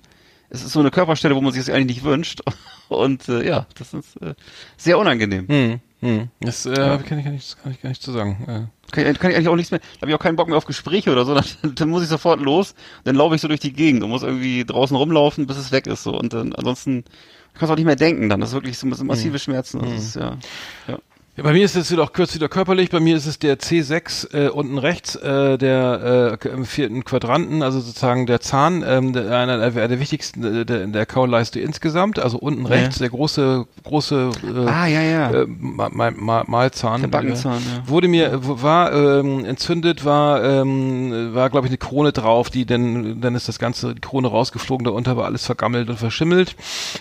A: es ist so eine Körperstelle, wo man sich das eigentlich nicht wünscht. *laughs* Und äh, ja, das ist äh, sehr unangenehm. Hm,
B: hm. Das äh, ja. kann, ich, kann, ich, kann ich gar nicht zu sagen.
A: Äh. Kann, ich, kann ich eigentlich auch nichts mehr, da habe ich auch keinen Bock mehr auf Gespräche oder so, *laughs* dann, dann muss ich sofort los, dann laufe ich so durch die Gegend und muss irgendwie draußen rumlaufen, bis es weg ist so. Und dann ansonsten kannst du auch nicht mehr denken dann. Das ist wirklich so massive hm. Schmerzen. Das hm. ist, ja, ja.
B: Ja, bei mir ist es wieder auch kurz wieder körperlich. Bei mir ist es der C6 äh, unten rechts, äh, der äh, im vierten Quadranten, also sozusagen der Zahn, ähm, der, einer der, der wichtigsten äh, der, der Kauleiste insgesamt. Also unten rechts der große große
A: äh, ah, ja, ja.
B: Äh, Mal, Mal, Malzahn.
A: Der Backenzahn. Äh,
B: ja. Wurde mir war ähm, entzündet, war ähm, war glaube ich eine Krone drauf, die dann dann ist das ganze die Krone rausgeflogen. Darunter war alles vergammelt und verschimmelt.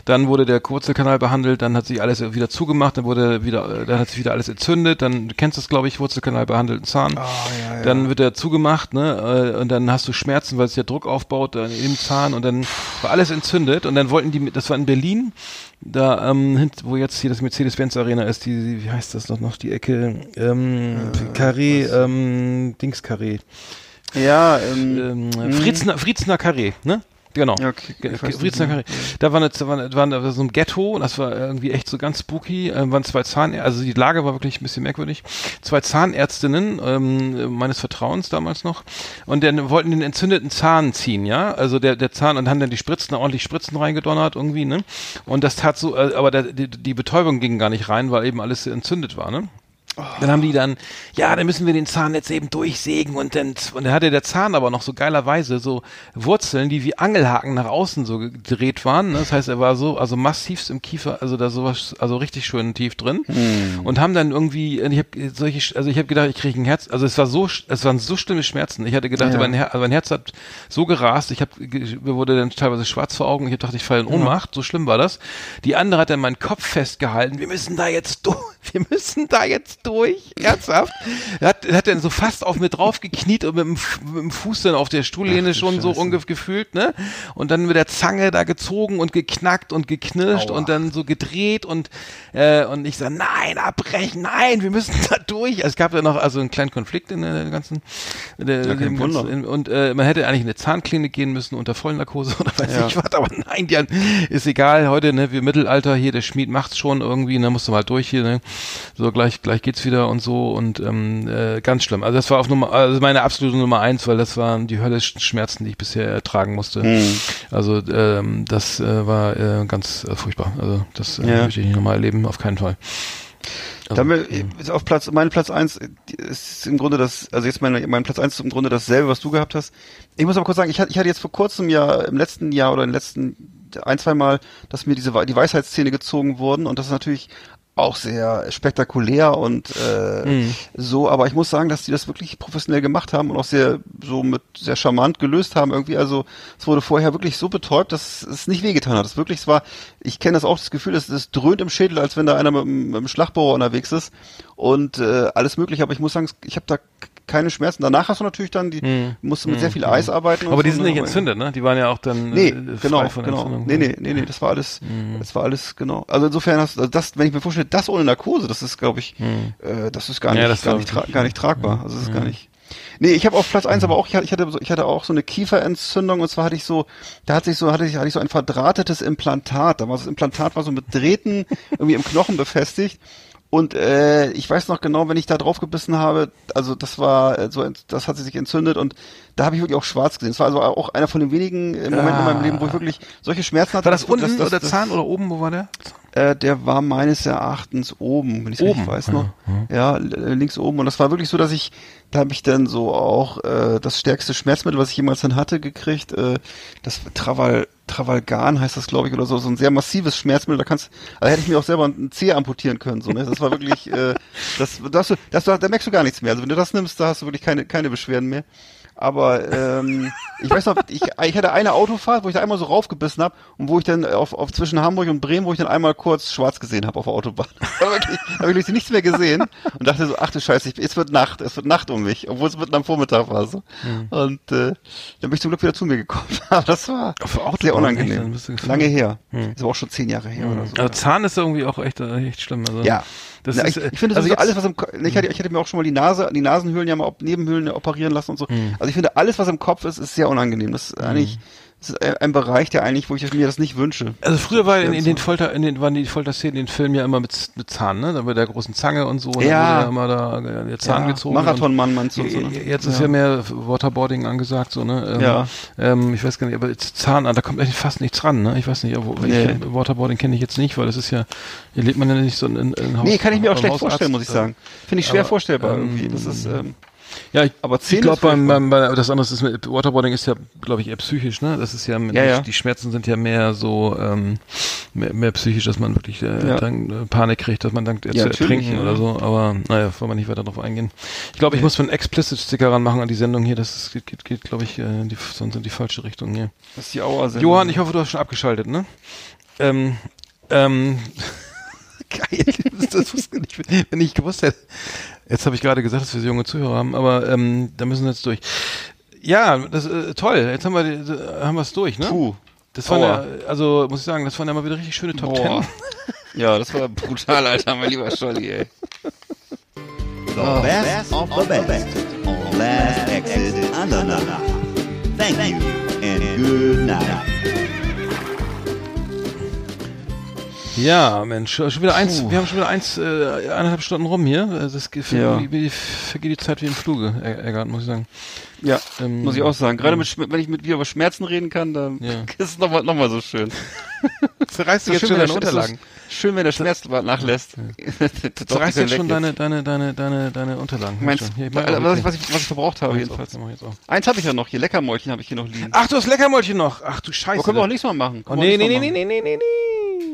B: Dann wurde der Wurzelkanal behandelt, dann hat sich alles wieder zugemacht, dann wurde wieder, äh, dann hat sich wieder alles entzündet, dann du kennst das glaube ich, Wurzelkanal behandelten Zahn. Oh, ja, ja. Dann wird er zugemacht, ne? Äh, und dann hast du Schmerzen, weil sich der Druck aufbaut dann im Zahn und dann war alles entzündet und dann wollten die, das war in Berlin, da ähm, wo jetzt hier das Mercedes-Benz Arena ist, die, wie heißt das noch, noch die Ecke, ähm, äh, Carré, ähm, Dings Carré.
A: Ja, ähm,
B: ähm, Friedsner, Friedsner Carré, ne? Genau. Ja, okay, okay, da war, eine, da war, da war so ein Ghetto und das war irgendwie echt so ganz spooky. Ähm, waren zwei Zahnärzte, also die Lage war wirklich ein bisschen merkwürdig. Zwei Zahnärztinnen ähm, meines Vertrauens damals noch und dann wollten den entzündeten Zahn ziehen, ja. Also der, der Zahn und haben dann die Spritzen, ordentlich Spritzen reingedonnert irgendwie, ne? Und das tat so, äh, aber der, die, die Betäubung ging gar nicht rein, weil eben alles entzündet war, ne? Dann haben die dann, ja, dann müssen wir den Zahn jetzt eben durchsägen und dann, und dann hatte der Zahn aber noch so geilerweise so Wurzeln, die wie Angelhaken nach außen so gedreht waren. Ne? Das heißt, er war so, also massivst im Kiefer, also da sowas, also richtig schön tief drin. Hm. Und haben dann irgendwie, ich habe solche, also ich habe gedacht, ich kriege ein Herz, also es war so, es waren so schlimme Schmerzen. Ich hatte gedacht, ja. mein, Her also mein Herz hat so gerast, ich habe, mir wurde dann teilweise schwarz vor Augen, ich habe gedacht, ich falle in Ohnmacht, ja. so schlimm war das. Die andere hat dann meinen Kopf festgehalten, wir müssen da jetzt durch, *laughs* wir müssen da jetzt durch, ernsthaft. Er hat, er hat dann so fast auf mir drauf gekniet und mit dem, mit dem Fuß dann auf der Stuhllehne Ach, schon Scheiße. so ungefähr gefühlt, ne? Und dann mit der Zange da gezogen und geknackt und geknirscht Aua. und dann so gedreht und äh, und ich sag, nein, abbrechen, nein, wir müssen da durch. Also es gab ja noch also einen kleinen Konflikt in der ganzen, in der, ja, ganzen und äh, man hätte eigentlich in eine Zahnklinik gehen müssen unter Vollnarkose *laughs* oder weiß ja. ich was, aber nein, die, ist egal, heute, ne, wir Mittelalter hier, der Schmied macht's schon irgendwie, ne, musst du mal durch hier, ne? So gleich, gleich geht's wieder und so und ähm, äh, ganz schlimm. Also das war auf Nummer, also meine absolute Nummer eins, weil das waren die höllischen Schmerzen, die ich bisher ertragen musste. Hm. Also ähm, das äh, war äh, ganz äh, furchtbar. Also das äh, ja. möchte ich nicht nochmal erleben, auf keinen Fall.
A: Also, Dann ist auf Platz, mein Platz eins ist im Grunde das, also jetzt mein, mein Platz eins ist im Grunde dasselbe, was du gehabt hast. Ich muss aber kurz sagen, ich hatte, ich hatte jetzt vor kurzem ja, im letzten Jahr oder im letzten ein, zwei Mal, dass mir diese, die Weisheitszähne gezogen wurden und das ist natürlich auch sehr spektakulär und äh, mhm. so, aber ich muss sagen, dass die das wirklich professionell gemacht haben und auch sehr so mit sehr charmant gelöst haben irgendwie. Also es wurde vorher wirklich so betäubt, dass es nicht wehgetan hat. Es wirklich, es war, ich kenne das auch, das Gefühl, es, es dröhnt im Schädel, als wenn da einer mit, mit einem Schlagbohrer unterwegs ist und äh, alles mögliche. Aber ich muss sagen, ich habe da keine Schmerzen. Danach hast du natürlich dann, die hm. musst du mit hm. sehr viel Eis arbeiten.
B: Aber die sind so, nicht ne? entzündet, ne? Die waren ja auch dann
A: nee, äh, genau, genau. Nee, nee, nee, nee, das war alles, hm. das war alles, genau. Also insofern hast du, also das, wenn ich mir vorstelle, das ohne Narkose, das ist, glaube ich, hm. äh, das ist gar nicht, ja, gar, nicht gar nicht tragbar. Also das ist gar nicht. Nee, ich habe auf Platz eins, aber auch ich hatte, ich hatte ich hatte auch so eine Kieferentzündung und zwar hatte ich so, da hatte ich so hatte ich hatte ich so ein verdrahtetes Implantat. Da war das Implantat war so mit Drähten *laughs* irgendwie im Knochen befestigt und äh, ich weiß noch genau, wenn ich da drauf gebissen habe, also das war äh, so, das hat sich entzündet und da habe ich wirklich auch schwarz gesehen. Das war also auch einer von den wenigen äh, Momenten ah. in meinem Leben, wo ich wirklich solche Schmerzen hatte.
B: War das unten das, das, oder Zahn oder oben? Wo war der?
A: Äh, der war meines Erachtens oben, wenn ich es weiß noch. Ja, ja, links oben. Und das war wirklich so, dass ich, da habe ich dann so auch äh, das stärkste Schmerzmittel, was ich jemals dann hatte, gekriegt. Äh, das Traval Travalgan heißt das, glaube ich, oder so, so ein sehr massives Schmerzmittel. Da kannst, da hätte ich mir auch selber einen Zeh amputieren können. So, ne? Das war wirklich, äh, das, das, das, da merkst du gar nichts mehr. Also wenn du das nimmst, da hast du wirklich keine, keine Beschwerden mehr. Aber ähm, ich weiß noch, ich, ich hatte eine Autofahrt, wo ich da einmal so raufgebissen habe und wo ich dann auf, auf zwischen Hamburg und Bremen, wo ich dann einmal kurz schwarz gesehen habe auf der Autobahn. *laughs* da habe ich, hab ich nichts mehr gesehen und dachte so, ach du Scheiße, ich, es wird Nacht, es wird Nacht um mich, obwohl es mitten am Vormittag war so. Mhm. Und äh, dann bin ich zum Glück wieder zu mir gekommen. *laughs* Aber das war sehr unangenehm. Lange her. Mhm. Das war auch schon zehn Jahre her mhm. oder so.
B: Aber Zahn ist irgendwie auch echt, echt schlimm. Also.
A: Ja. Das Na, ist, ich, ich finde, also alles, was im, ich hatte, ich hatte mir auch schon mal die Nase, die Nasenhöhlen ja mal Nebenhöhlen operieren lassen und so. Mhm. Also ich finde, alles, was im Kopf ist, ist sehr unangenehm. Das ist eigentlich, das ist ein Bereich, der eigentlich, wo ich mir das nicht wünsche.
B: Also früher war in, in den Folter, in den, waren die Folterszenen in den Filmen ja immer mit, mit Zahn, ne? Da mit der großen Zange und so.
A: Ja.
B: Da immer da der Zahn ja. gezogen.
A: Marathonmann meinst du? Und so,
B: ne? Jetzt ist ja. ja mehr Waterboarding angesagt, so, ne?
A: Ähm, ja.
B: Ähm, ich weiß gar nicht, aber jetzt Zahn, da kommt eigentlich fast nichts ran, ne? Ich weiß nicht, aber nee. ich, Waterboarding kenne ich jetzt nicht, weil das ist ja, hier lebt man ja nicht so in, in, in
A: Haus. Nee, kann ich mir auch schlecht Hausarzt, vorstellen, muss ich sagen. Finde ich schwer aber, vorstellbar ähm, irgendwie. Das ist, ähm,
B: ja, ich, aber ich glaube beim, beim, beim, das andere ist mit Waterboarding ist ja, glaube ich, eher psychisch, ne? Das ist ja, ja, die, ja, die, Schmerzen sind ja mehr so ähm, mehr, mehr psychisch, dass man wirklich äh, ja. dann äh, Panik kriegt, dass man denkt, er ja, zu ertrinken oder so. Aber naja, wollen wir nicht weiter darauf eingehen. Ich glaube, ich muss einen Explicit-Sticker ranmachen an die Sendung hier. Das ist, geht, geht, geht glaube ich, äh, die, sonst in die falsche Richtung hier.
A: Das ist die Auer-Sendung.
B: Johann, ich hoffe, du hast schon abgeschaltet, ne? Ähm, ähm, *laughs* geil. *laughs* Das, wusste ich nicht, wenn ich gewusst hätte. Jetzt habe ich gerade gesagt, dass wir junge Zuhörer haben, aber ähm, da müssen wir jetzt durch. Ja, das äh, toll. Jetzt haben wir haben wir es durch, ne? Puh. Das war ja, also muss ich sagen, das waren ja mal wieder richtig schöne Top Ten. *laughs*
A: ja, das war brutal, Alter, mein lieber Scholli, ey. The best of the best on Last Exit Andernach. Thank you and good night.
B: Ja, Mensch, schon wieder eins, Puh. wir haben schon wieder eins, äh, eineinhalb Stunden rum hier. Das ja. vergeht die Zeit wie im Fluge, Eggert, muss ich sagen.
A: Ja, ähm, muss ich auch sagen. Gerade mit, wenn ich mit dir über Schmerzen reden kann, dann ja. *laughs* ist es nochmal noch mal so schön. *laughs*
B: Zerreißt du jetzt schon deine Unterlagen?
A: Schön, wenn der Schmerz nachlässt. *laughs*
B: Du zerreißt jetzt schon deine, deine, deine, deine, deine Unterlagen.
A: Meinst, hier, was, ich, was, ich, was ich verbraucht habe. Jedenfalls. Eins habe ich ja noch hier. Leckermäulchen habe ich hier noch liegen.
B: Ach, du hast Leckermäulchen noch. Ach du Scheiße. Aber
A: können wir auch nichts mal machen.
B: oh, nee, nee, nee, nee, nee, nee, nee, nee.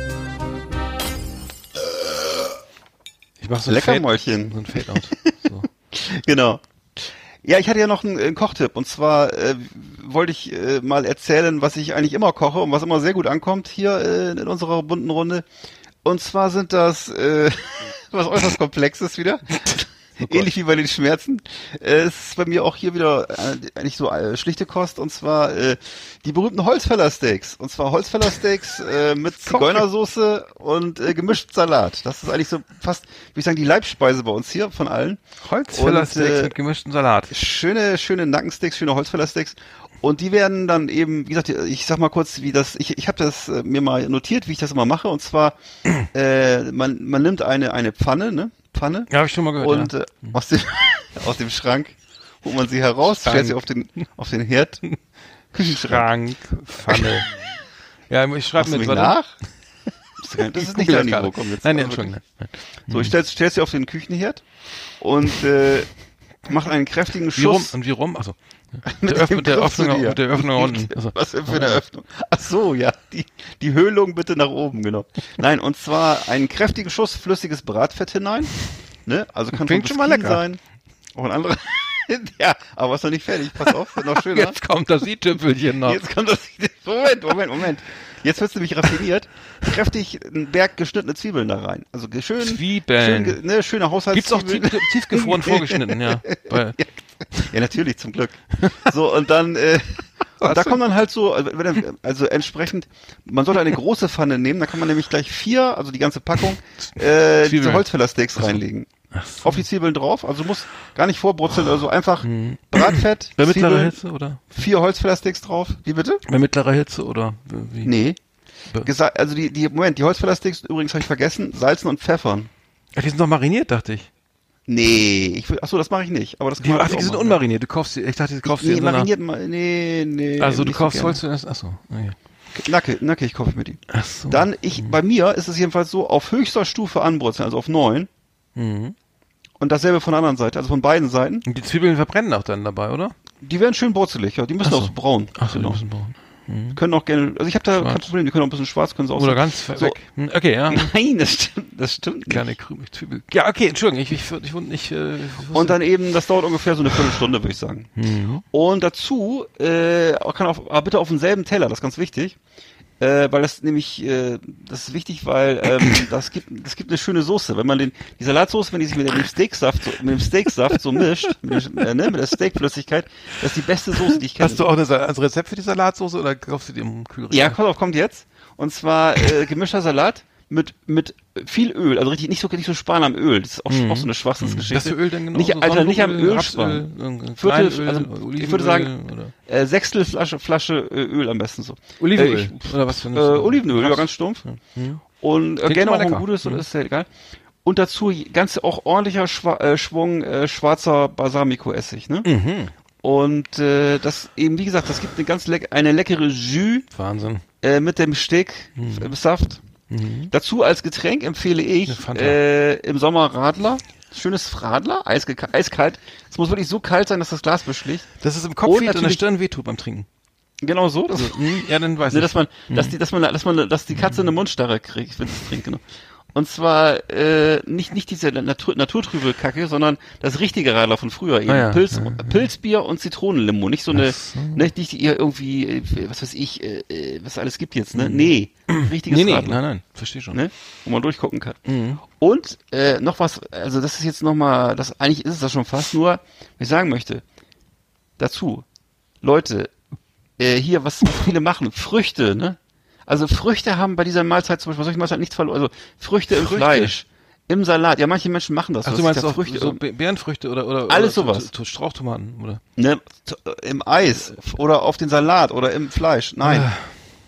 B: Ich mach so ein
A: Leckermäulchen.
B: Fade, so ein Fade-out. So. *laughs*
A: Genau. Ja, ich hatte ja noch einen, einen Kochtipp und zwar äh, wollte ich äh, mal erzählen, was ich eigentlich immer koche und was immer sehr gut ankommt hier äh, in unserer bunten Runde. Und zwar sind das äh, *laughs* was äußerst Komplexes wieder. Ähnlich wie bei den Schmerzen. Äh, es ist bei mir auch hier wieder äh, eigentlich so äh, schlichte Kost und zwar äh, die berühmten Holzfällersteaks. Und zwar Holzfällersteaks äh, mit Zigeunersoße und äh, gemischt Salat. Das ist eigentlich so fast, wie ich sagen, die Leibspeise bei uns hier von allen.
B: Holzfällersteaks
A: Und, äh,
B: mit gemischten Salat.
A: schöne, schöne Nackensteaks, schöne Holzfällersteaks. Und die werden dann eben, wie gesagt, ich sag mal kurz, wie das, ich, ich habe das äh, mir mal notiert, wie ich das immer mache. Und zwar, *clears throat* äh, man, man nimmt eine, eine Pfanne, ne? Pfanne.
B: Ja, habe ich schon mal gehört.
A: und
B: ja.
A: äh, aus, dem, *laughs* aus dem Schrank holt man sie heraus, stellt sie auf den, auf den Herd. Küchenschrank.
B: Schrank, Pfanne. ja, ich schreibe
A: mich
B: warte.
A: nach? Das ist nicht dein Niveau, komm jetzt.
B: Nein, nee,
A: Also
B: Entschuldigung. nein.
A: So, ich stell, stell sie auf den Küchenherd und äh, mach einen kräftigen
B: Wie rum?
A: Schuss.
B: Und wie rum? Achso.
A: Mit
B: Der, Öff der Öffnung, mit der Öffnung unten. Also,
A: Was für eine Öffnung? Ach so, ja, die, die Höhlung bitte nach oben, genau. Nein, und zwar einen kräftigen Schuss flüssiges Bratfett hinein. Ne? Also kann
B: Klingt schon mal lecker.
A: sein. Auch ein anderer. *laughs* ja, aber ist noch nicht fertig. Pass auf, wird noch *laughs* schöner.
B: Jetzt kommt das i-Tüpfelchen noch.
A: Jetzt kommt das. Moment, Moment, Moment. Jetzt wird's nämlich raffiniert. Kräftig einen Berg geschnittene Zwiebeln da rein. Also schön.
B: Zwiebeln.
A: Schön, ne, schöne
B: Gibt's auch
A: Haushaltszwiebeln.
B: tief, tiefgefroren *laughs* vorgeschnitten, ja. Bei,
A: Ja, natürlich, zum Glück. So, und dann, äh, und da kommt dann halt so, also wenn er- also entsprechend, man sollte eine große Pfanne nehmen, da kann man nämlich gleich vier, also die ganze Packung, äh, diese. Holzfällersteaks reinlegen. Auf die Zwiebeln drauf, also muss gar nicht vorbrutzeln, also einfach Bratfett,
B: bei mittlerer
A: Zwiebeln,
B: Hitze oder?
A: vier Holzfällersteaks drauf. Wie bitte?
B: Bei mittlerer Hitze oder wie?
A: Nee. Gesa also die, die, Moment, die Holzfällersteaks, übrigens habe ich vergessen, salzen und pfeffern.
B: Ach, die sind doch mariniert, dachte ich.
A: Nee, ich will, ach so, das mache ich nicht, aber das kann
B: Die,
A: man
B: ach,
A: auch
B: die sind
A: machen.
B: unmariniert. Du kaufst die, ich dachte, du kaufst die
A: Nee,
B: in so einer,
A: mariniert mal, nee, nee.
B: Also du
A: nicht so
B: kaufst
A: gerne.
B: Holz zuerst, achso. Okay.
A: Nacke, nackig kaufe ich mir die.
B: Ach so.
A: Dann, ich, bei mir ist es jedenfalls so, auf höchster Stufe anbrutzeln, also auf neun.
B: Mhm.
A: Und dasselbe von der anderen Seite, also von beiden Seiten.
B: Und die Zwiebeln verbrennen auch dann dabei, oder?
A: Die werden schön brutzelig, ja. Die müssen
B: Ach so.
A: auch braun.
B: Ach so, die
A: genau.
B: müssen braun.
A: Können auch gerne, also ich habe da
B: Schwarz.
A: kein Problem, die können auch ein bisschen schwarz, können sie auch
B: Oder ganz
A: so.
B: weg. Hm, Okay, ja.
A: Nein, das stimmt, das stimmt nicht.
B: Kleine Zwiebel. Ja, okay, Entschuldigung, ich, ich, ich, ich, äh, ich wusste-
A: Und dann eben, das dauert ungefähr so eine Viertelstunde, würde ich sagen.
B: Mhm.
A: Und dazu äh, kann aber bitte auf demselben Teller, das ist ganz wichtig. Äh, weil das nämlich, äh, das ist wichtig, weil ähm, *laughs* das gibt, das gibt eine schöne Soße. Wenn man den, die Salatsauce, wenn die sich mit dem Steaksaft, so, mit dem Steaksaft so mischt, mit, dem, äh, ne, mit der Steakflüssigkeit, das ist die beste Soße, die ich kenne.
B: Hast du auch eine, ein Rezept für die Salatsauce oder kaufst du die im Kühlregal?
A: Ja, pass auf, kommt jetzt. Und zwar äh, gemischter Salat mit mit viel Öl, also richtig nicht so nicht so sparen am Öl. Das ist auch, auch so eine Schwachsinnsgeschichte.
B: Was für Öl denn genau?
A: Nicht,
B: So
A: Alter, nicht am Öl sparen. Viertel, also ich würde sagen,
B: oder
A: äh, Sechstel Flasche Flasche äh, Öl am besten so.
B: Olivenöl
A: Äh, ich,
B: oder was für ein
A: äh, Olivenöl, ja, ganz stumpf. Und äh, gerne auch
B: mal
A: ein gutes,
B: Mhm.
A: ist ja egal. Und dazu ganz auch ordentlicher Schwa äh, Schwung äh, schwarzer Balsamico-Essig, ne?
B: Mhm.
A: Und äh, das eben, wie gesagt, das gibt eine ganz leck eine leckere Jus
B: Wahnsinn.
A: äh, mit dem Steak
B: Mhm.
A: äh, Saft. Dazu als Getränk empfehle ich äh, im Sommer Radler. Schönes Radler, eiskalt. Es muss wirklich so kalt sein, dass das Glas beschlägt.
B: Das ist im Kopf
A: Und
B: und der Stirn wehtut beim Trinken.
A: Genau so. Das,
B: Hm, Ja, dann weiß
A: ne,
B: ich.
A: dass man, dass die, dass man, dass man, dass die Katze eine Mundstarre kriegt, wenn sie es trinkt. Genau. Und zwar äh, nicht nicht diese Natur, naturtrübe Kacke, sondern das richtige Radler von früher eben.
B: Ah ja.
A: Pilz,
B: Ja, ja.
A: Pilzbier und Zitronenlimo, nicht so eine,
B: so.
A: nicht nicht ihr irgendwie, äh, was weiß ich, äh, äh, was alles gibt jetzt, ne? Nee, *clears throat* richtiges
B: nee, nee,
A: Radler
B: nein, nein, verstehe schon.
A: ne? wo man durchgucken kann.
B: Mhm.
A: Und äh, noch was, also das ist jetzt noch mal, das eigentlich ist es das schon fast, nur, was ich sagen möchte, dazu, Leute, äh, hier, was, was viele machen, Früchte, ne? Also Früchte haben bei dieser Mahlzeit zum Beispiel, bei solchen Mahlzeit nichts verloren, also Früchte im
B: Früchte?
A: Fleisch, im Salat, ja, manche Menschen machen das.
B: Ach,
A: so,
B: du meinst auch
A: Früchte,
B: so Be- Beerenfrüchte oder, oder
A: Alles
B: oder
A: sowas.
B: Strauchtomaten, oder?
A: ne, t- im Eis oder auf den Salat oder im Fleisch, nein.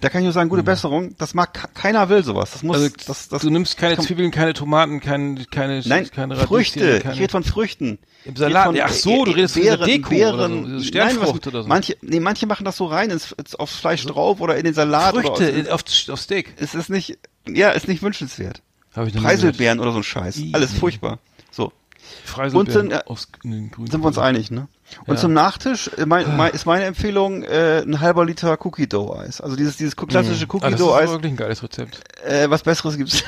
A: Da kann ich nur sagen, gute Besserung, das mag, ke- keiner will sowas, das muss,
B: Also,
A: das, das,
B: du nimmst keine
A: kann-
B: Zwiebeln, keine Tomaten, keine, keine,
A: Nein,
B: keine
A: Früchte.
B: Radieschen,
A: Ich
B: keine,
A: rede von Früchten.
B: Im Salat.
A: Ich rede
B: Ja, ach so, du redest von dieser Deko
A: Beeren,
B: oder so, diese
A: nein,
B: Sternfrucht
A: was,
B: oder so.
A: Manche, nee, manche machen das so rein ins, aufs Fleisch drauf oder in den Salat.
B: Früchte
A: Oder
B: in- auf, auf Steak.
A: es ist nicht, ja, ist nicht wünschenswert.
B: Hab ich
A: Preiselbeeren oder so ein Scheiß.
B: Ih.
A: Alles furchtbar. So, Und dann, äh,
B: grünen
A: sind wir uns einig, ne? Und
B: Ja.
A: zum Nachtisch äh, mein, mein, ist meine Empfehlung äh, ein halber Liter Cookie Dough Eis. Also dieses dieses klassische
B: Ah,
A: Cookie
B: das
A: Dough
B: ist
A: Eis.
B: wirklich ein geiles Rezept.
A: Äh, was besseres gibt's.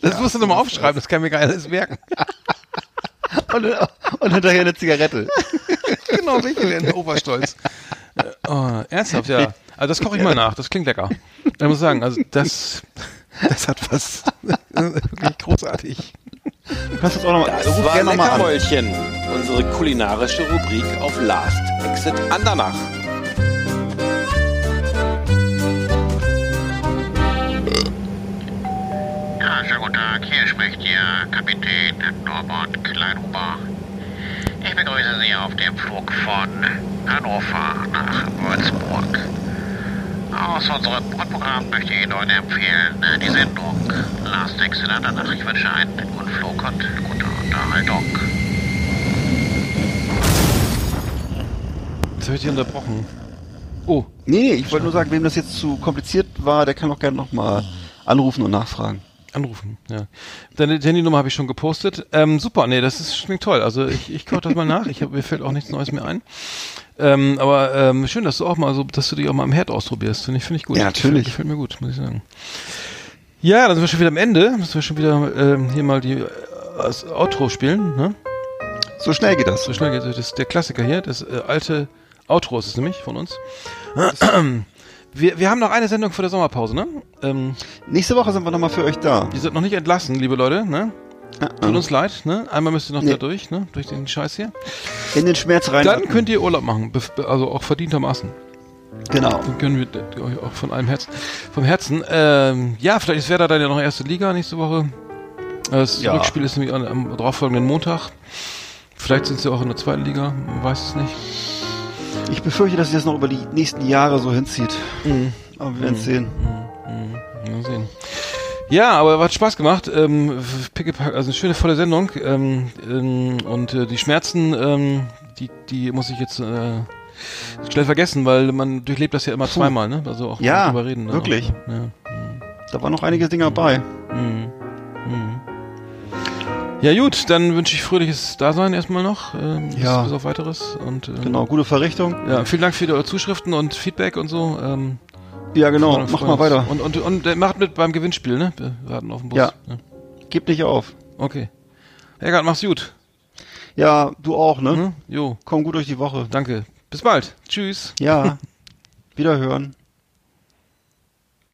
B: Das musst du nochmal aufschreiben, das kann mir gar alles merken. *laughs*
A: und, und hinterher eine Zigarette. *laughs*
B: genau, welche denn? Oberstolz. Äh, oh, ernsthaft, ja. Also das koche ich mal nach, das klingt lecker. Ich muss sagen, also das, das hat was *laughs* wirklich großartig.
A: Du kannst das auch noch
E: Das
A: ruf
E: war
A: gerne mal an.
E: Leckermäulchen, unsere kulinarische Rubrik auf Last Exit Andernach.
C: Ja, schönen guten Tag. Hier spricht Ihr Kapitän Norbert Kleinhuber. Ich begrüße Sie auf dem Flug von Hannover nach Würzburg. Aus unserem Grundprogramm möchte ich Ihnen heute empfehlen äh, die Sendung Last Exit Andernach. Ich wünsche einen guten Flug und gute Unterhaltung.
B: Jetzt habe ich dich unterbrochen. Oh,
A: Nee, nee, ich wollte nur sagen, wem das jetzt zu kompliziert war, der kann auch gerne noch mal anrufen und nachfragen.
B: Anrufen, ja. Deine Handynummer habe ich schon gepostet. Ähm, super, nee, das ist, klingt toll. Also ich, ich koche das mal nach. Ich hab, mir fällt auch nichts Neues mehr ein. Ähm, aber ähm, schön, dass du auch mal so, dass du dich auch mal am Herd ausprobierst. Finde ich, finde ich gut.
A: Ja, natürlich.
B: Gefällt, gefällt mir gut, muss ich sagen. Ja, dann sind wir schon wieder am Ende. Müssen wir schon wieder ähm, hier mal die äh, das Outro spielen. Ne?
A: So schnell geht das.
B: So schnell geht es. Das ist der Klassiker hier. Das äh, alte Outro ist es nämlich von uns. *clears throat* Wir, wir haben noch eine Sendung vor der Sommerpause, ne? Ähm,
A: Nächste Woche sind wir noch mal für euch da.
B: ihr seid noch nicht entlassen, liebe Leute, ne?
A: Ja,
B: Tut uns leid, ne? Einmal müsst ihr noch
A: Nee.
B: da durch, ne? Durch den Scheiß hier.
A: In den Schmerz rein.
B: Dann könnt ihr Urlaub machen, also auch verdientermaßen.
A: genau.
B: Dann können wir euch auch von allem Herzen, vom Herzen. Ähm, ja, vielleicht ist Werder dann ja noch erste Liga nächste Woche. Das
A: Ja.
B: Rückspiel ist nämlich am, am darauffolgenden Montag. Vielleicht sind sie auch in der zweiten Liga, man weiß es nicht.
A: Ich befürchte, dass sich das noch über die nächsten Jahre so hinzieht. Aber wir werden es sehen.
B: Mal sehen. Ja, aber hat Spaß gemacht. Ähm, Pickepack, also eine schöne volle Sendung. Ähm, ähm, und äh, die Schmerzen, ähm, die, die muss ich jetzt äh, schnell vergessen, weil man durchlebt das ja immer zweimal, ne? Also auch
A: Ja,
B: drüber reden. Ne?
A: wirklich.
B: Auch, ja.
A: Da waren noch einige Dinge dabei.
B: Mhm. Mhm. Ja gut, dann wünsche ich fröhliches Dasein erstmal noch. Ähm,
A: Ja.
B: Bis auf weiteres. Und, ähm,
A: Genau, gute Verrichtung.
B: Ja, vielen Dank für eure Zuschriften und Feedback und so. Ähm,
A: Ja, genau.
B: freuen-
A: Mach
B: freuen
A: mal weiter.
B: Und, und, und äh, macht mit beim Gewinnspiel, ne? Wir warten auf den Bus.
A: Ja. Gib nicht auf.
B: Okay. Eckart, mach's gut.
A: Ja, du auch, ne?
B: Ne? Jo,
A: Komm gut durch die Woche.
B: danke. Bis bald. Tschüss.
A: Ja. *laughs* Wiederhören.